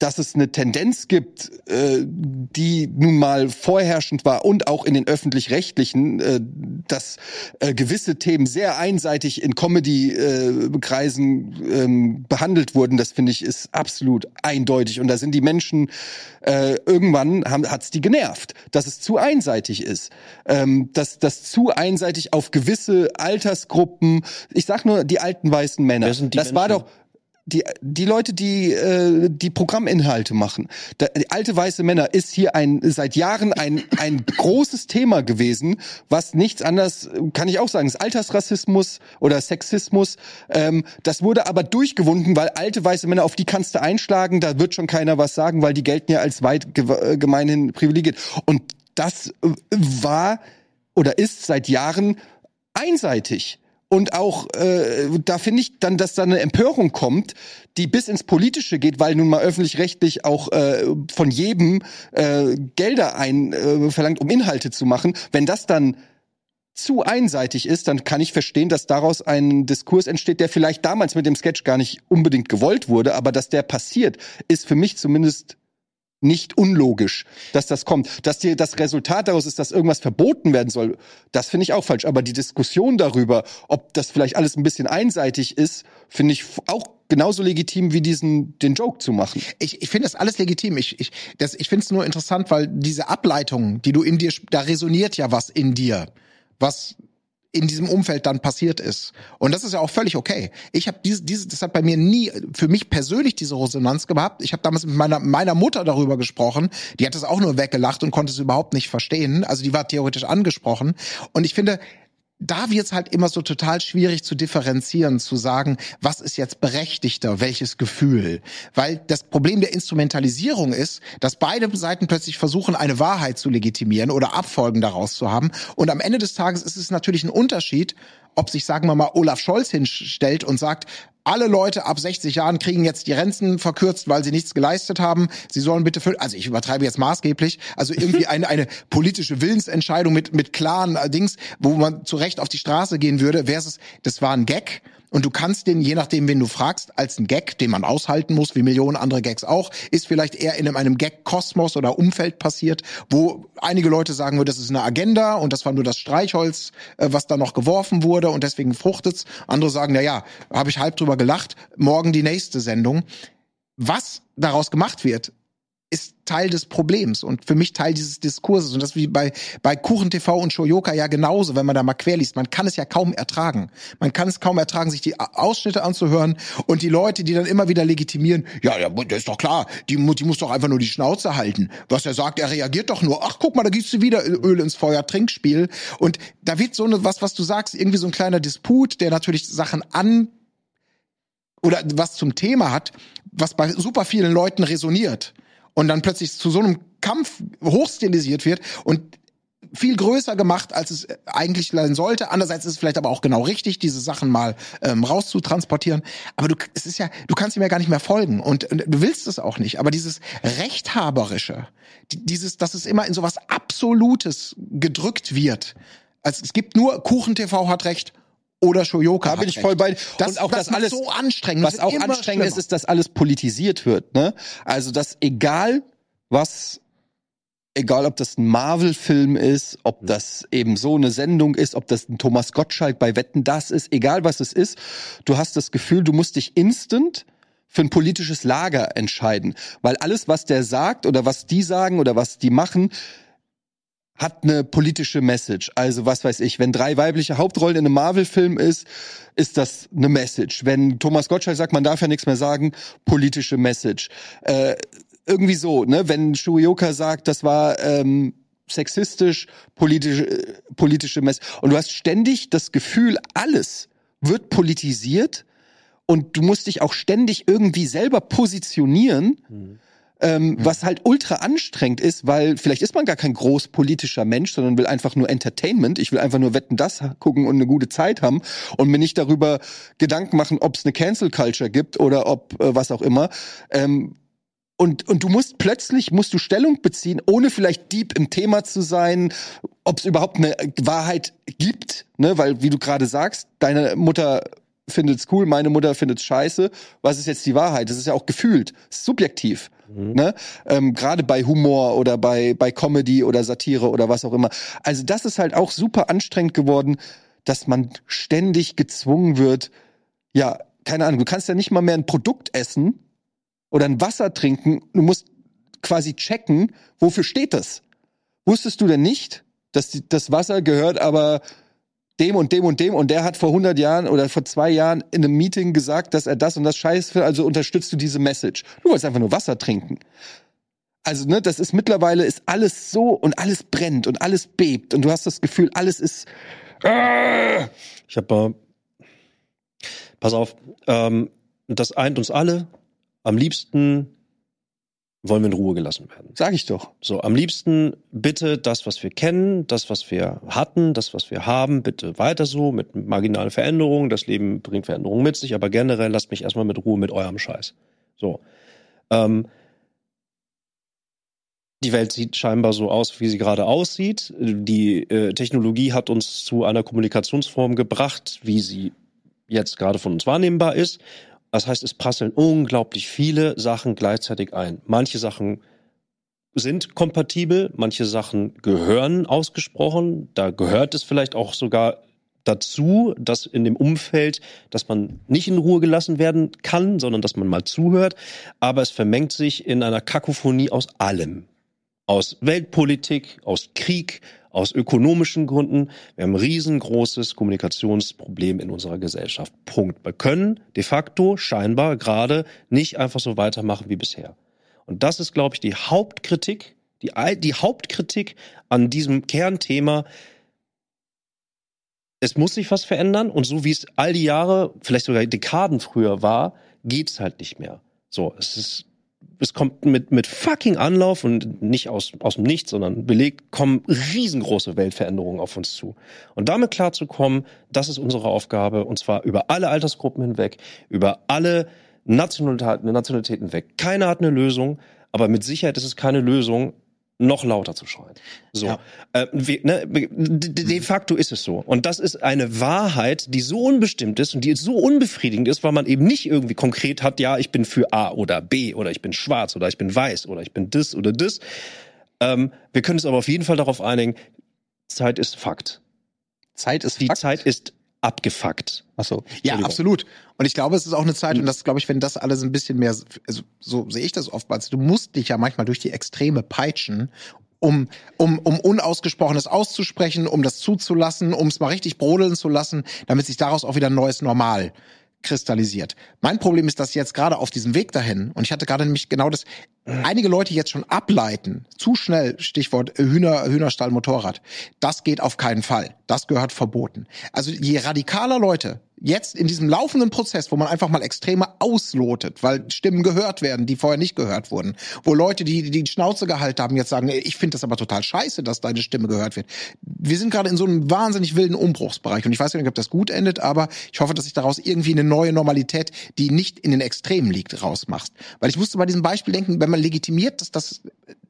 dass es eine Tendenz gibt, äh, die nun mal vorherrschend war und auch in den öffentlich-rechtlichen, äh, dass äh, gewisse Themen sehr einseitig in Comedy-Kreisen ähm, behandelt wurden, das finde ich ist absolut eindeutig. Und da sind die Menschen äh, irgendwann haben, hat's die genervt, dass es zu einseitig ist, ähm, dass das zu einseitig auf gewisse Altersgruppen. Ich sag nur die alten weißen Männer. Das war Menschen? doch die, die Leute, die äh, die Programminhalte machen. Da, alte weiße Männer ist hier ein seit Jahren ein ein großes Thema gewesen, was nichts anderes kann ich auch sagen, ist Altersrassismus oder Sexismus. Ähm, das wurde aber durchgewunden, weil alte weiße Männer auf die kannst du einschlagen, da wird schon keiner was sagen, weil die gelten ja als weit äh, gemeinhin privilegiert. Und das äh, war oder ist seit Jahren einseitig. Und auch äh, da finde ich dann, dass da eine Empörung kommt, die bis ins Politische geht, weil nun mal öffentlich-rechtlich auch äh, von jedem äh, Gelder ein äh, verlangt, um Inhalte zu machen. Wenn das dann zu einseitig ist, dann kann ich verstehen, dass daraus ein Diskurs entsteht, der vielleicht damals mit dem Sketch gar nicht unbedingt gewollt wurde, aber dass der passiert, ist für mich zumindest nicht unlogisch, dass das kommt. Dass dir das Resultat daraus ist, dass irgendwas verboten werden soll, das finde ich auch falsch. Aber die Diskussion darüber, ob das vielleicht alles ein bisschen einseitig ist, finde ich auch genauso legitim wie diesen den Joke zu machen. Ich, ich finde das alles legitim. Ich, ich, das, ich finde es nur interessant, weil diese Ableitung, die du in dir, da resoniert ja was in dir, was in diesem Umfeld dann passiert ist. Und das ist ja auch völlig okay. Ich habe diese, diese, das hat bei mir nie für mich persönlich diese Resonanz gehabt. Ich habe damals mit meiner meiner Mutter darüber gesprochen. Die hat es auch nur weggelacht und konnte es überhaupt nicht verstehen. Also die war theoretisch angesprochen. Und ich finde, da wird's halt immer so total schwierig zu differenzieren, zu sagen, was ist jetzt berechtigter, welches Gefühl. Weil das Problem der Instrumentalisierung ist, dass beide Seiten plötzlich versuchen, eine Wahrheit zu legitimieren oder Abfolgen daraus zu haben. Und am Ende des Tages ist es natürlich ein Unterschied, ob sich, sagen wir mal, Olaf Scholz hinstellt und sagt, alle Leute ab 60 Jahren kriegen jetzt die Renten verkürzt, weil sie nichts geleistet haben. Sie sollen bitte also ich übertreibe jetzt maßgeblich, also irgendwie eine, eine politische Willensentscheidung mit, mit klaren äh, Dings, wo man zu Recht auf die Straße gehen würde, versus, das war ein Gag. Und du kannst den, je nachdem, wen du fragst, als ein Gag, den man aushalten muss, wie Millionen andere Gags auch, ist vielleicht eher in einem Gag-Kosmos oder Umfeld passiert, wo einige Leute sagen würden, das ist eine Agenda und das war nur das Streichholz, äh, was da noch geworfen wurde und deswegen fruchtet's. Andere sagen, na ja, habe ich halb drüber gelacht, morgen die nächste Sendung. Was daraus gemacht wird, ist Teil des Problems und für mich Teil dieses Diskurses. Und das wie bei, bei Kuchen TV und Shoyoka ja genauso, wenn man da mal querliest. Man kann es ja kaum ertragen. Man kann es kaum ertragen, sich die Ausschnitte anzuhören und die Leute, die dann immer wieder legitimieren, ja, ja, das ist doch klar, die, die muss doch einfach nur die Schnauze halten. Was er sagt, er reagiert doch nur. Ach, guck mal, da gießt du wieder Öl ins Feuer, Trinkspiel. Und da wird so eine, was, was du sagst, irgendwie so ein kleiner Disput, der natürlich Sachen an oder was zum Thema hat, was bei super vielen Leuten resoniert und dann plötzlich zu so einem Kampf hochstilisiert wird und viel größer gemacht, als es eigentlich sein sollte. Andererseits ist es vielleicht aber auch genau richtig, diese Sachen mal ähm, rauszutransportieren. Aber du, es ist ja, du kannst ihm ja gar nicht mehr folgen und, und du willst es auch nicht. Aber dieses rechthaberische, dieses, dass es immer in sowas Absolutes gedrückt wird. Also es gibt nur Kuchen TV hat Recht oder Shoyoka. Da bin ich voll bei. Das, und auch das das, alles, so anstrengend. was auch anstrengend ist, schlimmer. ist, dass alles politisiert wird. Ne? Also dass egal was, egal ob das ein Marvel-Film ist, ob das eben so eine Sendung ist, ob das ein Thomas Gottschalk bei Wetten das ist, egal was es ist, du hast das Gefühl, du musst dich instant für ein politisches Lager entscheiden, weil alles, was der sagt oder was die sagen oder was die machen, hat eine politische Message. Also was weiß ich, wenn drei weibliche Hauptrollen in einem Marvel-Film ist, ist das eine Message. Wenn Thomas Gottschalk sagt, man darf ja nichts mehr sagen, politische Message. Äh, irgendwie so, ne? Wenn Shuyoka sagt, das war ähm, sexistisch, politische, äh, politische Message. Und du hast ständig das Gefühl, alles wird politisiert und du musst dich auch ständig irgendwie selber positionieren ähm, was halt ultra anstrengend ist, weil vielleicht ist man gar kein groß politischer Mensch, sondern will einfach nur Entertainment. Ich will einfach nur Wetten das gucken und eine gute Zeit haben und mir nicht darüber Gedanken machen, ob es eine Cancel Culture gibt oder ob äh, was auch immer. Ähm, und, und du musst plötzlich musst du Stellung beziehen, ohne vielleicht deep im Thema zu sein, ob es überhaupt eine Wahrheit gibt, ne? Weil wie du gerade sagst, deine Mutter findet's cool, meine Mutter findet's scheiße. Was ist jetzt die Wahrheit? Das ist ja auch gefühlt, subjektiv. Ne? Ähm, Gerade bei Humor oder bei, bei Comedy oder Satire oder was auch immer. Also das ist halt auch super anstrengend geworden, dass man ständig gezwungen wird, ja, keine Ahnung, du kannst ja nicht mal mehr ein Produkt essen oder ein Wasser trinken. Du musst quasi checken, wofür steht das? Wusstest du denn nicht, dass die, das Wasser gehört aber dem und dem und dem und der hat vor 100 Jahren oder vor zwei Jahren in einem Meeting gesagt, dass er das und das scheiße findet, also unterstützt du diese Message. Du wolltest einfach nur Wasser trinken. Also, ne, das ist mittlerweile ist alles so und alles brennt und alles bebt und du hast das Gefühl, alles ist Ich habe mal. Pass auf, ähm, das eint uns alle. Am liebsten wollen wir in Ruhe gelassen werden. Sag ich doch. So, am liebsten bitte das, was wir kennen, das, was wir hatten, das, was wir haben, bitte weiter so mit marginalen Veränderungen. Das Leben bringt Veränderungen mit sich, aber generell lasst mich erstmal mit Ruhe mit eurem Scheiß. So. Ähm, die Welt sieht scheinbar so aus, wie sie gerade aussieht. Die äh, Technologie hat uns zu einer Kommunikationsform gebracht, wie sie jetzt gerade von uns wahrnehmbar ist. Das heißt, es prasseln unglaublich viele Sachen gleichzeitig ein. Manche Sachen sind kompatibel, manche Sachen gehören ausgesprochen. Da gehört es vielleicht auch sogar dazu, dass in dem Umfeld, dass man nicht in Ruhe gelassen werden kann, sondern dass man mal zuhört. Aber es vermengt sich in einer Kakophonie aus allem. Aus Weltpolitik, aus Krieg, aus ökonomischen Gründen. Wir haben ein riesengroßes Kommunikationsproblem in unserer Gesellschaft. Punkt. Wir können de facto scheinbar gerade nicht einfach so weitermachen wie bisher. Und das ist, glaube ich, die Hauptkritik, die, die Hauptkritik an diesem Kernthema. es muss sich was verändern und so wie es all die Jahre, vielleicht sogar Dekaden früher war, geht's halt nicht mehr. So, es ist, es kommt mit, mit fucking Anlauf und nicht aus, aus dem Nichts, sondern belegt, kommen riesengroße Weltveränderungen auf uns zu. Und damit klarzukommen, das ist unsere Aufgabe und zwar über alle Altersgruppen hinweg, über alle Nationalitäten, Nationalitäten hinweg. Keiner hat eine Lösung, aber mit Sicherheit ist es keine Lösung, noch lauter zu schreien. So, Ja. äh, wie, ne, de, facto ist es so. Und das ist eine Wahrheit, die so unbestimmt ist und die so unbefriedigend ist, weil man eben nicht irgendwie konkret hat, ja, ich bin für A oder B oder ich bin schwarz oder ich bin weiß oder ich bin das oder das. Ähm, wir können uns aber auf jeden Fall darauf einigen, Zeit ist Fakt. Zeit ist Die Fakt. Zeit ist abgefuckt. Achso. Ja, absolut. Und ich glaube, es ist auch eine Zeit, und das glaube ich, wenn das alles ein bisschen mehr, also, so sehe ich das oftmals, du musst dich ja manchmal durch die Extreme peitschen, um, um, um Unausgesprochenes auszusprechen, um das zuzulassen, um es mal richtig brodeln zu lassen, damit sich daraus auch wieder ein neues Normal kristallisiert. Mein Problem ist, dass jetzt gerade auf diesem Weg dahin, und ich hatte gerade nämlich genau das, einige Leute jetzt schon ableiten, zu schnell, Stichwort Hühner, Hühnerstall, Motorrad, das geht auf keinen Fall. Das gehört verboten. Also je radikaler Leute jetzt in diesem laufenden Prozess, wo man einfach mal Extreme auslotet, weil Stimmen gehört werden, die vorher nicht gehört wurden, wo Leute, die die Schnauze gehalten haben, jetzt sagen, "Ey, ich finde das aber total scheiße, dass deine Stimme gehört wird. Wir sind gerade in so einem wahnsinnig wilden Umbruchsbereich und ich weiß nicht, ob das gut endet, aber ich hoffe, dass sich daraus irgendwie eine neue Normalität, die nicht in den Extremen liegt, rausmacht. Weil ich musste bei diesem Beispiel denken, wenn man legitimiert, dass das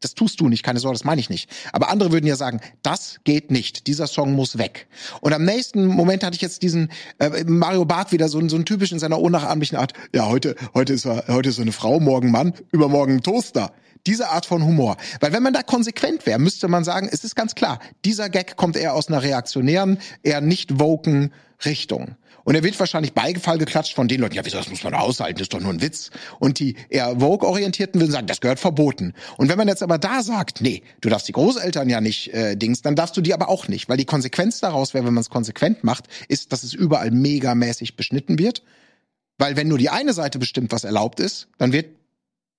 das tust du nicht, keine Sorge, das meine ich nicht. Aber andere würden ja sagen, das geht nicht, dieser Song muss weg. Und am nächsten Moment hatte ich jetzt diesen äh, Mario Barth wieder so, so einen typisch in seiner unnachahmlichen Art, ja, heute, heute ist er, heute ist er eine Frau, morgen Mann, übermorgen Toaster. Diese Art von Humor. Weil wenn man da konsequent wäre, müsste man sagen, es ist ganz klar, dieser Gag kommt eher aus einer reaktionären, eher nicht woken Richtung. Und er wird wahrscheinlich Beifall geklatscht von den Leuten, ja, wieso, das muss man aushalten, ist doch nur ein Witz. Und die eher Vogue-Orientierten würden sagen, das gehört verboten. Und wenn man jetzt aber da sagt, nee, du darfst die Großeltern ja nicht äh, Dings, dann darfst du die aber auch nicht. Weil die Konsequenz daraus wäre, wenn man es konsequent macht, ist, dass es überall megamäßig beschnitten wird. Weil wenn nur die eine Seite bestimmt, was erlaubt ist, dann wird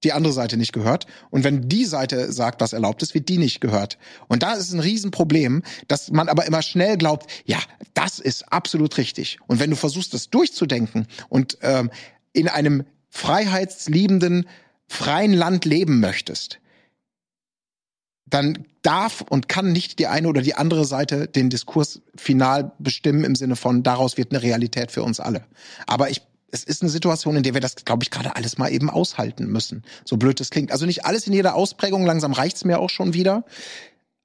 die andere Seite nicht gehört. Und wenn die Seite sagt, was erlaubt ist, wird die nicht gehört. Und da ist es ein Riesenproblem, dass man aber immer schnell glaubt, ja, das ist absolut richtig. Und wenn du versuchst, das durchzudenken und ähm, in einem freiheitsliebenden, freien Land leben möchtest, dann darf und kann nicht die eine oder die andere Seite den Diskurs final bestimmen im Sinne von, daraus wird eine Realität für uns alle. Aber ich es ist eine Situation, in der wir das, glaube ich, gerade alles mal eben aushalten müssen. So blöd das klingt. Also nicht alles in jeder Ausprägung, langsam reicht's mir auch schon wieder.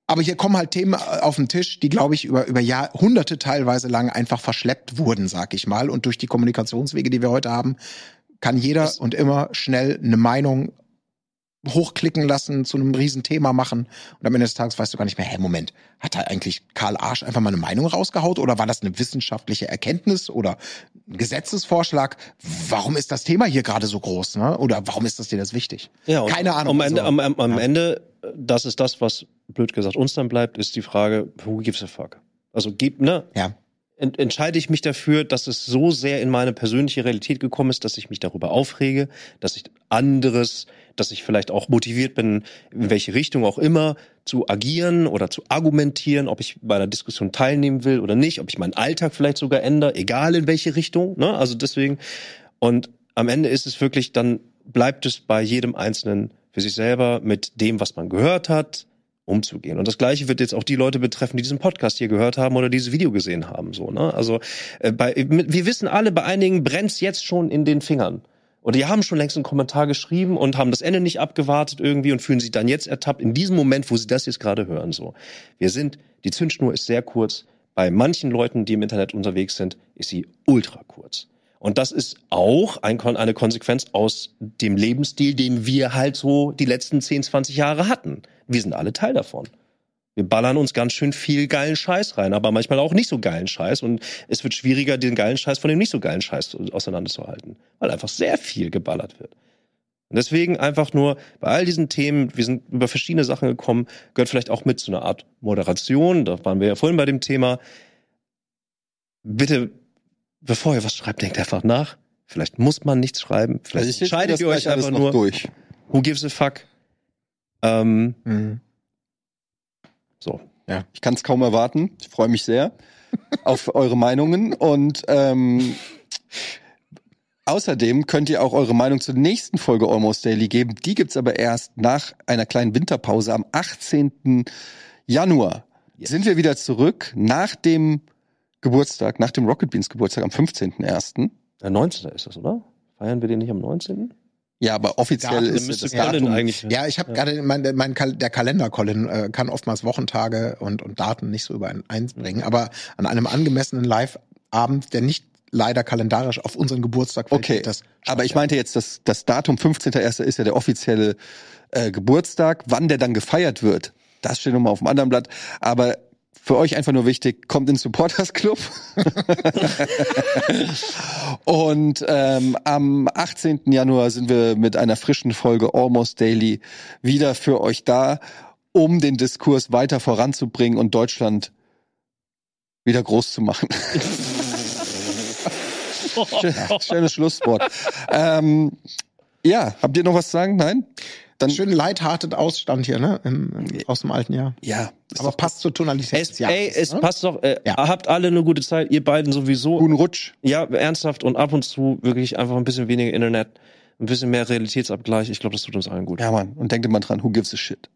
Aber hier kommen halt Themen auf den Tisch, die, glaube ich, über, über Jahrhunderte teilweise lang einfach verschleppt wurden, sag ich mal. Und durch die Kommunikationswege, die wir heute haben, kann jeder und immer schnell eine Meinung hochklicken lassen, zu einem Riesenthema machen. Und am Ende des Tages weißt du gar nicht mehr, hä, Moment, hat da eigentlich Karl Arsch einfach mal eine Meinung rausgehaut oder war das eine wissenschaftliche Erkenntnis oder ein Gesetzesvorschlag? Warum ist das Thema hier gerade so groß? Ne? Oder warum ist das dir das wichtig? Ja, Keine Ahnung. Am Ende, Also, am, am, am ja. Ende, das ist das, was blöd gesagt uns dann bleibt, ist die Frage, who gives a fuck? Also gib, ne? Ja. Ent, entscheide ich mich dafür, dass es so sehr in meine persönliche Realität gekommen ist, dass ich mich darüber aufrege, dass ich anderes, dass ich vielleicht auch motiviert bin, in welche Richtung auch immer zu agieren oder zu argumentieren, ob ich bei einer Diskussion teilnehmen will oder nicht, ob ich meinen Alltag vielleicht sogar ändere, egal in welche Richtung. Ne? Also deswegen. Und am Ende ist es wirklich, dann bleibt es bei jedem Einzelnen für sich selber mit dem, was man gehört hat, umzugehen. Und das Gleiche wird jetzt auch die Leute betreffen, die diesen Podcast hier gehört haben oder dieses Video gesehen haben. So, ne? Also äh, bei, wir wissen alle, bei einigen brennt's jetzt schon in den Fingern. Oder die haben schon längst einen Kommentar geschrieben und haben das Ende nicht abgewartet irgendwie und fühlen sich dann jetzt ertappt in diesem Moment, wo sie das jetzt gerade hören. So, wir sind, die Zündschnur ist sehr kurz. Bei manchen Leuten, die im Internet unterwegs sind, ist sie ultra kurz. Und das ist auch ein, eine Konsequenz aus dem Lebensstil, den wir halt so die letzten 10, 20 Jahre hatten. Wir sind alle Teil davon. Wir ballern uns ganz schön viel geilen Scheiß rein, aber manchmal auch nicht so geilen Scheiß. Und es wird schwieriger, den geilen Scheiß von dem nicht so geilen Scheiß auseinanderzuhalten, weil einfach sehr viel geballert wird. Und deswegen einfach nur bei all diesen Themen, wir sind über verschiedene Sachen gekommen, gehört vielleicht auch mit zu einer Art Moderation. Da waren wir ja vorhin bei dem Thema. Bitte, bevor ihr was schreibt, denkt einfach nach. Vielleicht muss man nichts schreiben. Vielleicht Also entscheidet ihr euch einfach nur. durch. Who gives a fuck? Ähm, Mhm. So. Ja. Ich kann es kaum erwarten. Ich freue mich sehr auf eure Meinungen. Und ähm, außerdem könnt ihr auch eure Meinung zur nächsten Folge Almost Daily geben. Die gibt's aber erst nach einer kleinen Winterpause am 18. Januar. Sind wir wieder zurück nach dem Geburtstag, nach dem Rocket Beans Geburtstag am 15.01. Der 19. ist das, oder? Feiern wir den nicht am 19.? Ja, aber offiziell Ja, ist das Colin Datum eigentlich. Ja, ich habe gerade mein, mein Kal der Kalender Colin äh, kann oftmals Wochentage und und Daten nicht so übereins bringen, aber an einem angemessenen Live-Abend, der nicht leider kalendarisch auf unseren Geburtstag fällt, Okay, das aber ich meinte jetzt, dass das Datum 15.01. ist ja der offizielle äh, Geburtstag. Wann der dann gefeiert wird, das steht nochmal auf dem anderen Blatt. Aber für euch einfach nur wichtig, kommt in Supporters Club. Und ähm, am 18. Januar sind wir mit einer frischen Folge Almost Daily wieder für euch da, um den Diskurs weiter voranzubringen und Deutschland wieder groß zu machen. Schön- Schönes Schlusswort. ähm, ja, habt ihr noch was zu sagen? Nein? Dann schön lighthearted Ausstand hier, ne, Im, im, aus dem alten Jahr. ja, Aber passt zur Tonalität Es, des Jahres. ey, es ne? passt doch. Äh, Ja. Habt alle eine gute Zeit, ihr beiden sowieso. guten Rutsch. Ja, ernsthaft und ab und zu wirklich einfach ein bisschen weniger Internet, ein bisschen mehr Realitätsabgleich. Ich glaube, das tut uns allen gut. Ja, Mann. Und denkt immer dran, who gives a shit?